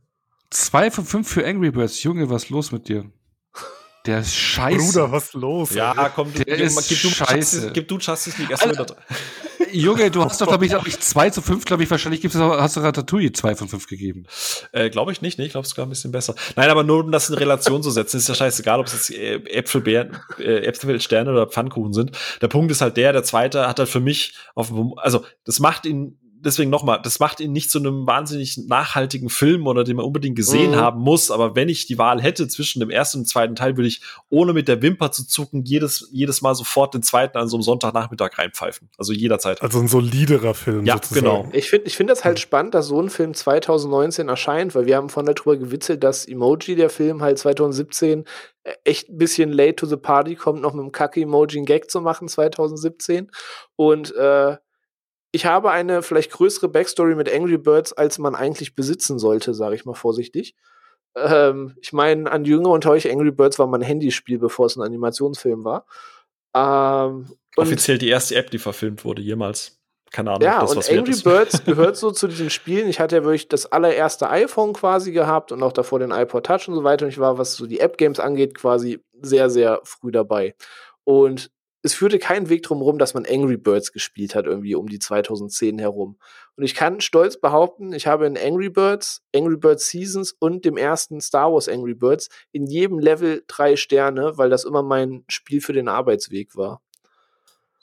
Zwei von fünf für Angry Birds. Junge, was ist los mit dir? Der ist scheiße. Bruder, was los? Ja, ey? komm, der gib, ist gib, du scheiße. Justice, gib du Justice League erstmal wieder. Junge, du hast doch, glaube ich, glaub ich, 2 zu 5, glaube ich, wahrscheinlich gibt's, hast du Ratatouille 2 von 5 gegeben. Äh, glaube ich nicht, ne? Ich glaube, es sogar ein bisschen besser. Nein, aber nur um das in Relation zu setzen, ist ja scheißegal, ob es jetzt äh, Äpfel, äh, Äpfel, Sterne oder Pfannkuchen sind. Der Punkt ist halt der, der zweite hat halt für mich auf, also, das macht ihn deswegen nochmal, das macht ihn nicht zu einem wahnsinnig nachhaltigen Film oder den man unbedingt gesehen mhm. haben muss. Aber wenn ich die Wahl hätte zwischen dem ersten und dem zweiten Teil, würde ich, ohne mit der Wimper zu zucken, jedes, jedes Mal sofort den zweiten an so einem Sonntagnachmittag reinpfeifen. Also jederzeit. Also ein soliderer Film. Ja, sozusagen. genau. Ich finde ich finde das halt spannend, dass so ein Film 2019 erscheint, weil wir haben von darüber gewitzelt, dass Emoji, der Film, halt 2017 äh, echt ein bisschen late to the party kommt, noch mit dem Kacke-Emoji einen Gag zu machen 2017. Und äh, ich habe eine vielleicht größere Backstory mit Angry Birds, als man eigentlich besitzen sollte, sage ich mal vorsichtig. Ähm, ich meine, an Jünger und euch Angry Birds war mein Handyspiel, bevor es ein Animationsfilm war. Ähm, Offiziell die erste App, die verfilmt wurde, jemals. Keine Ahnung. Ja, das, und Angry Birds gehört so zu diesen Spielen. Ich hatte ja wirklich das allererste iPhone quasi gehabt und auch davor den iPod Touch und so weiter. Und ich war, was so die App-Games angeht, quasi sehr, sehr früh dabei. Und es führte keinen Weg drum rum, dass man Angry Birds gespielt hat, irgendwie um die 2010 herum. Und ich kann stolz behaupten, ich habe in Angry Birds, Angry Birds Seasons und dem ersten Star Wars Angry Birds in jedem Level drei Sterne, weil das immer mein Spiel für den Arbeitsweg war.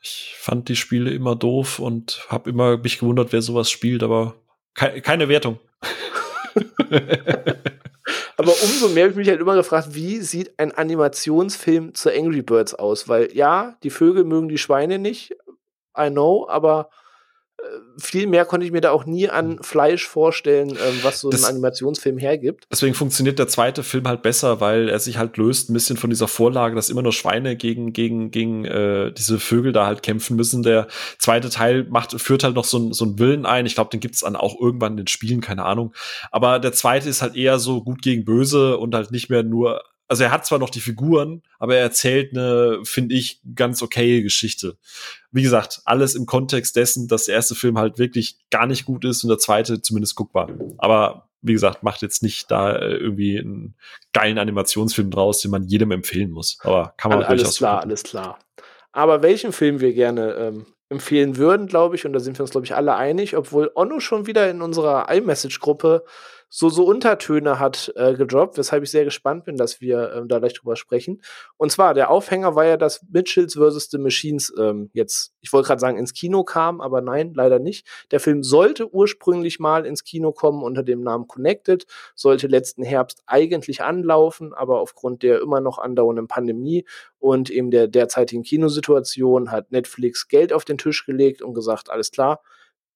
Ich fand die Spiele immer doof und habe immer mich gewundert, wer sowas spielt, aber ke keine Wertung. Aber umso mehr habe ich mich halt immer gefragt, wie sieht ein Animationsfilm zu Angry Birds aus? Weil ja, die Vögel mögen die Schweine nicht, I know, aber viel mehr konnte ich mir da auch nie an hm. Fleisch vorstellen, ähm, was so das, ein Animationsfilm hergibt. Deswegen funktioniert der zweite Film halt besser, weil er sich halt löst ein bisschen von dieser Vorlage, dass immer nur Schweine gegen gegen gegen äh, diese Vögel da halt kämpfen müssen. Der zweite Teil macht führt halt noch so, ein, so einen Willen ein. Ich glaube, den gibt's dann auch irgendwann in den Spielen, keine Ahnung. Aber der zweite ist halt eher so gut gegen böse und halt nicht mehr nur also er hat zwar noch die Figuren, aber er erzählt eine, finde ich, ganz okaye Geschichte. Wie gesagt, alles im Kontext dessen, dass der erste Film halt wirklich gar nicht gut ist und der zweite zumindest guckbar. Aber wie gesagt, macht jetzt nicht da äh, irgendwie einen geilen Animationsfilm draus, den man jedem empfehlen muss. Aber kann man Alles klar, gucken. alles klar. Aber welchen Film wir gerne ähm, empfehlen würden, glaube ich, und da sind wir uns, glaube ich, alle einig, obwohl Onno schon wieder in unserer iMessage-Gruppe so, so Untertöne hat äh, gedroppt, weshalb ich sehr gespannt bin, dass wir ähm, da gleich drüber sprechen. Und zwar, der Aufhänger war ja, dass Mitchells vs. The Machines ähm, jetzt, ich wollte gerade sagen, ins Kino kam, aber nein, leider nicht. Der Film sollte ursprünglich mal ins Kino kommen unter dem Namen Connected, sollte letzten Herbst eigentlich anlaufen, aber aufgrund der immer noch andauernden Pandemie und eben der derzeitigen Kinosituation hat Netflix Geld auf den Tisch gelegt und gesagt, alles klar,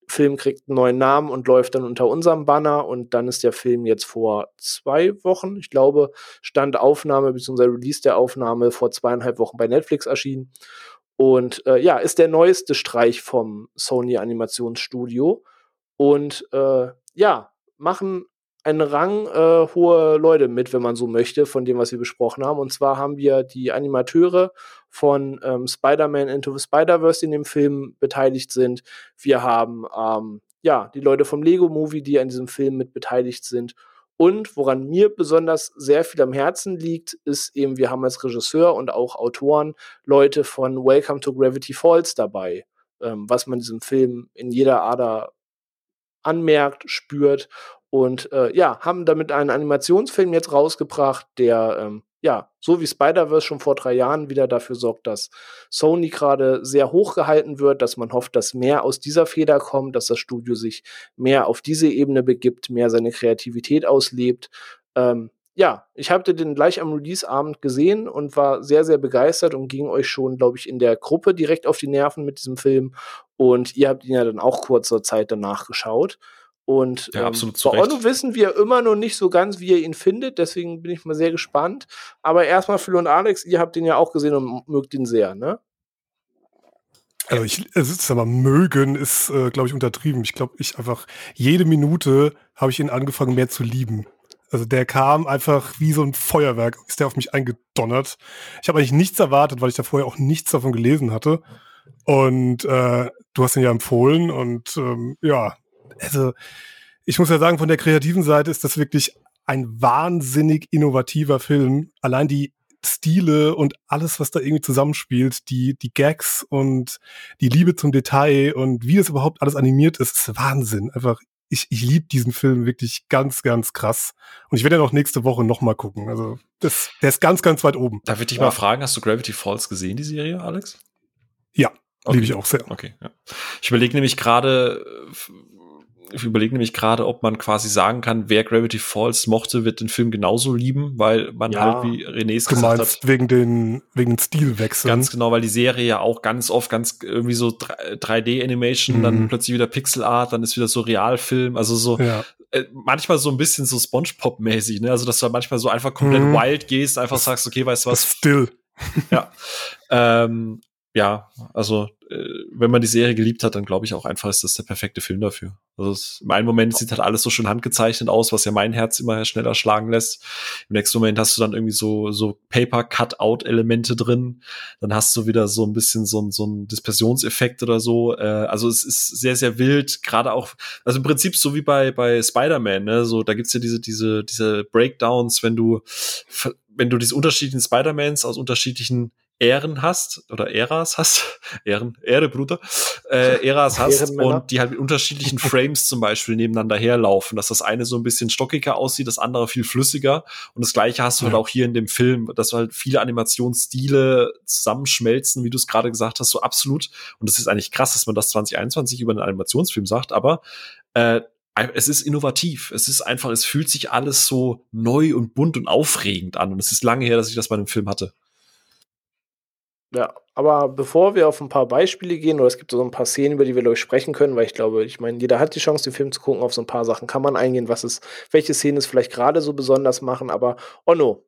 Film kriegt einen neuen Namen und läuft dann unter unserem Banner und dann ist der Film jetzt vor zwei Wochen, ich glaube, Stand Aufnahme bzw. Release der Aufnahme vor zweieinhalb Wochen bei Netflix erschienen. Und äh, ja, ist der neueste Streich vom Sony Animationsstudio. Und äh, ja, machen einen Rang äh, hohe Leute mit, wenn man so möchte, von dem, was wir besprochen haben. Und zwar haben wir die Animateure von ähm, Spider-Man Into the Spider-Verse, die in dem Film beteiligt sind. Wir haben ähm, ja die Leute vom Lego Movie, die an diesem Film mit beteiligt sind. Und woran mir besonders sehr viel am Herzen liegt, ist eben, wir haben als Regisseur und auch Autoren Leute von Welcome to Gravity Falls dabei, ähm, was man diesem Film in jeder Ader anmerkt, spürt. Und äh, ja, haben damit einen Animationsfilm jetzt rausgebracht, der ähm, ja, so wie Spider-Verse schon vor drei Jahren wieder dafür sorgt, dass Sony gerade sehr hoch gehalten wird, dass man hofft, dass mehr aus dieser Feder kommt, dass das Studio sich mehr auf diese Ebene begibt, mehr seine Kreativität auslebt. Ähm, ja, ich habe den gleich am Release-Abend gesehen und war sehr, sehr begeistert und ging euch schon, glaube ich, in der Gruppe direkt auf die Nerven mit diesem Film. Und ihr habt ihn ja dann auch kurzer Zeit danach geschaut. Und ja, ähm, bei Onno wissen wir immer noch nicht so ganz, wie ihr ihn findet. Deswegen bin ich mal sehr gespannt. Aber erstmal Phil und Alex, ihr habt ihn ja auch gesehen und mögt ihn sehr, ne? Also ich, es ist aber mögen ist, äh, glaube ich, untertrieben. Ich glaube, ich einfach jede Minute habe ich ihn angefangen mehr zu lieben. Also der kam einfach wie so ein Feuerwerk, ist der auf mich eingedonnert. Ich habe eigentlich nichts erwartet, weil ich da vorher auch nichts davon gelesen hatte. Und äh, du hast ihn ja empfohlen und ähm, ja, also ich muss ja sagen, von der kreativen Seite ist das wirklich ein wahnsinnig innovativer Film. Allein die Stile und alles, was da irgendwie zusammenspielt, die, die Gags und die Liebe zum Detail und wie das überhaupt alles animiert ist, ist Wahnsinn. Einfach, ich, ich liebe diesen Film wirklich ganz, ganz krass. Und ich werde ja noch nächste Woche nochmal gucken. Also, das, der ist ganz, ganz weit oben. Darf ich dich Ja. mal fragen, hast du Gravity Falls gesehen, die Serie, Alex? Ja, Okay. liebe ich auch sehr. Okay, ja. Ich überlege nämlich gerade, äh, ich überlege nämlich gerade, ob man quasi sagen kann, wer Gravity Falls mochte, wird den Film genauso lieben, weil man Ja. halt, wie René es Du gesagt hat, meinst wegen den, wegen den Stilwechseln. Ganz genau, weil die Serie ja auch ganz oft ganz irgendwie so 3D-Animation, Mhm. dann plötzlich wieder Pixel Art, dann ist wieder so Realfilm, also so ja. äh, manchmal so ein bisschen so Spongebob-mäßig, ne? Also dass du manchmal so einfach komplett Mhm. wild gehst, einfach sagst, okay, weißt du Das was, Still. ja. Ähm, ja, also äh, wenn man die Serie geliebt hat, dann glaube ich auch einfach, ist das der perfekte Film dafür. Also es, im einen Moment sieht halt alles so schön handgezeichnet aus, was ja mein Herz immer schneller schlagen lässt. Im nächsten Moment hast du dann irgendwie so so Paper-Cut-Out-Elemente drin. Dann hast du wieder so ein bisschen so ein so ein Dispersionseffekt oder so. Äh, also es ist sehr sehr wild, gerade auch. Also im Prinzip so wie bei bei Spider-Man. Ne? So da gibt's ja diese diese diese Breakdowns, wenn du wenn du diese unterschiedlichen Spider-Mans aus unterschiedlichen Ähren hast oder Äras hast, Ähren, Ehre, Bruder, äh, Äras hast und die halt mit unterschiedlichen Frames zum Beispiel nebeneinander herlaufen, dass das eine so ein bisschen stockiger aussieht, das andere viel flüssiger und das gleiche hast du halt Ja. auch hier in dem Film, dass halt viele Animationsstile zusammenschmelzen, wie du es gerade gesagt hast, so absolut und das ist eigentlich krass, dass man das 2021 über einen Animationsfilm sagt, aber äh, es ist innovativ. Es ist einfach, es fühlt sich alles so neu und bunt und aufregend an. Und es ist lange her, dass ich das bei einem Film hatte. Ja, aber bevor wir auf ein paar Beispiele gehen, oder es gibt so ein paar Szenen, über die wir, glaube ich, sprechen können, weil ich glaube, ich meine, jeder hat die Chance, den Film zu gucken, auf so ein paar Sachen kann man eingehen, was ist, welche Szenen es vielleicht gerade so besonders machen, aber Onno,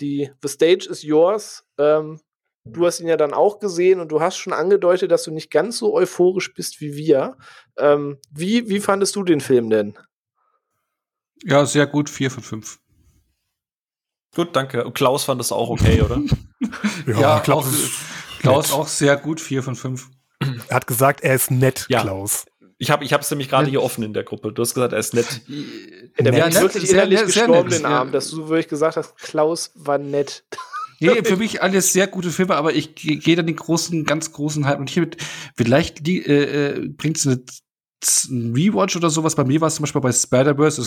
die The Stage is yours. Ähm, du hast ihn ja dann auch gesehen und du hast schon angedeutet, dass du nicht ganz so euphorisch bist wie wir. Ähm, wie, wie fandest du den Film denn? Ja, sehr gut, vier von fünf. Gut, danke. Und Klaus fand das auch okay, oder? Ja, Ja, Klaus, auch- ist Klaus nett. auch sehr gut, vier von fünf. Er hat gesagt, er ist nett, Ja. Klaus. Ich habe ich hab's nämlich gerade hier offen in der Gruppe. Du hast gesagt, er ist nett. Der Ja, nett, wirklich sehr innerlich nett, sehr gestorben nett, den. Abend, dass du wirklich gesagt hast, Klaus war nett. Nee, für mich alles sehr gute Filme, aber ich ge- gehe dann den großen, ganz großen Hype. Und hier mit, vielleicht äh, äh, bringt's eine ein Rewatch oder sowas. Bei mir war es zum Beispiel bei Spider-Verse,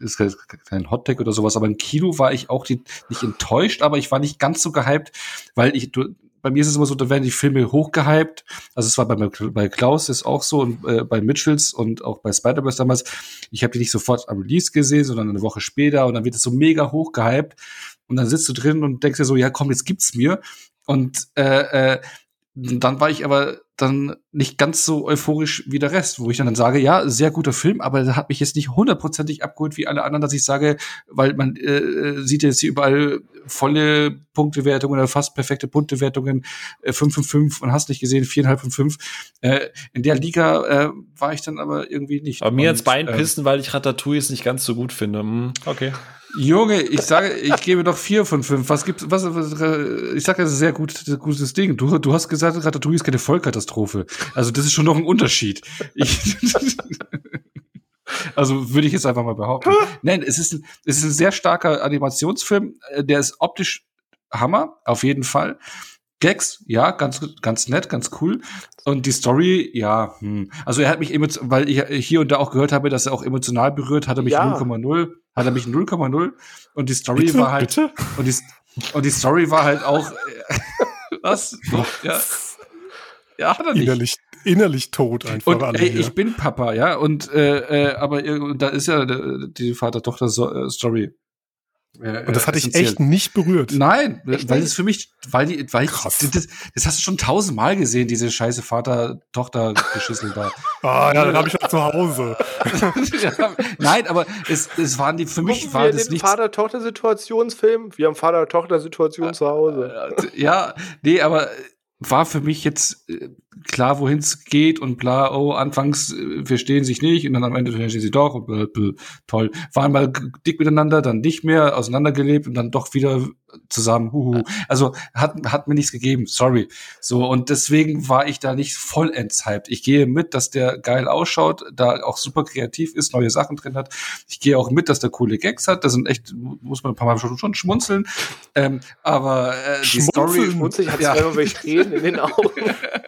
ist, ist kein Hottag oder sowas, aber im Kino war ich auch die, nicht enttäuscht, aber ich war nicht ganz so gehypt, weil ich, du, bei mir ist es immer so, da werden die Filme hochgehypt. Also es war bei, bei Klaus ist auch so und äh, bei Mitchells und auch bei Spider-Verse damals. Ich habe die nicht sofort am Release gesehen, sondern eine Woche später und dann wird es so mega hochgehypt und dann sitzt du drin und denkst dir so, ja komm, jetzt gibt's mir. Und äh, äh, dann war ich aber dann nicht ganz so euphorisch wie der Rest, wo ich dann, dann sage, ja, sehr guter Film, aber der hat mich jetzt nicht hundertprozentig abgeholt wie alle anderen, dass ich sage, weil man äh, äh, sieht jetzt hier überall volle Punktewertungen oder fast perfekte Punktewertungen, äh, 5 von 5 und hast nicht gesehen, 4,5 von 5. Äh, in der Liga äh, war ich dann aber irgendwie nicht. Aber mir ins Bein ähm, pissen, weil ich Ratatouille jetzt nicht ganz so gut finde. Hm, okay. Junge, ich sage, ich gebe doch vier von fünf. Was gibt's, was, was äh, ich sage, das ist ein sehr gut, gutes Ding. Du, du hast gesagt, Ratatouille ist keine Vollkatastrophe. Also, das ist schon noch ein Unterschied. Ich, Also würde ich jetzt einfach mal behaupten. Nein, es ist, es ist ein sehr starker Animationsfilm. äh, Der ist optisch Hammer, auf jeden Fall. Gags, ja, ganz, ganz nett, ganz cool. Und die Story, ja, hm. also er hat mich weil ich hier und da auch gehört habe, dass er auch emotional berührt, hat er mich Ja. 0,0, hat er mich 0,0 und die Story Bitte? war halt, Bitte? und die, und die Story war halt auch, äh, was? Ja. Ja, hat er nicht. Innerlich, innerlich tot einfach Und alle ey, hier. ich bin Papa, ja, und äh, äh, aber da ist ja äh, die Vater-Tochter-Story. Äh, Und das hatte ich echt nicht berührt. Nein, Echt weil nicht? es für mich, weil die, weil Krass. das, das hast du schon tausendmal gesehen, diese scheiße Vater-Tochter-Geschissel da. Ah, ja, dann habe ich das zu Hause. ja, nein, aber es, es waren die, für mich Gucken war wir das den nichts. Vater-Tochter-Situationsfilm. Wir haben Vater-Tochter-Situation zu Hause. Äh, Ja, nee, aber war für mich jetzt äh, klar, wohin es geht und bla, oh, anfangs äh, verstehen sich nicht und dann am Ende verstehen sie doch und bla, bla, toll. Waren mal dick miteinander, dann nicht mehr, auseinandergelebt und dann doch wieder zusammen, huhu. Also hat, hat mir nichts gegeben, sorry. So, und deswegen war ich da nicht vollends hyped. Ich gehe mit, dass der geil ausschaut, da auch super kreativ ist, neue Sachen drin hat. Ich gehe auch mit, dass der coole Gags hat. Das sind echt, muss man ein paar Mal schon, schon schmunzeln. Ähm, aber äh, die Story, Schmunzeln? Schmutzig hat Ja. zweimal welche Tränen in den Augen.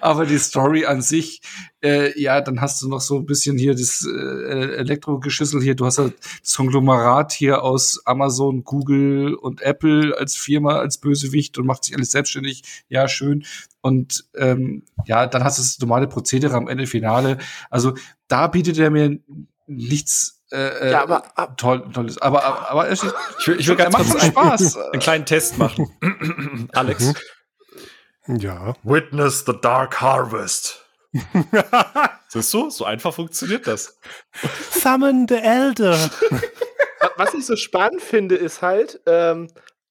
aber die Story an sich, äh, ja, dann hast du noch so ein bisschen hier das äh, Elektrogeschüssel hier. Du hast halt das Konglomerat hier aus Amazon, Google und Apple als Firma, als Bösewicht und macht sich alles selbstständig. Ja, schön. Und ähm, ja, dann hast du das normale Prozedere am Ende Finale. Also da bietet er mir nichts äh, Ja, aber ab, toll, tolles. Aber, aber, aber es ist, Ich will, ich will ganz macht kurz einen, Spaß. einen kleinen Test machen. Alex. Ja. Witness the Dark Harvest. Siehst du, so einfach funktioniert das. Summon the Elder. wa- was ich so spannend finde, ist halt, ähm,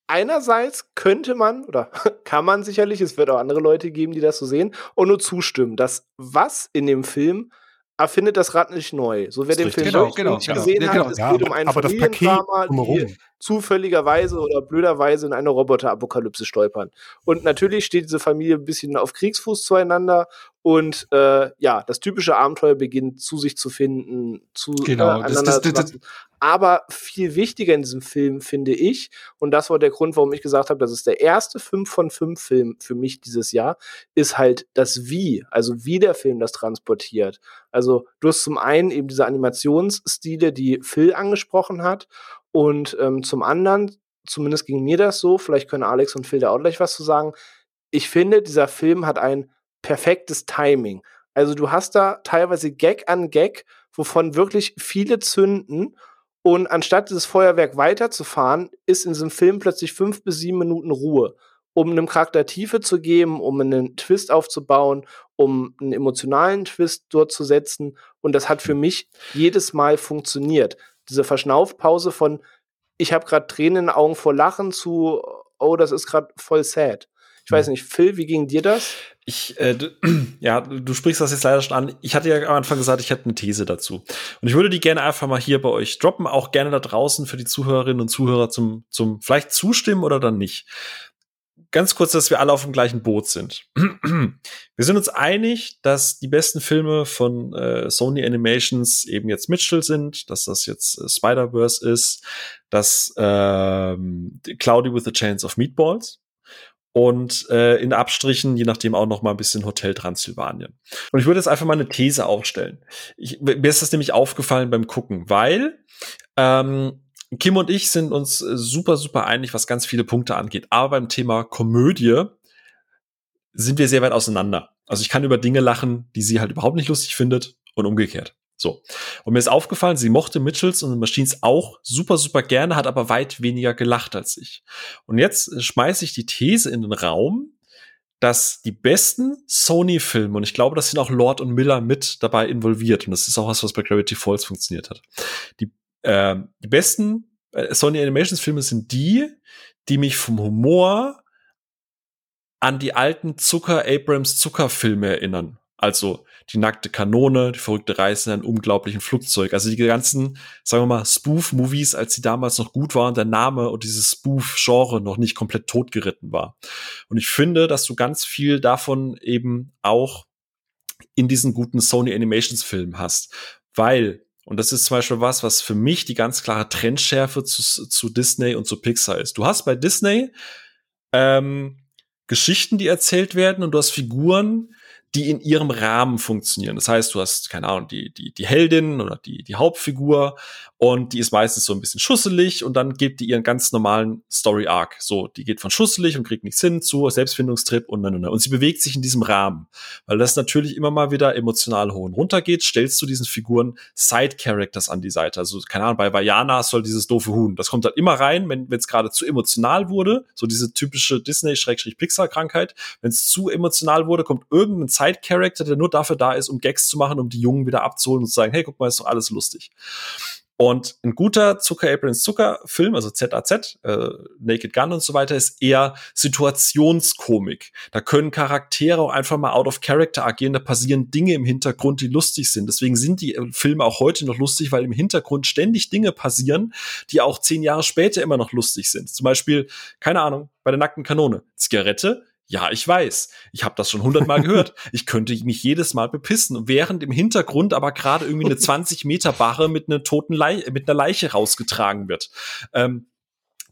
einerseits könnte man, oder kann man sicherlich, es wird auch andere Leute geben, die das so sehen, und nur zustimmen, dass was in dem Film erfindet das Rad nicht neu. So wer den richtig. Film Genau, wirklich genau, nicht genau. gesehen Ja, hat, genau. es Ja, geht aber- um ein aber das Paket Familiendrama, die. Zufälligerweise oder blöderweise in eine Roboterapokalypse stolpern. Und natürlich steht diese Familie ein bisschen auf Kriegsfuß zueinander und äh, ja, das typische Abenteuer beginnt zu sich zu finden, zu Genau, äh, das- das- das-. Aber viel wichtiger in diesem Film finde ich, und das war der Grund, warum ich gesagt habe, das ist der erste 5 von 5 Film für mich dieses Jahr, ist halt das Wie, also wie der Film das transportiert. Also du hast zum einen eben diese Animationsstile, die Phil angesprochen hat, und ähm, zum anderen, zumindest ging mir das so, vielleicht können Alex und Phil da auch gleich was zu sagen, ich finde, dieser Film hat ein perfektes Timing. Also du hast da teilweise Gag an Gag, wovon wirklich viele zünden. Und anstatt dieses Feuerwerk weiterzufahren, ist in diesem Film plötzlich fünf bis sieben Minuten Ruhe, um einem Charakter Tiefe zu geben, um einen Twist aufzubauen, um einen emotionalen Twist dort zu setzen. Und das hat für mich jedes Mal funktioniert. Diese Verschnaufpause von, ich habe gerade Tränen in den Augen vor Lachen zu, oh, das ist gerade voll sad. Ich weiß nicht, Phil, wie ging dir das? Ich, äh, ja, du sprichst das jetzt leider schon an. Ich hatte ja am Anfang gesagt, ich hätte eine These dazu. Und ich würde die gerne einfach mal hier bei euch droppen, auch gerne da draußen für die Zuhörerinnen und Zuhörer zum, zum vielleicht zustimmen oder dann nicht. Ganz kurz, dass wir alle auf dem gleichen Boot sind. Wir sind uns einig, dass die besten Filme von äh, Sony Animations eben jetzt Mitchell sind, dass das jetzt äh, Spider-Verse ist, dass ähm, Cloudy with the Chance of Meatballs und äh, in Abstrichen, je nachdem auch noch mal ein bisschen Hotel Transsilvanien. Und ich würde jetzt einfach mal eine These aufstellen. Ich, mir ist das nämlich aufgefallen beim Gucken, weil ähm, Kim und ich sind uns äh, super, super einig, was ganz viele Punkte angeht. Aber beim Thema Komödie sind wir sehr weit auseinander. Also ich kann über Dinge lachen, die sie halt überhaupt nicht lustig findet und umgekehrt. So. Und mir ist aufgefallen, sie mochte Mitchells und Machines auch super, super gerne, hat aber weit weniger gelacht als ich. Und jetzt schmeiße ich die These in den Raum, dass die besten Sony-Filme, und ich glaube, das sind auch Lord und Miller mit dabei involviert, und das ist auch was, was bei Gravity Falls funktioniert hat. Die, äh, die besten äh, Sony Animations-Filme sind die, die mich vom Humor an die alten Zucker Abrams Zuckerfilme erinnern. Also die nackte Kanone, die verrückte Reise in einem unglaublichen Flugzeug. Also die ganzen, sagen wir mal, Spoof-Movies, als sie damals noch gut waren, der Name und dieses Spoof-Genre noch nicht komplett totgeritten war. Und ich finde, dass du ganz viel davon eben auch in diesen guten Sony Animations Filmen hast. Weil, und das ist zum Beispiel was, was für mich die ganz klare Trendschärfe zu, zu Disney und zu Pixar ist. Du hast bei Disney ähm, Geschichten, die erzählt werden und du hast Figuren, die in ihrem Rahmen funktionieren. Das heißt, du hast, keine Ahnung, die, die, die Heldin oder die, die Hauptfigur und die ist meistens so ein bisschen schusselig und dann gibt die ihren ganz normalen Story Arc. So, die geht von schusselig und kriegt nichts hin zu Selbstfindungstrip und und, und. Und sie bewegt sich in diesem Rahmen. Weil das natürlich immer mal wieder emotional hoch und runter geht, stellst du diesen Figuren Side Characters an die Seite. Also, keine Ahnung, bei Vajana soll dieses doofe Huhn. Das kommt halt immer rein, wenn es gerade zu emotional wurde. So diese typische Disney-Pixar-Krankheit. Wenn es zu emotional wurde, kommt irgendein Side-Character, der nur dafür da ist, um Gags zu machen, um die Jungen wieder abzuholen und zu sagen, hey, guck mal, ist doch alles lustig. Und ein guter Zucker Aprons Zucker Film, also ZAZ, äh, Naked Gun und so weiter, ist eher Situationskomik. Da können Charaktere auch einfach mal out of character agieren, da passieren Dinge im Hintergrund, die lustig sind. Deswegen sind die äh, Filme auch heute noch lustig, weil im Hintergrund ständig Dinge passieren, die auch zehn Jahre später immer noch lustig sind. Zum Beispiel, keine Ahnung, bei der nackten Kanone. Zigarette, ja, ich weiß. Ich habe das schon hundertmal gehört. Ich könnte mich jedes Mal bepissen, während im Hintergrund aber gerade irgendwie eine 20 Meter Barre mit einer toten Leiche, mit einer Leiche rausgetragen wird. Ähm,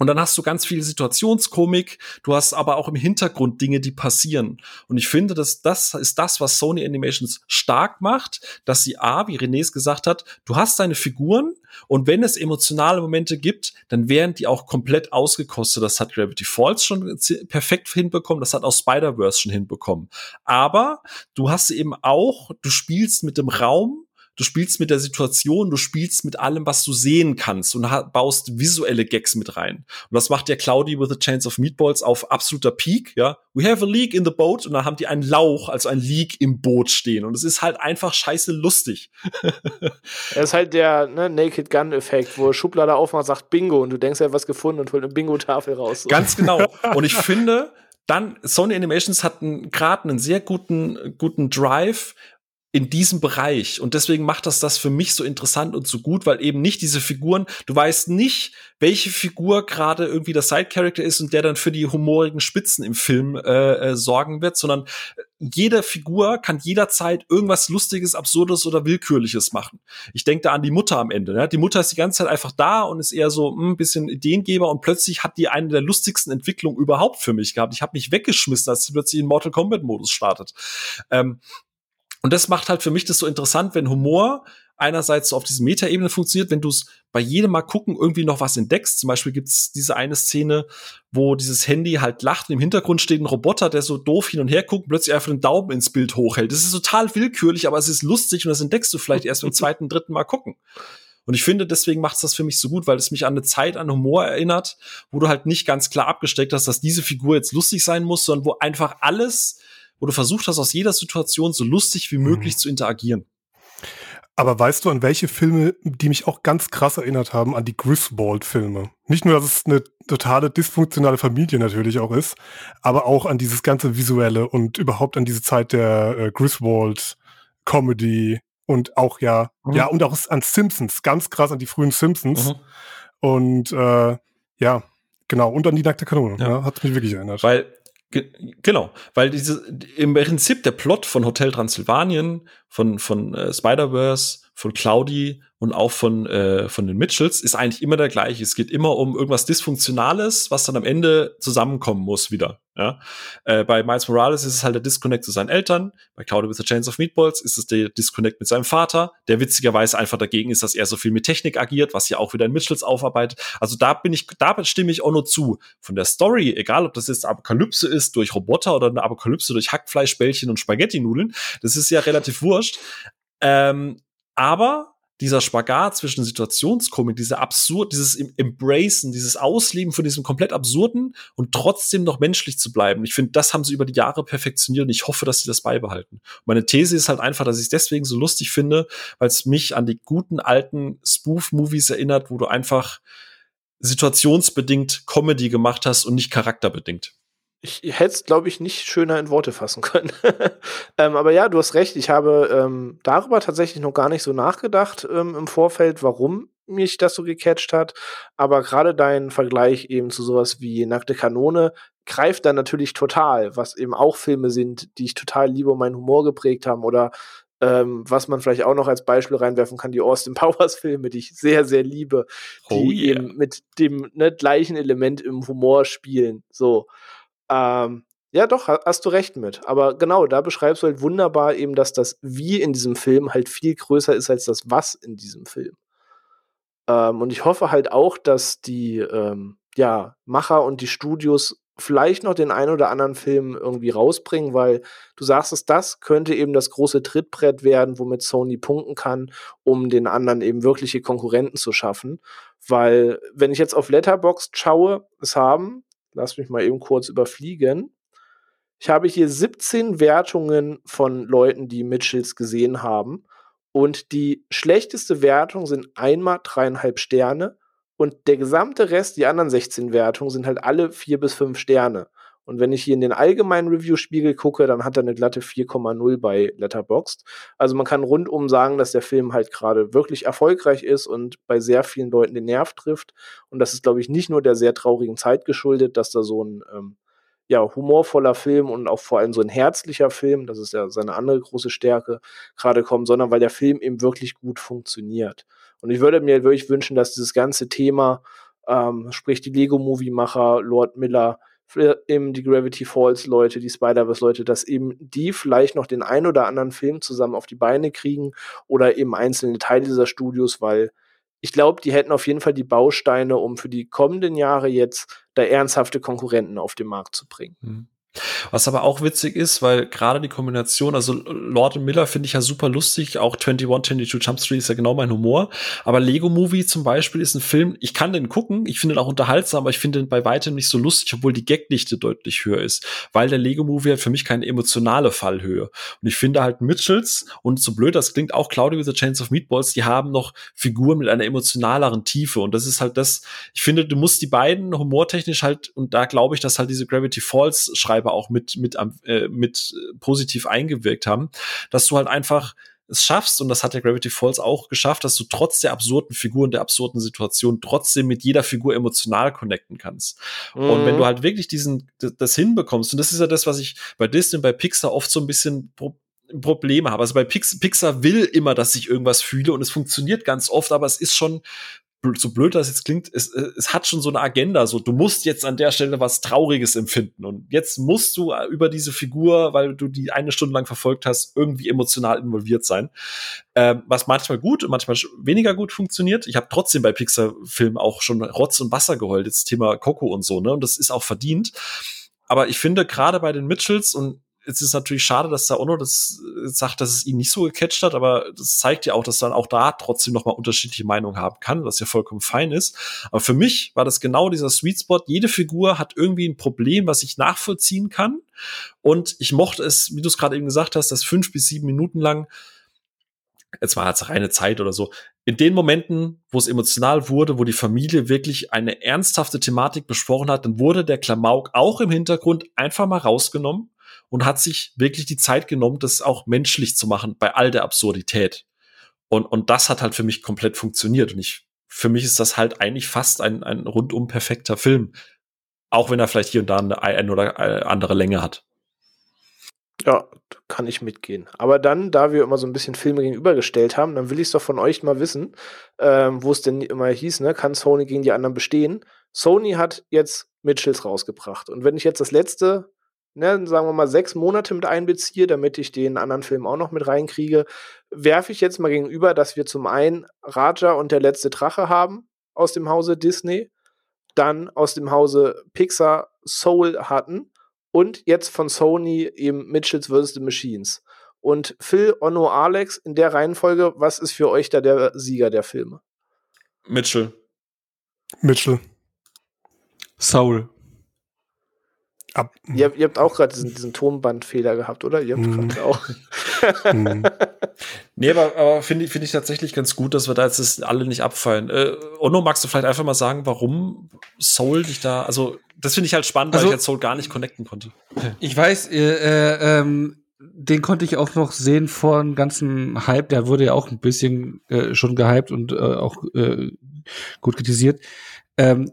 und dann hast du ganz viel Situationskomik, du hast aber auch im Hintergrund Dinge, die passieren. Und ich finde, dass das ist das, was Sony Animations stark macht, dass sie A, wie René es gesagt hat, du hast deine Figuren und wenn es emotionale Momente gibt, dann werden die auch komplett ausgekostet. Das hat Gravity Falls schon perfekt hinbekommen, das hat auch Spider-Verse schon hinbekommen. Aber du hast eben auch, du spielst mit dem Raum, du spielst mit der Situation, du spielst mit allem, was du sehen kannst und baust visuelle Gags mit rein. Und das macht ja Cloudy with a Chance of Meatballs auf absoluter Peak, ja. We have a leak in the boat und dann haben die einen Lauch, also ein Leak im Boot stehen und es ist halt einfach scheiße lustig. Er ist halt der ne, Naked Gun Effekt, wo Schublade aufmacht, sagt Bingo und du denkst, er hat was gefunden und holt eine Bingo-Tafel raus. So. Ganz genau. Und ich finde, dann Sony Animations hat gerade einen sehr guten, guten Drive, in diesem Bereich. Und deswegen macht das das für mich so interessant und so gut, weil eben nicht diese Figuren, du weißt nicht, welche Figur gerade irgendwie der Side-Character ist und der dann für die humorigen Spitzen im Film äh, äh, sorgen wird, sondern jede Figur kann jederzeit irgendwas Lustiges, Absurdes oder Willkürliches machen. Ich denke da an die Mutter am Ende. Ne? Die Mutter ist die ganze Zeit einfach da und ist eher so hm, ein bisschen Ideengeber und plötzlich hat die eine der lustigsten Entwicklungen überhaupt für mich gehabt. Ich habe mich weggeschmissen, als sie plötzlich in Mortal Kombat-Modus startet. Ähm, und das macht halt für mich das so interessant, wenn Humor einerseits so auf dieser Metaebene funktioniert, wenn du es bei jedem Mal gucken irgendwie noch was entdeckst. Zum Beispiel gibt's diese eine Szene, wo dieses Handy halt lacht und im Hintergrund steht ein Roboter, der so doof hin und her guckt und plötzlich einfach den Daumen ins Bild hochhält. Das ist total willkürlich, aber es ist lustig und das entdeckst du vielleicht erst beim zweiten, dritten Mal gucken. Und ich finde, deswegen macht's das für mich so gut, weil es mich an eine Zeit, an Humor erinnert, wo du halt nicht ganz klar abgesteckt hast, dass diese Figur jetzt lustig sein muss, sondern wo einfach alles wo du versucht hast, aus jeder Situation so lustig wie möglich mhm. zu interagieren. Aber weißt du, an welche Filme, die mich auch ganz krass erinnert haben, an die Griswold-Filme? Nicht nur, dass es eine totale dysfunktionale Familie natürlich auch ist, aber auch an dieses ganze Visuelle und überhaupt an diese Zeit der äh, Griswold-Comedy und auch ja, mhm. ja, und auch an Simpsons, ganz krass an die frühen Simpsons. Mhm. Und äh, ja, genau, und an die nackte Kanone. Ja. ja hat mich wirklich erinnert. Weil genau, weil diese im Prinzip der Plot von Hotel Transylvanien, von von äh, Spider-Verse, von Cloudy und auch von, äh, von den Mitchells ist eigentlich immer der gleiche. Es geht immer um irgendwas Dysfunktionales, was dann am Ende zusammenkommen muss wieder. Ja? Äh, bei Miles Morales ist es halt der Disconnect zu seinen Eltern. Bei Cloudy with the Chains of Meatballs ist es der Disconnect mit seinem Vater, der witzigerweise einfach dagegen ist, dass er so viel mit Technik agiert, was ja auch wieder in Mitchells aufarbeitet. Also da bin ich, da stimme ich auch nur zu. Von der Story, egal ob das jetzt Apokalypse ist durch Roboter oder eine Apokalypse durch Hackfleischbällchen und Spaghetti-Nudeln, das ist ja relativ wurscht. Ähm, aber dieser Spagat zwischen Situationskomik, diese absurd, dieses Embracen, dieses Ausleben von diesem komplett absurden und trotzdem noch menschlich zu bleiben. Ich finde, das haben sie über die Jahre perfektioniert und ich hoffe, dass sie das beibehalten. meine These ist halt einfach, dass ich es deswegen so lustig finde, weil es mich an die guten alten Spoof-Movies erinnert, wo du einfach situationsbedingt Comedy gemacht hast und nicht charakterbedingt ich hätte es, glaube ich, nicht schöner in Worte fassen können. ähm, aber ja, du hast recht. Ich habe ähm, darüber tatsächlich noch gar nicht so nachgedacht ähm, im Vorfeld, warum mich das so gecatcht hat. Aber gerade dein Vergleich eben zu sowas wie Nackte Kanone greift dann natürlich total, was eben auch Filme sind, die ich total liebe und meinen Humor geprägt haben. Oder Ähm, was man vielleicht auch noch als Beispiel reinwerfen kann, die Austin Powers Filme, die ich sehr, sehr liebe, die Oh yeah. eben mit dem ne, gleichen Element im Humor spielen. So. Ähm, ja, doch, ha- hast du recht mit. Aber genau, da beschreibst du halt wunderbar eben, dass das Wie in diesem Film halt viel größer ist als das Was in diesem Film. Ähm, und ich hoffe halt auch, dass die ähm, ja, Macher und die Studios vielleicht noch den einen oder anderen Film irgendwie rausbringen, weil du sagst es, das könnte eben das große Trittbrett werden, womit Sony punkten kann, um den anderen eben wirkliche Konkurrenten zu schaffen. Weil, wenn ich jetzt auf Letterboxd schaue, es haben, lass mich mal eben kurz überfliegen, ich habe hier 17 Wertungen von Leuten, die Mitchells gesehen haben. Und die schlechteste Wertung sind einmal dreieinhalb Sterne. Und der gesamte Rest, die anderen 16 Wertungen, sind halt alle vier bis fünf Sterne. Und wenn ich hier in den allgemeinen Review-Spiegel gucke, dann hat er eine glatte 4,0 bei Letterboxd. Also man kann rundum sagen, dass der Film halt gerade wirklich erfolgreich ist und bei sehr vielen Leuten den Nerv trifft. Und das ist, glaube ich, nicht nur der sehr traurigen Zeit geschuldet, dass da so ein ähm, ja, humorvoller Film und auch vor allem so ein herzlicher Film, das ist ja seine andere große Stärke, gerade kommt, sondern weil der Film eben wirklich gut funktioniert. Und ich würde mir wirklich wünschen, dass dieses ganze Thema, ähm, sprich die Lego-Movie-Macher, Lord Miller, eben die Gravity Falls Leute, die Spider-Verse Leute, dass eben die vielleicht noch den ein oder anderen Film zusammen auf die Beine kriegen oder eben einzelne Teile dieser Studios, weil ich glaube, die hätten auf jeden Fall die Bausteine, um für die kommenden Jahre jetzt da ernsthafte Konkurrenten auf den Markt zu bringen. Mhm. Was aber auch witzig ist, weil gerade die Kombination, also Lord Miller finde ich ja super lustig, auch 21, 22 Jump Street ist ja genau mein Humor, aber Lego Movie zum Beispiel ist ein Film, ich kann den gucken, ich finde ihn auch unterhaltsam, aber ich finde ihn bei weitem nicht so lustig, obwohl die Gagdichte deutlich höher ist, weil der Lego Movie hat für mich keine emotionale Fallhöhe. Und ich finde halt Mitchells, und so blöd das klingt, auch Cloudy with the Chains of Meatballs, die haben noch Figuren mit einer emotionaleren Tiefe und das ist halt das, ich finde, du musst die beiden humortechnisch halt, und da glaube ich, dass halt diese Gravity Falls Schreiber auch mit, mit, äh, mit positiv eingewirkt haben, dass du halt einfach es schaffst, und das hat der Gravity Falls auch geschafft, dass du trotz der absurden Figuren, der absurden Situation trotzdem mit jeder Figur emotional connecten kannst. Mhm. Und wenn du halt wirklich diesen, das hinbekommst, und das ist ja das, was ich bei Disney und bei Pixar oft so ein bisschen Probleme habe. Also bei Pix Pixar will immer, dass ich irgendwas fühle und es funktioniert ganz oft, aber es ist schon so blöd das jetzt klingt, es, es hat schon so eine Agenda, so du musst jetzt an der Stelle was Trauriges empfinden und jetzt musst du über diese Figur, weil du die eine Stunde lang verfolgt hast, irgendwie emotional involviert sein, ähm, was manchmal gut und manchmal weniger gut funktioniert. Ich habe trotzdem bei Pixar-Filmen auch schon Rotz und Wasser geheult, jetzt Thema Coco und so, ne, und das ist auch verdient. Aber ich finde gerade bei den Mitchells und es ist natürlich schade, dass da Ono das sagt, dass es ihn nicht so gecatcht hat, aber das zeigt ja auch, dass man auch da trotzdem noch mal unterschiedliche Meinungen haben kann, was ja vollkommen fein ist. Aber für mich war das genau dieser Sweet Spot. Jede Figur hat irgendwie ein Problem, was ich nachvollziehen kann. Und ich mochte es, wie du es gerade eben gesagt hast, dass fünf bis sieben Minuten lang jetzt war es reine Zeit oder so. In den Momenten, wo es emotional wurde, wo die Familie wirklich eine ernsthafte Thematik besprochen hat, dann wurde der Klamauk auch im Hintergrund einfach mal rausgenommen und hat sich wirklich die Zeit genommen, das auch menschlich zu machen bei all der Absurdität. Und, und das hat halt für mich komplett funktioniert. Und ich, für mich ist das halt eigentlich fast ein, ein rundum perfekter Film. Auch wenn er vielleicht hier und da eine, eine oder andere Länge hat. Ja, kann ich mitgehen. Aber dann, da wir immer so ein bisschen Filme gegenübergestellt haben, dann will ich es doch von euch mal wissen, ähm, wo es denn immer hieß, ne, kann Sony gegen die anderen bestehen? Sony hat jetzt Mitchells rausgebracht. Und wenn ich jetzt das letzte ne, sagen wir mal, sechs Monate mit einbeziehe, damit ich den anderen Film auch noch mit reinkriege, werfe ich jetzt mal gegenüber, dass wir zum einen Raja und der letzte Drache haben aus dem Hause Disney, dann aus dem Hause Pixar Soul hatten und jetzt von Sony eben Mitchells vs. The Machines. Und Phil, Onno, Alex, in der Reihenfolge, was ist für euch da der Sieger der Filme? Mitchell. Mitchell. Soul. Ab. Ihr, ihr, habt auch gerade diesen, diesen, Tonbandfehler gehabt, oder? Ihr habt Mhm. gerade auch. Mhm. Nee, aber, aber finde ich, finde ich tatsächlich ganz gut, dass wir da jetzt das alle nicht abfallen. Äh, Onno, magst du vielleicht einfach mal sagen, warum Soul dich da, also, das finde ich halt spannend, Also- weil ich jetzt Soul gar nicht connecten konnte. Ich weiß, äh, äh, ähm, den konnte ich auch noch sehen vor dem ganzen Hype. Der wurde ja auch ein bisschen äh, schon gehypt und äh, auch äh, gut kritisiert. Ähm,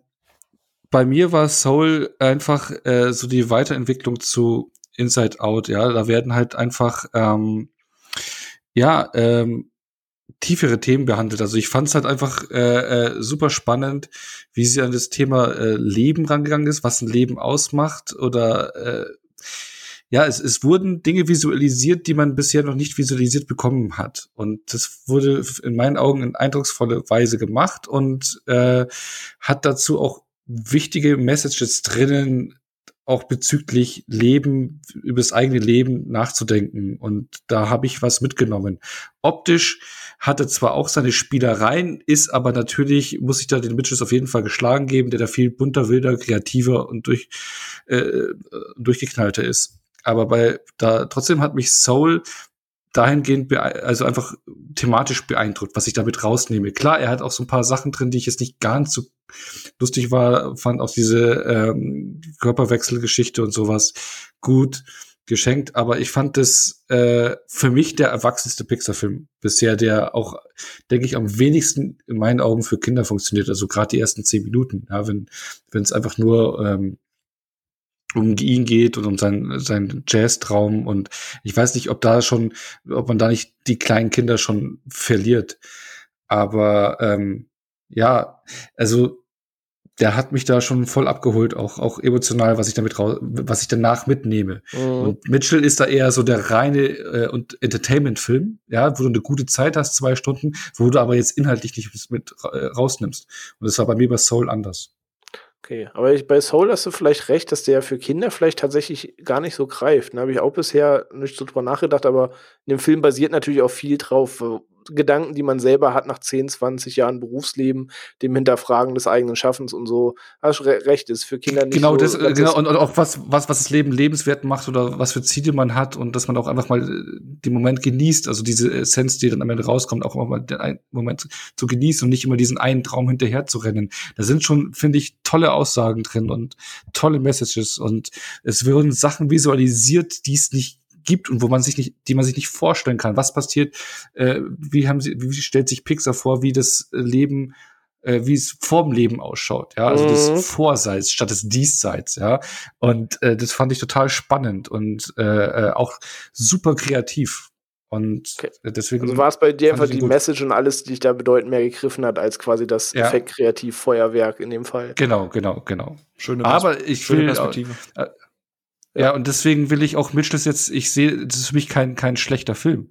bei mir war Soul einfach äh, so die Weiterentwicklung zu Inside Out. Ja, da werden halt einfach ähm, ja, ähm, tiefere Themen behandelt. Also ich fand es halt einfach äh, äh, super spannend, wie sie an das Thema äh, Leben rangegangen ist, was ein Leben ausmacht oder äh, ja, es, es wurden Dinge visualisiert, die man bisher noch nicht visualisiert bekommen hat. Und das wurde in meinen Augen in eindrucksvolle Weise gemacht und äh, hat dazu auch wichtige Messages drinnen, auch bezüglich Leben, über das eigene Leben nachzudenken. Und da habe ich was mitgenommen. Optisch hatte zwar auch seine Spielereien, ist aber natürlich, muss ich da den Mitchells auf jeden Fall geschlagen geben, der da viel bunter, wilder, kreativer und durch, äh, durchgeknallter ist. Aber bei, da, trotzdem hat mich Soul dahingehend, also einfach thematisch beeindruckt, was ich damit rausnehme. Klar, er hat auch so ein paar Sachen drin, die ich jetzt nicht ganz so lustig war, fand auch diese ähm, Körperwechselgeschichte und sowas gut geschenkt, aber ich fand das äh, für mich der erwachsenste Pixar-Film bisher, der auch, denke ich, am wenigsten in meinen Augen für Kinder funktioniert. Also gerade die ersten zehn Minuten, ja, wenn wenn es einfach nur ähm, um ihn geht und um seinen sein Jazz-Traum und ich weiß nicht, ob da schon, ob man da nicht die kleinen Kinder schon verliert. Aber ähm, ja, also der hat mich da schon voll abgeholt, auch, auch emotional, was ich damit raus, was ich danach mitnehme. Mhm. Und Mitchell ist da eher so der reine äh, und Entertainment-Film, ja, wo du eine gute Zeit hast, zwei Stunden, wo du aber jetzt inhaltlich nicht mit äh, rausnimmst. Und das war bei mir bei Soul anders. Okay, aber ich, bei Soul hast du vielleicht recht, dass der für Kinder vielleicht tatsächlich gar nicht so greift. Da habe ich auch bisher nicht so drüber nachgedacht, aber in dem Film basiert natürlich auch viel drauf, Gedanken, die man selber hat nach 10, 20 Jahren Berufsleben, dem Hinterfragen des eigenen Schaffens und so. Hast re recht, ist für Kinder nicht genau, so, das, äh, genau, und, und, auch was, was, was das Leben lebenswert macht oder was für Ziele man hat und dass man auch einfach mal äh, den Moment genießt, also diese Essenz, die dann am Ende rauskommt, auch mal den Moment zu genießen und nicht immer diesen einen Traum hinterher zu rennen. Da sind schon, finde ich, tolle Aussagen drin und tolle Messages und es würden Sachen visualisiert, die es nicht gibt und wo man sich nicht, die man sich nicht vorstellen kann. Was passiert? Äh, wie haben sie, wie stellt sich Pixar vor, wie das Leben äh, wie es vorm Leben ausschaut, ja, also mhm. das Vorseits statt des Diesseits, ja, und äh, das fand ich total spannend und äh, äh auch super kreativ und okay. deswegen also war es bei dir einfach die gut. Message und alles, die dich da bedeutend mehr gegriffen hat als quasi das ja. Effekt kreativ Feuerwerk in dem Fall. Genau, genau, genau. Schöne Aber ich schöne will Perspektive. Äh, ja, und deswegen will ich auch Mitchells jetzt, ich sehe, das ist für mich kein, kein schlechter Film.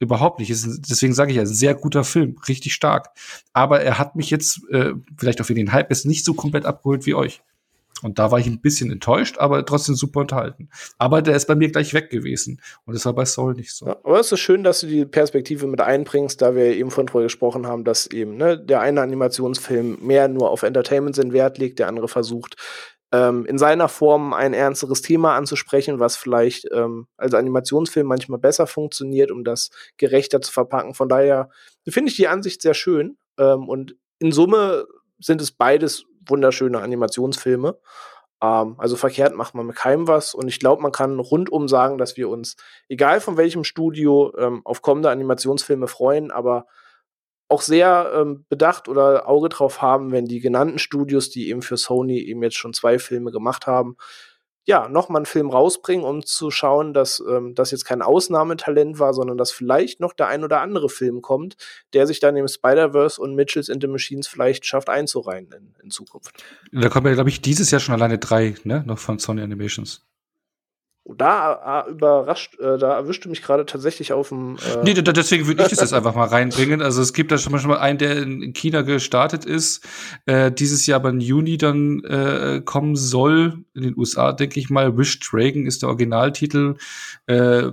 Überhaupt nicht. Ist, deswegen sage ich ja, ein sehr guter Film, richtig stark. Aber er hat mich jetzt, äh, vielleicht auch für den Hype, ist nicht so komplett abgeholt wie euch. Und da war ich ein bisschen enttäuscht, aber trotzdem super unterhalten. Aber der ist bei mir gleich weg gewesen. Und das war bei Soul nicht so. Ja, aber es ist schön, dass du die Perspektive mit einbringst, da wir eben von drüber gesprochen haben, dass eben ne, der eine Animationsfilm mehr nur auf Entertainment Sinn Wert legt, der andere versucht, ähm, in seiner Form ein ernsteres Thema anzusprechen, was vielleicht ähm, als Animationsfilm manchmal besser funktioniert, um das gerechter zu verpacken. Von daher finde ich die Ansicht sehr schön. Ähm, und in Summe sind es beides wunderschöne Animationsfilme. Ähm, also verkehrt macht man mit keinem was. Und ich glaube, man kann rundum sagen, dass wir uns, egal von welchem Studio, ähm, auf kommende Animationsfilme freuen, aber auch sehr ähm, bedacht oder Auge drauf haben, wenn die genannten Studios, die eben für Sony eben jetzt schon zwei Filme gemacht haben, ja, nochmal einen Film rausbringen, um zu schauen, dass ähm, das jetzt kein Ausnahmetalent war, sondern dass vielleicht noch der ein oder andere Film kommt, der sich dann im Spider-Verse und Mitchells into Machines vielleicht schafft einzureihen in, in Zukunft. Da kommen ja, glaube ich, dieses Jahr schon alleine drei, ne, noch von Sony Animations. Da äh, überrascht, äh, da erwischte mich gerade tatsächlich auf dem. Äh nee, deswegen würde ich das jetzt einfach mal reinbringen. Also es gibt da schon mal, schon mal einen, der in China gestartet ist, äh, dieses Jahr aber im Juni dann äh, kommen soll. In den USA, denke ich mal. Wish Dragon ist der Originaltitel. Äh,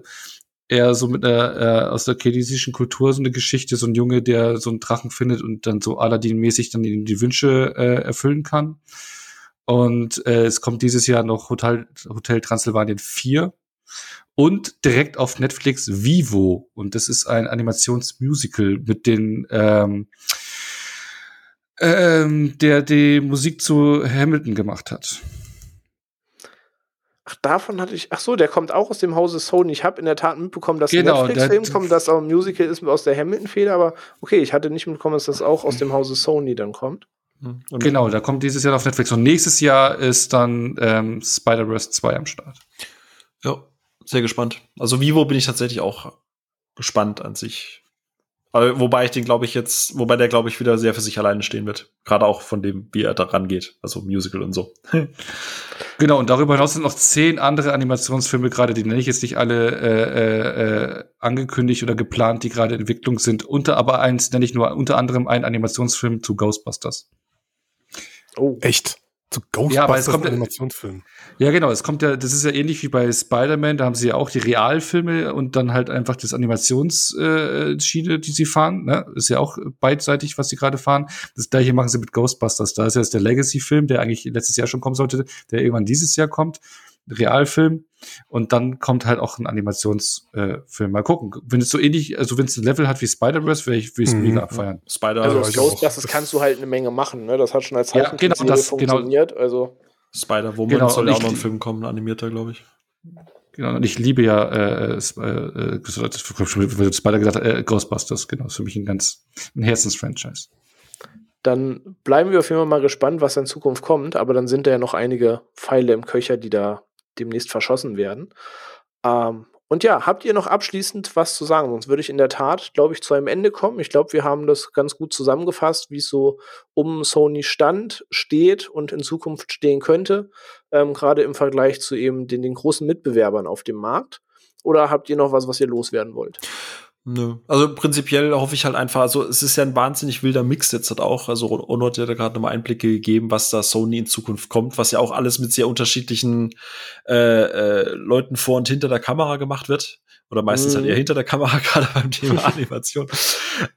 eher so mit einer äh, aus der chinesischen Kultur so eine Geschichte, so ein Junge, der so einen Drachen findet und dann so Aladdin-mäßig dann die, die Wünsche äh, erfüllen kann. Und äh, es kommt dieses Jahr noch Hotel, Hotel Transylvanien 4 und direkt auf Netflix Vivo. Und das ist ein Animationsmusical mit den ähm, ähm, der die Musik zu Hamilton gemacht hat. Ach, davon hatte ich. Ach so, der kommt auch aus dem Hause Sony. Ich habe in der Tat mitbekommen, dass genau, Netflix-Film kommt, dass auch ein Musical ist aus der Hamilton-Feder, aber okay, ich hatte nicht mitbekommen, dass das auch aus dem Hause Sony dann kommt. Und genau, da kommt dieses Jahr auf Netflix. Und nächstes Jahr ist dann ähm, Spider-Verse 2 am Start. Ja, sehr gespannt. Also Vivo bin ich tatsächlich auch gespannt an sich. Aber wobei ich den, glaube ich, jetzt, wobei der, glaube ich, wieder sehr für sich alleine stehen wird. Gerade auch von dem, wie er da rangeht. Also Musical und so. genau, und darüber hinaus sind noch zehn andere Animationsfilme gerade, die nenne ich jetzt nicht alle äh, äh, angekündigt oder geplant, die gerade in Entwicklung sind. Unter aber eins nenne ich nur unter anderem einen Animationsfilm zu Ghostbusters. Oh. Echt? Zu Ghostbusters ja, kommt, Animationsfilm. Ja, genau. Es kommt ja, das ist ja ähnlich wie bei Spider-Man. Da haben sie ja auch die Realfilme und dann halt einfach das Animationsschiene, äh, die sie fahren. Ne? Ist ja auch beidseitig, was sie gerade fahren. Das gleiche machen sie mit Ghostbusters. Da ist ja jetzt der Legacy-Film, der eigentlich letztes Jahr schon kommen sollte, der irgendwann dieses Jahr kommt. Realfilm und dann kommt halt auch ein Animationsfilm. Äh, Mal gucken. Wenn es so ähnlich, also wenn es ein Level hat wie Spider-Verse, wäre ich, will ich es mhm. mega abfeiern. Spider also aus Ghostbusters kannst du halt eine Menge machen, ne? Das hat schon als ja, genau, das, genau. funktioniert. Genau. Also Spider-Woman genau, soll ja auch noch ein Film kommen, ein animierter, glaube ich. Genau, und ich liebe ja äh, äh, äh Spider gesagt, äh, Ghostbusters, genau, ist für mich ein ganz ein Herzensfranchise. Dann bleiben wir auf jeden Fall mal gespannt, was in Zukunft kommt, aber dann sind da ja noch einige Pfeile im Köcher, die da demnächst verschossen werden. Ähm, und ja, habt ihr noch abschließend was zu sagen? Sonst würde ich in der Tat, glaube ich, zu einem Ende kommen. Ich glaube, wir haben das ganz gut zusammengefasst, wie es so um Sony stand, steht und in Zukunft stehen könnte. Ähm, Gerade im Vergleich zu eben den, den großen Mitbewerbern auf dem Markt. Oder habt ihr noch was, was ihr loswerden wollt? Nö. Also prinzipiell hoffe ich halt einfach, also es ist ja ein wahnsinnig wilder Mix jetzt halt auch. Also Ono hat ja da gerade nochmal Einblicke gegeben, was da Sony in Zukunft kommt, was ja auch alles mit sehr unterschiedlichen äh, äh, Leuten vor und hinter der Kamera gemacht wird. Oder meistens halt mhm. halt eher hinter der Kamera, gerade beim Thema Animation.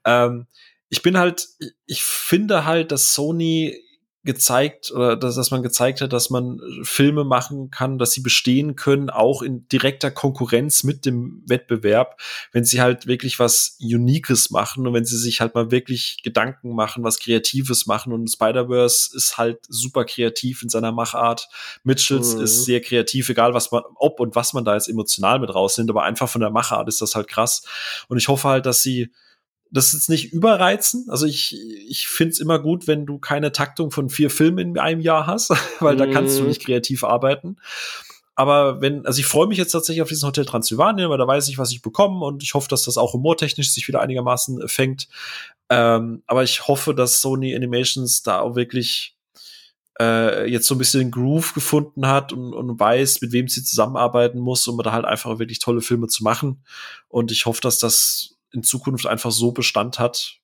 ähm, ich bin halt, ich finde halt, dass Sony gezeigt oder dass, dass man gezeigt hat, dass man Filme machen kann, dass sie bestehen können, auch in direkter Konkurrenz mit dem Wettbewerb, wenn sie halt wirklich was Uniques machen und wenn sie sich halt mal wirklich Gedanken machen, was Kreatives machen und Spider-Verse ist halt super kreativ in seiner Machart. Mitchells mhm. ist sehr kreativ, egal was man, ob und was man da jetzt emotional mit rausnimmt, aber einfach von der Machart ist das halt krass. Und ich hoffe halt, dass sie das ist nicht überreizen. Also ich, ich finde es immer gut, wenn du keine Taktung von vier Filmen in einem Jahr hast, weil da kannst du mhm. nicht kreativ arbeiten. Aber wenn, also ich freue mich jetzt tatsächlich auf diesen Hotel Transylvanien, weil da weiß ich, was ich bekomme und ich hoffe, dass das auch humortechnisch sich wieder einigermaßen fängt. Ähm, aber ich hoffe, dass Sony Animations da auch wirklich äh, jetzt so ein bisschen Groove gefunden hat und, und weiß, mit wem sie zusammenarbeiten muss, um da halt einfach wirklich tolle Filme zu machen. Und ich hoffe, dass das in Zukunft einfach so Bestand hat,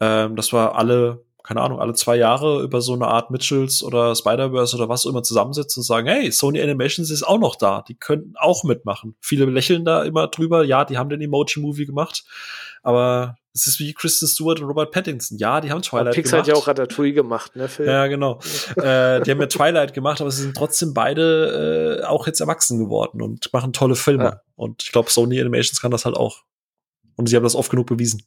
ähm, dass wir alle, keine Ahnung, alle zwei Jahre über so eine Art Mitchells oder Spider-Verse oder was auch immer zusammensetzen und sagen, hey, Sony Animations ist auch noch da, die könnten auch mitmachen. Viele lächeln da immer drüber, ja, die haben den Emoji-Movie gemacht, aber es ist wie Kristen Stewart und Robert Pattinson. Ja, die haben Twilight Pixar gemacht. Pixar hat ja auch Ratatouille gemacht, ne? Film. Ja, genau. äh, die haben ja Twilight gemacht, aber sie sind trotzdem beide äh, auch jetzt erwachsen geworden und machen tolle Filme. Ja. Und ich glaube, Sony Animations kann das halt auch. Und sie haben das oft genug bewiesen.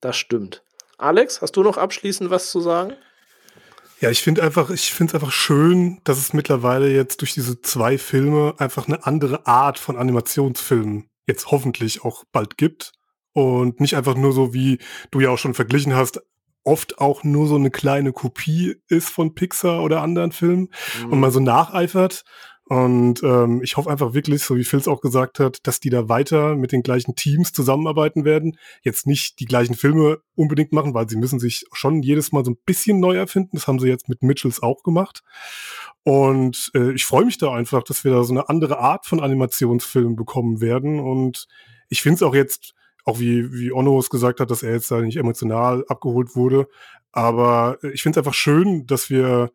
Das stimmt. Alex, hast du noch abschließend was zu sagen? Ja, ich finde einfach, ich finde es einfach schön, dass es mittlerweile jetzt durch diese zwei Filme einfach eine andere Art von Animationsfilmen jetzt hoffentlich auch bald gibt. Und nicht einfach nur so, wie du ja auch schon verglichen hast, oft auch nur so eine kleine Kopie ist von Pixar oder anderen Filmen mhm. und man so nacheifert, und ähm, ich hoffe einfach wirklich, so wie Phil es auch gesagt hat, dass die da weiter mit den gleichen Teams zusammenarbeiten werden. Jetzt nicht die gleichen Filme unbedingt machen, weil sie müssen sich schon jedes Mal so ein bisschen neu erfinden. Das haben sie jetzt mit Mitchells auch gemacht. Und äh, ich freue mich da einfach, dass wir da so eine andere Art von Animationsfilmen bekommen werden. Und ich finde es auch jetzt, auch wie, wie Onno es gesagt hat, dass er jetzt da nicht emotional abgeholt wurde. Aber ich finde es einfach schön, dass wir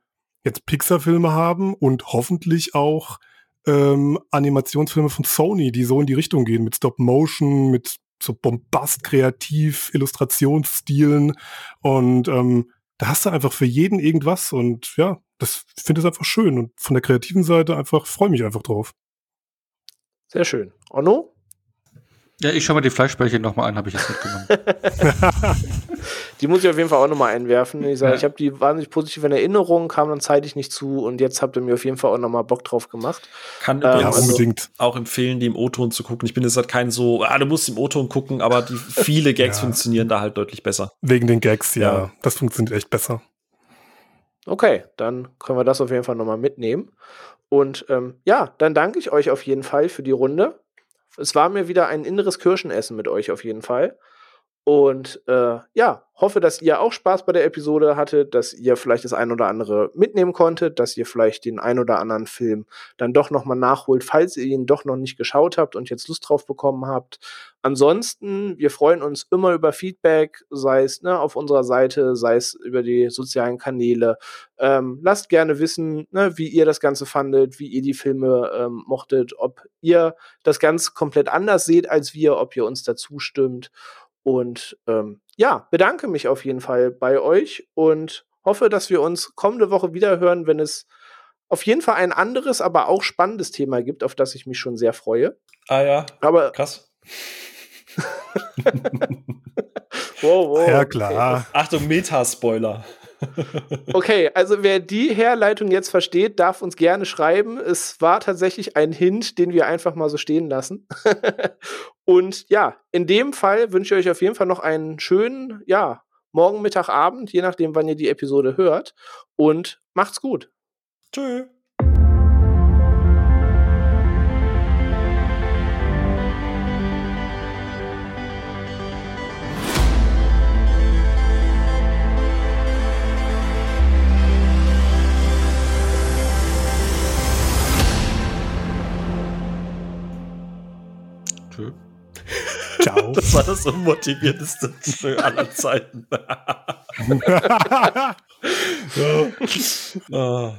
jetzt Pixar-Filme haben und hoffentlich auch ähm, Animationsfilme von Sony, die so in die Richtung gehen, mit Stop-Motion, mit so Bombast, Kreativ, Illustrationsstilen und ähm, da hast du einfach für jeden irgendwas und ja, das finde ich einfach schön und von der kreativen Seite einfach freue mich einfach drauf. Sehr schön. Onno? Ja, ich schaue mal die Fleischbällchen nochmal an, habe ich jetzt mitgenommen. die muss ich auf jeden Fall auch nochmal einwerfen. Ich sage, ja. ich habe die wahnsinnig positiven Erinnerungen, kam dann zeitig nicht zu und jetzt habt ihr mir auf jeden Fall auch nochmal Bock drauf gemacht. Kann ähm, ja, unbedingt auch empfehlen, die im O-Ton zu gucken. Ich bin jetzt halt kein so, ah, du musst im O-Ton gucken, aber die viele Gags ja. funktionieren da halt deutlich besser. Wegen den Gags, ja. ja. Das funktioniert echt besser. Okay, dann können wir das auf jeden Fall nochmal mitnehmen. Und ähm, ja, dann danke ich euch auf jeden Fall für die Runde Es war mir wieder ein inneres Kirschenessen mit euch auf jeden Fall. Und äh, ja, hoffe, dass ihr auch Spaß bei der Episode hattet, dass ihr vielleicht das ein oder andere mitnehmen konntet, dass ihr vielleicht den ein oder anderen Film dann doch nochmal nachholt, falls ihr ihn doch noch nicht geschaut habt und jetzt Lust drauf bekommen habt. Ansonsten, wir freuen uns immer über Feedback, sei es ne, auf unserer Seite, sei es über die sozialen Kanäle. Ähm, lasst gerne wissen, ne, wie ihr das Ganze fandet, wie ihr die Filme ähm, mochtet, ob ihr das ganz komplett anders seht als wir, ob ihr uns dazu stimmt. Und ähm, ja, bedanke mich auf jeden Fall bei euch und hoffe, dass wir uns kommende Woche wieder hören, wenn es auf jeden Fall ein anderes, aber auch spannendes Thema gibt, auf das ich mich schon sehr freue. Ah ja. Aber krass. wow, wow. Ja, klar. Okay. Achtung, Meta-Spoiler. Okay, also wer die Herleitung jetzt versteht, darf uns gerne schreiben. Es war tatsächlich ein Hint, den wir einfach mal so stehen lassen. Und ja, in dem Fall wünsche ich euch auf jeden Fall noch einen schönen, ja, Morgen, Mittag, Abend, je nachdem, wann ihr die Episode hört. Und macht's gut. Tschüss. Ciao. Das war das unmotivierteste aller Zeiten. ja. oh.